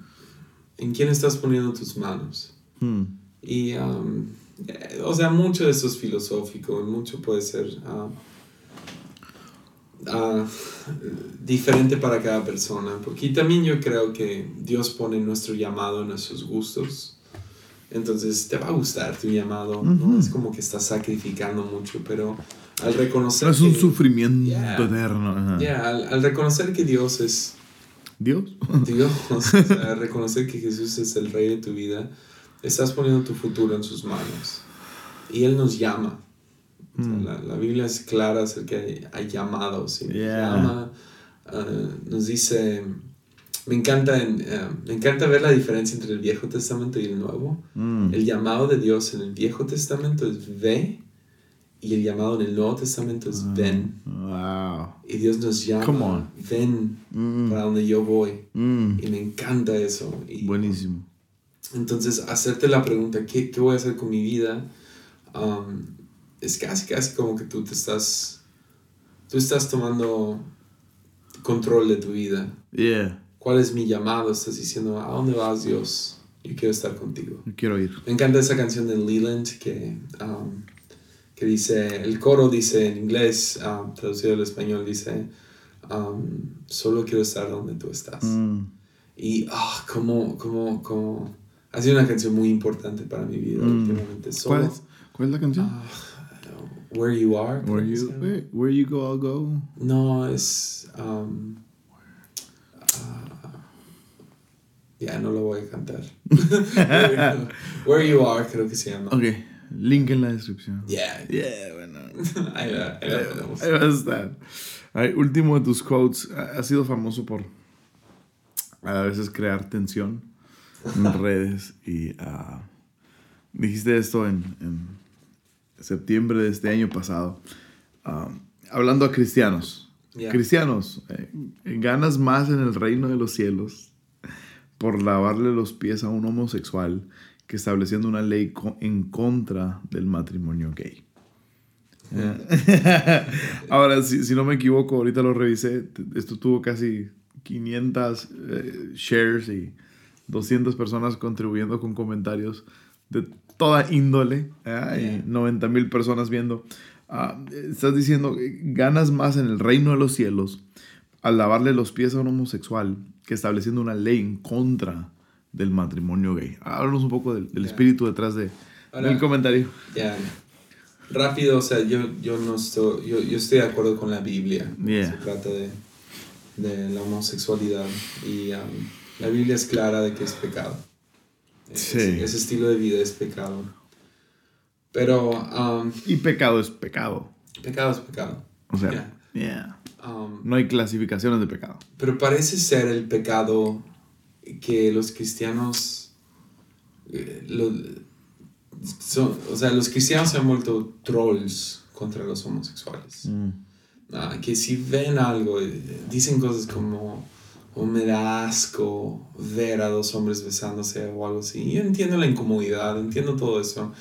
¿En quién estás poniendo tus manos? Hmm. Y, um, eh, o sea, mucho de eso es filosófico, mucho puede ser uh, uh, diferente para cada persona, porque también yo creo que Dios pone nuestro llamado en nuestros gustos. Entonces te va a gustar tu llamado, no es como que estás sacrificando mucho, pero al reconocer... No es un sufrimiento eterno. Ya, al, al, reconocer que Dios es... Dios. Dios, o sea, reconocer que Jesús es el rey de tu vida, estás poniendo tu futuro en sus manos. Y Él nos llama. Mm. la, la, Biblia es clara acerca de hay llamados. Y llama, uh, nos dice, me encanta, en, uh, me encanta ver la diferencia entre el Viejo Testamento y el Nuevo. Mm. El llamado de Dios en el Viejo Testamento es ve y el llamado en el Nuevo Testamento es ven. Wow. Y Dios nos llama, ven mm. para donde yo voy. Mm. Y me encanta eso. Buenísimo. Entonces, hacerte la pregunta, ¿qué, ¿qué, voy a hacer con mi vida? Um, es casi, casi como que tú te estás, tú estás tomando control de tu vida. Yeah. ¿Cuál es mi llamado? Estás diciendo, ¿a dónde vas Dios? Yo quiero estar contigo. Quiero ir. Me encanta esa canción de Leland que... Um, que dice, el coro dice en inglés, um, traducido al español, dice, um, solo quiero estar donde tú estás. Mm. Y, ah, como, como, como, ha sido una canción muy importante para mi vida mm. últimamente. ¿Cuál, es, ¿Cuál es la canción? Ah, where You Are. Where you, where, you Go, I'll Go. No, es... Um, ya, no lo voy a cantar. where, you, Are, creo que se llama. Ok. Link en la descripción. Yeah. Yeah, bueno. ahí va, ahí va, ahí va a estar. último de tus quotes. Ha sido famoso por a veces crear tensión en redes. Y uh, dijiste esto en, en, septiembre de este año pasado. Uh, hablando a cristianos. Cristianos, eh, ganas más en el reino de los cielos por lavarle los pies a un homosexual que estableciendo una ley en contra del matrimonio gay. Ahora, si, si, no me equivoco, ahorita lo revisé, esto tuvo casi 500 eh, shares y 200 personas contribuyendo con comentarios de toda índole y 90 mil personas viendo. Ah, estás diciendo, ganas más en el reino de los cielos al lavarle los pies a un homosexual que estableciendo una ley en contra del matrimonio gay. Háblanos un poco del, espíritu detrás de, del comentario. Ya. Rápido, o sea, yo, yo no estoy, yo, yo, estoy de acuerdo con la Biblia. Se trata de, de, la homosexualidad. Y um, la Biblia es clara de que es pecado. Sí. ese estilo de vida es pecado. Pero... Um, y pecado es pecado. Pecado es pecado. O sea, yeah. Um, no hay clasificaciones de pecado. Pero parece ser el pecado que los cristianos, eh, o sea, los cristianos se han vuelto trolls contra los homosexuales. Mm. Ah, que si ven algo, eh, dicen cosas como, o me da asco ver a dos hombres besándose o algo así. Yo entiendo la incomodidad, entiendo todo eso,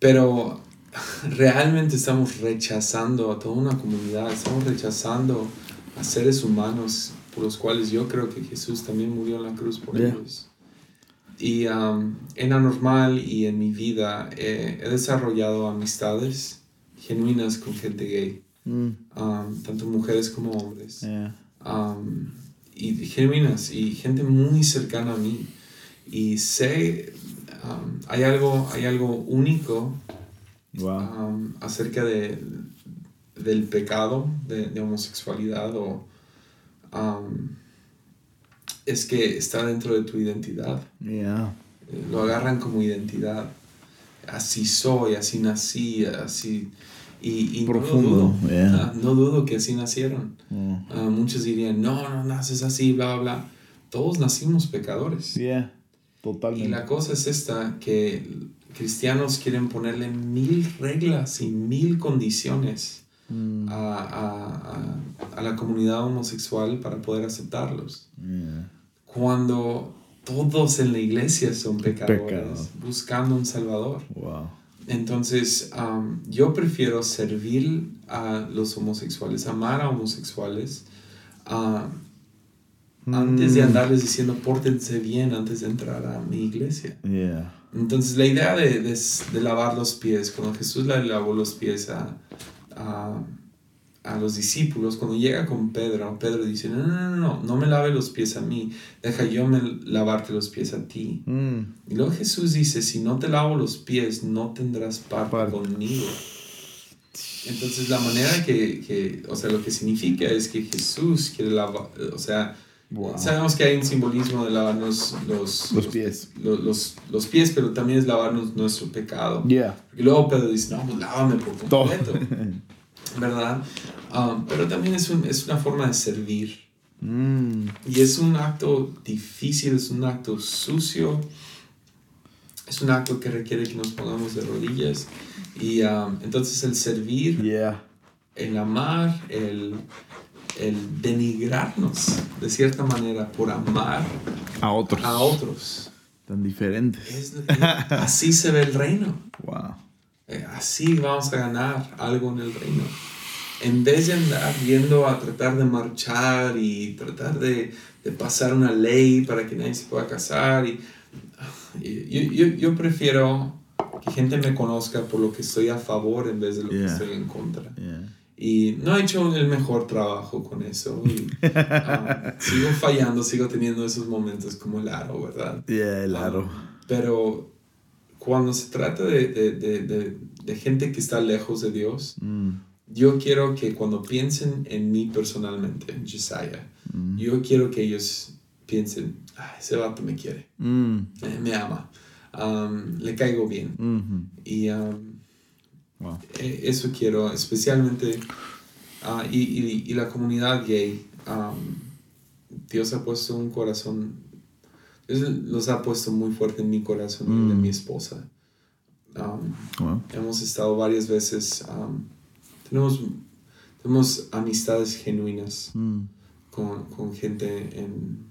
pero realmente estamos rechazando a toda una comunidad, estamos rechazando a seres humanos por los cuales yo creo que Jesús también murió en la cruz por ellos. Y um, en Anormal y en mi vida he desarrollado amistades genuinas con gente gay, mm. um, tanto mujeres como hombres. Um, y genuinas y gente muy cercana a mí. Y sé, hay, algo, hay algo único acerca de, del pecado de, de homosexualidad o es que está dentro de tu identidad. Yeah. Lo agarran como identidad. Así soy, así nací, así... Y, Profundo, no, dudo, no dudo que así nacieron. Ah, muchos dirían, no, no naces así, bla, bla. Todos nacimos pecadores. Yeah, totalmente. Y la cosa es esta, que cristianos quieren ponerle mil reglas y mil condiciones Mm. a, a, la comunidad homosexual para poder aceptarlos. Cuando todos en la iglesia son pecadores, buscando un Salvador. Entonces, um, yo prefiero servir a los homosexuales, amar a homosexuales, uh, antes de mm. andarles diciendo pórtense bien antes de entrar a mi iglesia. Entonces la idea de, de, lavar los pies, cuando Jesús le lavó los pies a, a, a, los discípulos, cuando llega con Pedro, Pedro dice, no, no, no, no, no me lave los pies a mí, deja yo me lavarte los pies a ti. Mm. Y luego Jesús dice, si no te lavo los pies, no tendrás parte, conmigo. Entonces la manera que, que, o sea, lo que significa es que Jesús quiere lavar, o sea, Sabemos que hay un simbolismo de lavarnos los, los, pies. Los, los, pies, pero también es lavarnos nuestro pecado. Y luego Pedro dice, no, pues lávame por completo. ¿Verdad? Um, pero también es, un, es, una forma de servir. Mm. Y es un acto difícil, es un acto sucio. Es un acto que requiere que nos pongamos de rodillas. Y um, entonces el servir, el amar, el el denigrarnos de cierta manera por amar a otros. A otros. Tan diferentes. así se ve el reino. Wow. Eh, así vamos a ganar algo en el reino. En vez de andar viendo a tratar de marchar y tratar de, de pasar una ley para que nadie se pueda casar. Y, yo, yo, prefiero que gente me conozca por lo que estoy a favor en vez de lo que estoy en contra. Y no he hecho el mejor trabajo con eso. Ah, sigo fallando, sigo teniendo esos momentos como el aro, ¿verdad? Yeah, el aro. Ah, pero cuando se trata de, de, de, de, gente que está lejos de Dios, mm. yo quiero que cuando piensen en mí personalmente, en Josiah, mm. yo quiero que ellos piensen, ese vato me quiere, mm. eh, me ama, le caigo bien. Mm-hmm. Y eh, eso quiero, especialmente, ah, y, y, y, la comunidad gay. Dios ha puesto un corazón, los ha puesto muy fuerte en mi corazón y en de mi mm. esposa. Hemos estado varias veces, tenemos, tenemos amistades genuinas mm. con, con, gente en...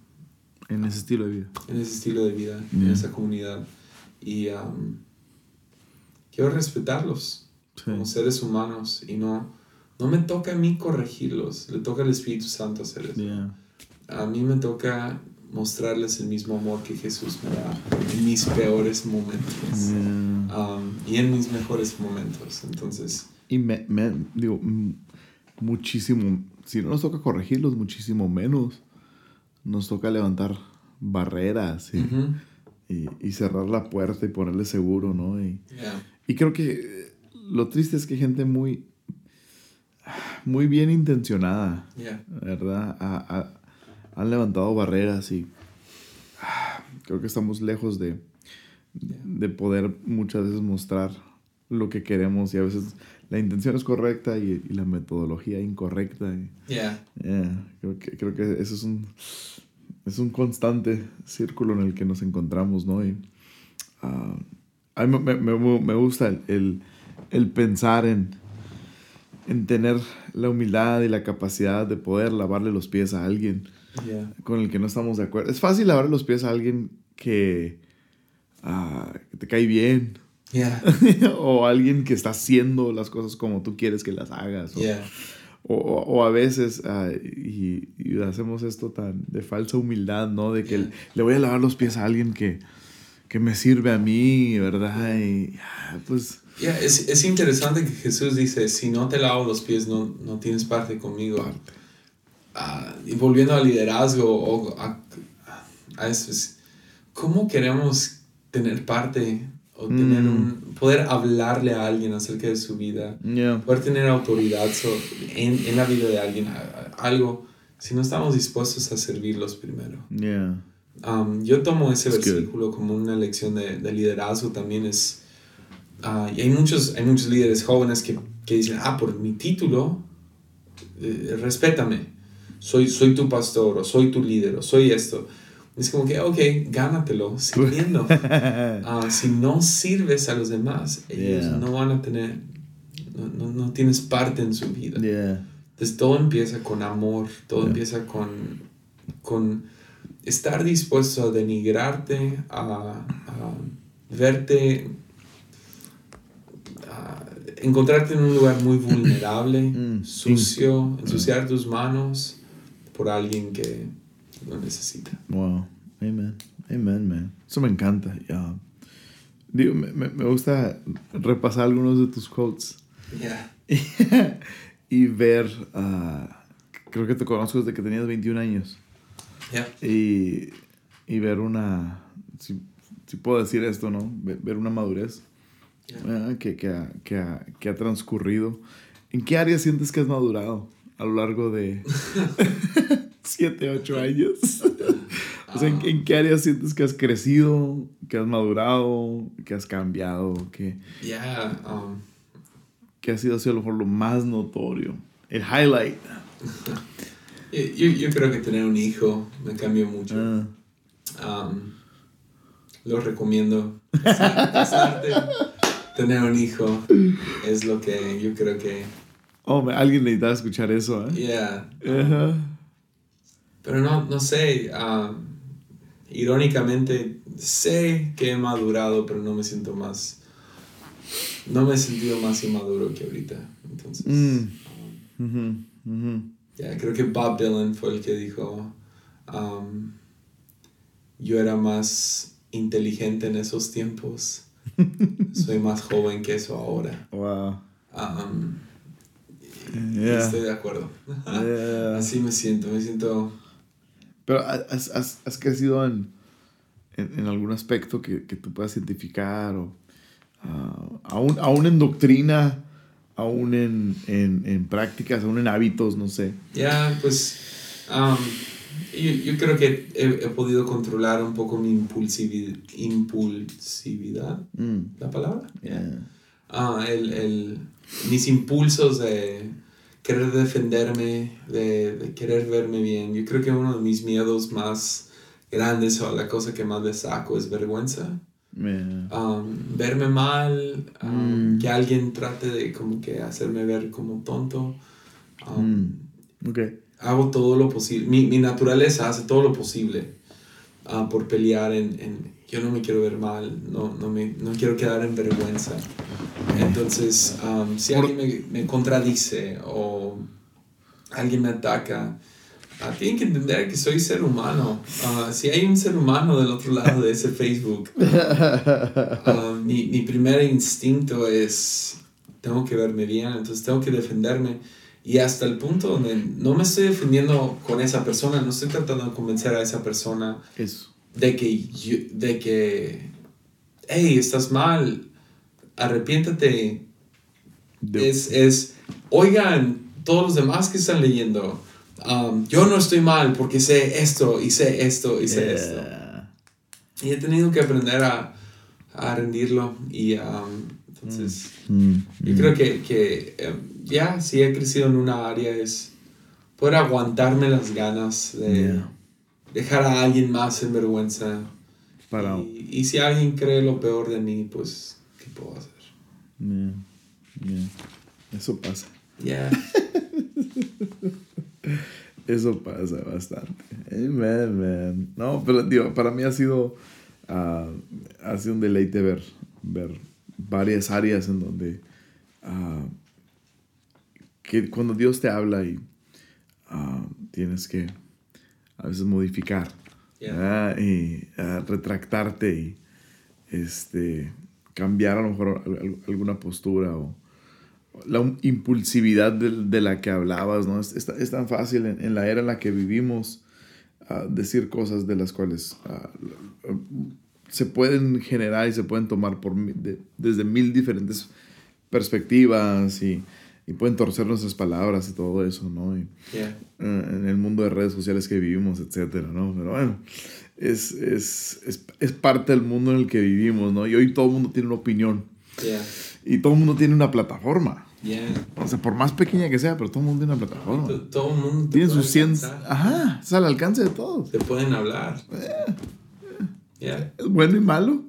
En ese estilo de vida. En ese estilo de vida, en esa comunidad. Y quiero respetarlos como seres humanos y no, no me toca a mí corregirlos, le toca al Espíritu Santo hacer eso. A mí me toca mostrarles el mismo amor que Jesús me da en mis peores momentos um, y en mis mejores momentos. Entonces... Y me, me, digo, muchísimo, si no nos toca corregirlos, muchísimo menos nos toca levantar barreras y, y, cerrar la puerta y ponerle seguro, ¿no? Y, y creo que lo triste es que gente muy, muy bien intencionada, ¿verdad? Han levantado barreras y creo que estamos lejos de, de poder muchas veces mostrar lo que queremos y a veces la intención es correcta y, la metodología incorrecta. creo, que, creo que eso es un, es un constante círculo en el que nos encontramos, ¿no? Y, ah, a mí me, me, me gusta el, el pensar en, en tener la humildad y la capacidad de poder lavarle los pies a alguien con el que no estamos de acuerdo. Es fácil lavarle los pies a alguien que, ah, te cae bien. o alguien que está haciendo las cosas como tú quieres que las hagas. O, o, a veces, ah, y, hacemos esto tan de falsa humildad, ¿no? De que le voy a lavar los pies a alguien que, que me sirve a mí, ¿verdad? Y ah, pues es, es, interesante que Jesús dice, si no te lavo los pies, no, no tienes parte conmigo. Ah, y volviendo al liderazgo, o a, a, eso, es, ¿cómo queremos tener parte o tener mm. un, poder hablarle a alguien acerca de su vida? Poder tener autoridad en, en, la vida de alguien, algo, si no estamos dispuestos a servirlos primero. Um, yo tomo ese versículo como una lección de, de liderazgo también es Ah, y hay muchos, hay muchos líderes jóvenes que, que dicen, ah, por mi título, eh, respétame, soy, soy tu pastor, o soy tu líder, o soy esto. Es como que, ok, gánatelo sirviendo. uh, si no sirves a los demás, ellos no van a tener, no, no, no, tienes parte en su vida. Entonces todo empieza con amor, todo empieza con, con estar dispuesto a denigrarte, a, a verte encontrarte en un lugar muy vulnerable, mm, sucio, ensuciar tus manos por alguien que, lo necesita. Wow. Amen. Amen, man. Eso me encanta. Digo, me, me, gusta repasar algunos de tus quotes. Yeah. y ver. Uh, creo que te conozco desde que tenías 21 años. Yeah. Y, y ver una. Si, si, puedo decir esto, ¿no? Ver, una madurez uh, que, que, ha, que, ha, que ha transcurrido. ¿En qué área sientes que has madurado a lo largo de 7, 8 años? O sea, ¿en, qué áreas sientes que has crecido, que has madurado, que has cambiado? Que, yeah, um, ¿Qué ha sido así a lo mejor lo más notorio? El highlight. yo, yo, creo que tener un hijo me cambió mucho. Ah. Um, lo recomiendo. tener un hijo es lo que yo creo que... Oh, alguien necesitaba escuchar eso, ¿eh? Yeah. Pero no, no sé. Um, irónicamente, sé que he madurado, pero no me siento más. No me he sentido más inmaduro que ahorita. Entonces. Mm. Ya, creo que Bob Dylan fue el que dijo. Um, yo era más inteligente en esos tiempos. Soy más joven que eso ahora. Wow. Um, Estoy de acuerdo. Así me siento. Me siento pero has, has, has crecido en, en, en, algún aspecto que, que, tú puedas identificar, o uh, aún, aún, en doctrina, aún en, en, en, prácticas, aún en hábitos, no sé. Ya, pues um, yo, yo, creo que he, he, podido controlar un poco mi impulsividad, impulsividad mm. la palabra. Yeah. Uh, el, el, mis impulsos de querer defenderme, de, de, querer verme bien. Yo creo que uno de mis miedos más grandes o la cosa que más le saco es vergüenza. Um, verme mal, um, mm. que alguien trate de como que hacerme ver como tonto. Um, mm. okay. Hago todo lo posible, mi, mi, naturaleza hace todo lo posible uh, por pelear en, en, yo no me quiero ver mal, no, no, me, no quiero quedar en vergüenza. Entonces, um, si alguien me, me, contradice o alguien me ataca, uh, tienen que entender que soy ser humano. Uh, si hay un ser humano del otro lado de ese Facebook, uh, mi, mi primer instinto es, tengo que verme bien, entonces tengo que defenderme. Y hasta el punto donde no me estoy defendiendo con esa persona, no estoy tratando de convencer a esa persona de que, de que, hey, estás mal, arrepiéntate. Es, es, oigan, todos los demás que están leyendo, um, yo no estoy mal porque sé esto y sé esto y sé esto. Y he tenido que aprender a, a rendirlo y um, entonces mm, mm, yo creo mm. que, que em, ya si he crecido en una área es poder aguantarme las ganas de dejar a alguien más en vergüenza. Para... Y, y, si alguien cree lo peor de mí, pues, ¿qué puedo hacer? Eso pasa. Ya. Eso pasa bastante. Amen, No, pero digo, para mí ha sido, uh, ha sido un deleite ver, ver varias áreas en donde uh, que cuando Dios te habla y uh, tienes que a veces modificar y retractarte y este cambiar a lo mejor alguna postura o la impulsividad de, la que hablabas, ¿no? Es, es, tan fácil en, la era en la que vivimos uh, decir cosas de las cuales uh, se pueden generar y se pueden tomar por, desde mil diferentes perspectivas y, y, pueden torcer nuestras palabras y todo eso, ¿no? Y, uh, en el mundo de redes sociales que vivimos, etcétera, ¿no? Pero bueno, es, es, es, es, parte del mundo en el que vivimos, ¿no? Y hoy todo el mundo tiene una opinión. Y todo el mundo tiene una plataforma. O sea, por más pequeña que sea, pero todo el mundo tiene una plataforma. Todo, el mundo tiene sus 100. Ajá, es al alcance de todos. Te pueden hablar. Eh, es bueno y malo.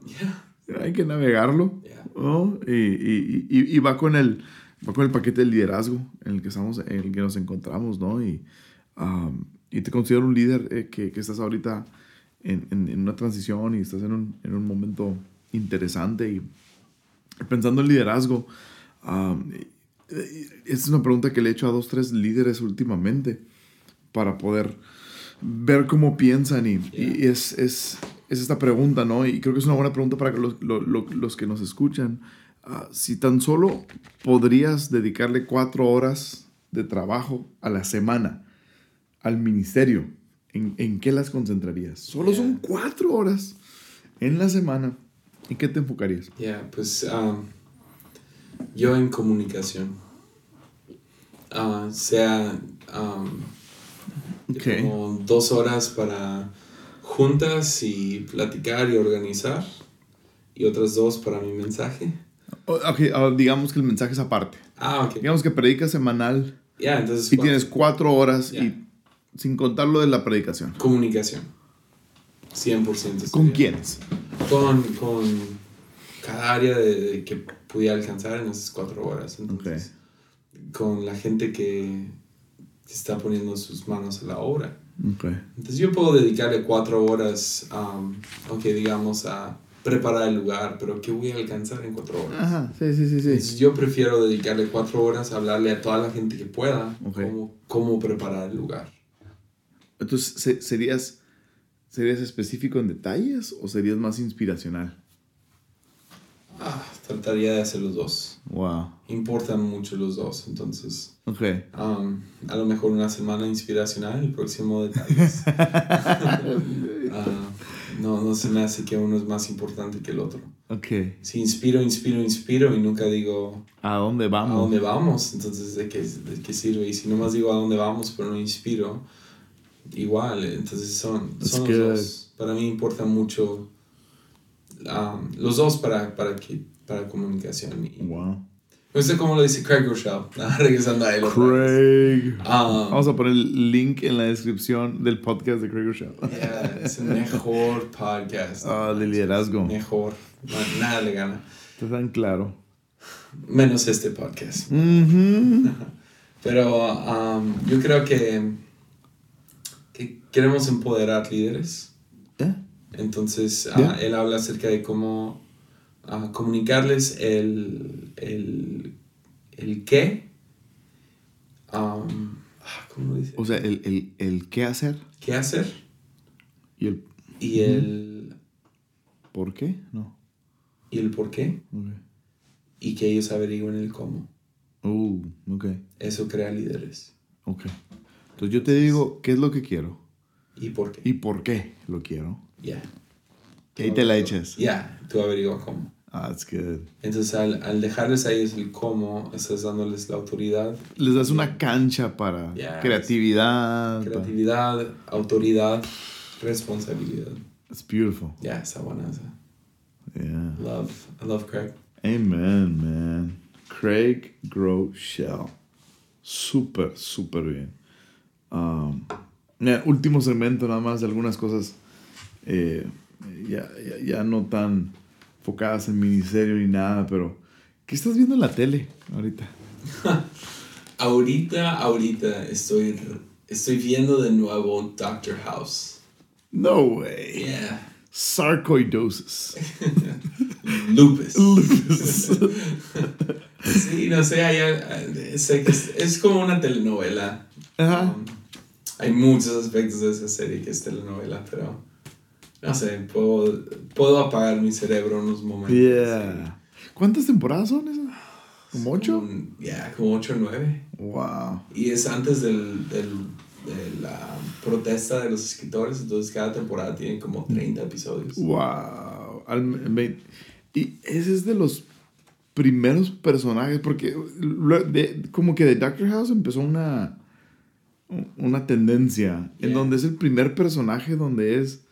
Hay que navegarlo. ¿no? Y, y, y, y, va con el va con el paquete de liderazgo en el que estamos en el que nos encontramos no y, um, y te considero un líder eh, que, que, estás ahorita en, en, una transición y estás en un, en un momento interesante y pensando en liderazgo, es una pregunta que le he hecho a dos, tres líderes últimamente para poder ver cómo piensan y, y es, es, es, esta pregunta, ¿no? Y creo que es una buena pregunta para los, los, los que nos escuchan. Uh, si tan solo podrías dedicarle cuatro horas de trabajo a la semana al ministerio, ¿en, en qué las concentrarías? Solo son cuatro horas en la semana. ¿En qué te enfocarías? Ya, yeah, pues um, yo en comunicación. Uh, sea um, okay. como dos horas para juntas y platicar y organizar y otras dos para mi mensaje. Ok, digamos que el mensaje es aparte. Ah, ok. Digamos que predicas semanal yeah, entonces, y tienes cuatro horas yeah. y sin contar lo de la predicación. Comunicación. 100%. ¿Con quiénes? Con, con cada área de, de, que pudiera alcanzar en esas cuatro horas. Entonces, okay. Con la gente que, está poniendo sus manos a la obra. Okay. Entonces yo puedo dedicarle cuatro horas, um, aunque digamos, a preparar el lugar, pero ¿qué voy a alcanzar en cuatro horas? Ajá, sí, sí, sí. sí. Entonces yo prefiero dedicarle cuatro horas a hablarle a toda la gente que pueda okay. cómo, cómo preparar el lugar. Entonces, ¿serías, ¿serías específico en detalles o serías más inspiracional? Ah, trataría de hacer los dos. Wow. Importan mucho los dos, entonces. Ok. Um, a lo mejor una semana inspiracional, el próximo detalles. uh, no, no se me hace que uno es más importante que el otro. Ok. Si inspiro, inspiro, inspiro y nunca digo... ¿A dónde vamos? ¿A dónde vamos? Entonces, ¿de qué, de qué sirve? Y si nomás digo a dónde vamos, pero no inspiro, igual. Entonces son, son los dos. Para mí importa mucho um, los dos para, para, que, para comunicación. Y, wow. No sé cómo lo dice Craig Rochelle, regresando a él. Craig. Um, Vamos a poner el link en la descripción del podcast de Craig Rochelle. Yeah, es el mejor podcast. Ah, de liderazgo. Mejor. Nada le gana. Está tan claro. Menos este podcast. Pero um, yo creo que, que queremos empoderar líderes. Yeah. Entonces, uh, él habla acerca de cómo uh, comunicarles el, el, el qué. Um, ah, ¿Cómo lo dice? O sea, el, el, el qué hacer ¿Qué hacer? y el Y el, por qué. No. y el por qué. Okay. Y que ellos averigüen el cómo. Uh, ok. Eso crea líderes. Ok. Entonces yo te digo qué es lo que quiero ¿Y por qué? y por qué lo quiero. Ya. Y ahí te la echas. Ya, tú averigua cómo. Ah, that's good. Entonces, al, al dejarles a ellos el cómo, estás dándoles la autoridad, Les das una cancha para Yes. creatividad. creatividad, autoridad, responsabilidad. It's beautiful. Ya, está buena esa. Yeah. Love, I love Craig. Amen, man. Craig Groeschel. Súper, súper bien. Um, último segmento, nada más de algunas cosas eh, ya, ya, ya no tan enfocadas en ministerio ni nada, pero ¿qué estás viendo en la tele ahorita? Ahorita, ahorita estoy, estoy viendo de nuevo Doctor House. No way. Yeah. Sarcoidosis. Lupus. Lupus. Sí, no sé, hay, eh, sé que es, es como una telenovela. Ajá. Um, hay muchos aspectos de esa serie que es telenovela, pero no sé, puedo, puedo apagar mi cerebro en unos momentos. Yeah. ¿Cuántas temporadas son esas? ¿Como ocho? Ya, como ocho o nueve. Wow. Y es antes del, del, de la protesta de los escritores, entonces cada temporada tiene como 30 episodios. Wow. Y ese es de los primeros personajes, porque de- como que de Doctor House empezó una, una tendencia en donde es el primer personaje donde es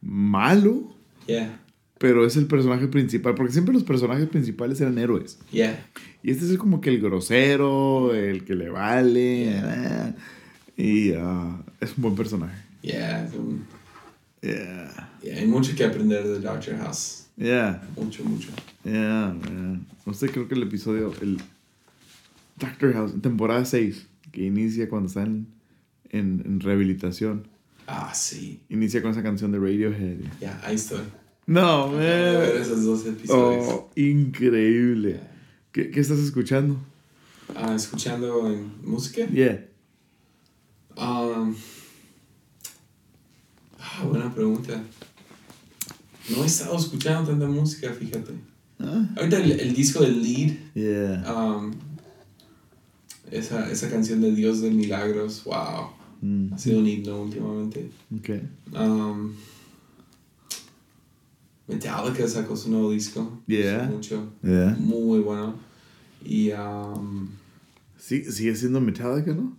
malo, Yeah, pero es el personaje principal, porque siempre los personajes principales eran héroes. yeah, Y este es como que el grosero, el que le vale. Yeah. Y ah, es un buen personaje. yeah, Yeah. yeah. Hay mucho que aprender de Doctor House. Yeah. Mucho, mucho. Yeah, man. No sé, creo que el episodio, el Doctor House, temporada 6, que inicia cuando están en, en rehabilitación, Ah, sí. inicia con esa canción de Radiohead. Ya, ahí estoy. No, a ver man. esos dos episodios. Oh, increíble. Yeah. ¿Qué, ¿Qué estás escuchando? Ah, escuchando música. Yeah. Um, buena pregunta. No he estado escuchando tanta música, fíjate. Ah. Ahorita el, disco del Lead. Yeah. Um, esa, esa canción de Dios de Milagros, wow. Mm. Ha sido un himno últimamente. Okay. Um, Metallica sacó su nuevo disco. Yeah. Mucho. Yeah. Muy bueno. Y. Um, sí, sigue siendo Metallica, ¿no?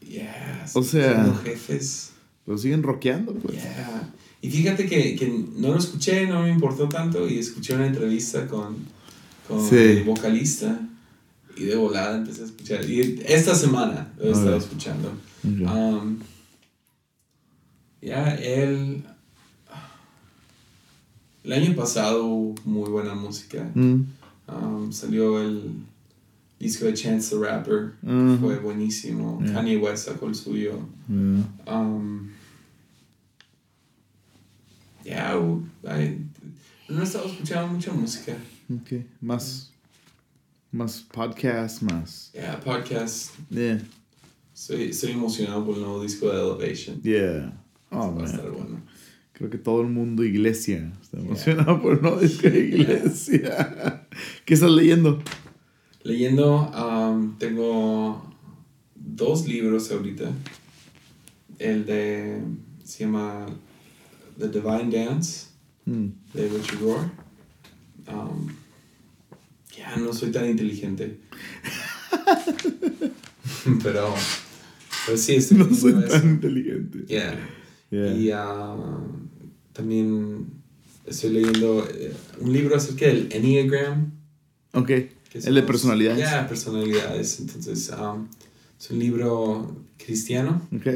Yeah. O sea. Siendo jefes. Lo siguen rockeando, pues. Yeah. Y fíjate que, que, no lo escuché, no me importó tanto. Y escuché una entrevista con, con el vocalista. Y de volada empecé a escuchar. Y esta semana lo he estado escuchando. Um, ya, él. El año pasado, muy buena música. Mm. Um, salió el disco de Chance the Rapper. Mm-hmm. Fue buenísimo. Kanye West sacó el suyo. Um, ya, no he estado escuchando mucha música. Ok, más. Más podcast, más. Yeah, podcast. Yeah. Estoy, estoy emocionado por el nuevo disco de Elevation. Yeah. Oh, va a estar bueno. Creo que todo el mundo iglesia está emocionado por el nuevo disco de iglesia. ¿Qué estás leyendo? Leyendo, um, tengo dos libros ahorita. El de. se llama The Divine Dance, mm. de Richard Rohr. Um, ya no soy tan inteligente. pero, pero sí, estoy No soy tan inteligente. Yeah. Y uh, también estoy leyendo eh, un libro acerca del Enneagram. Ok. El de personalidades. Ya, personalidades. Entonces, um, es un libro cristiano. Ok.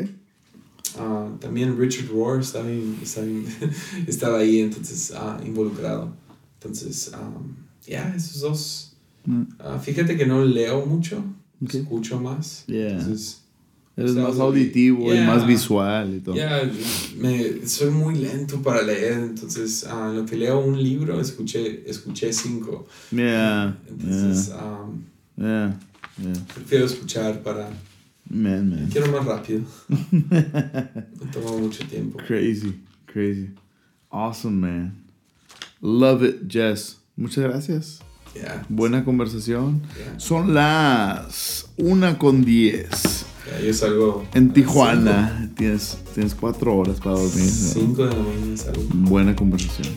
Uh, también Richard Rohr estaba, estaba ahí, entonces, uh, involucrado. Entonces, um, ya, esos dos. Mm. Fíjate que no leo mucho, escucho más. Entonces, Eres más auditivo y más visual y todo. Ya, soy muy lento para leer, entonces uh, lo que leo un libro, escuché, escuché cinco. Yeah. Entonces, Um, yeah. prefiero escuchar para... Man, man. Quiero más rápido. Me toma mucho tiempo. Crazy, crazy. Awesome, man. Love it, Jess. Muchas gracias. Buena conversación. Son las una con 10. Yo salgo. En Tijuana. Tienes, tienes cuatro horas para dormir. Cinco de la mañana salgo. Buena conversación.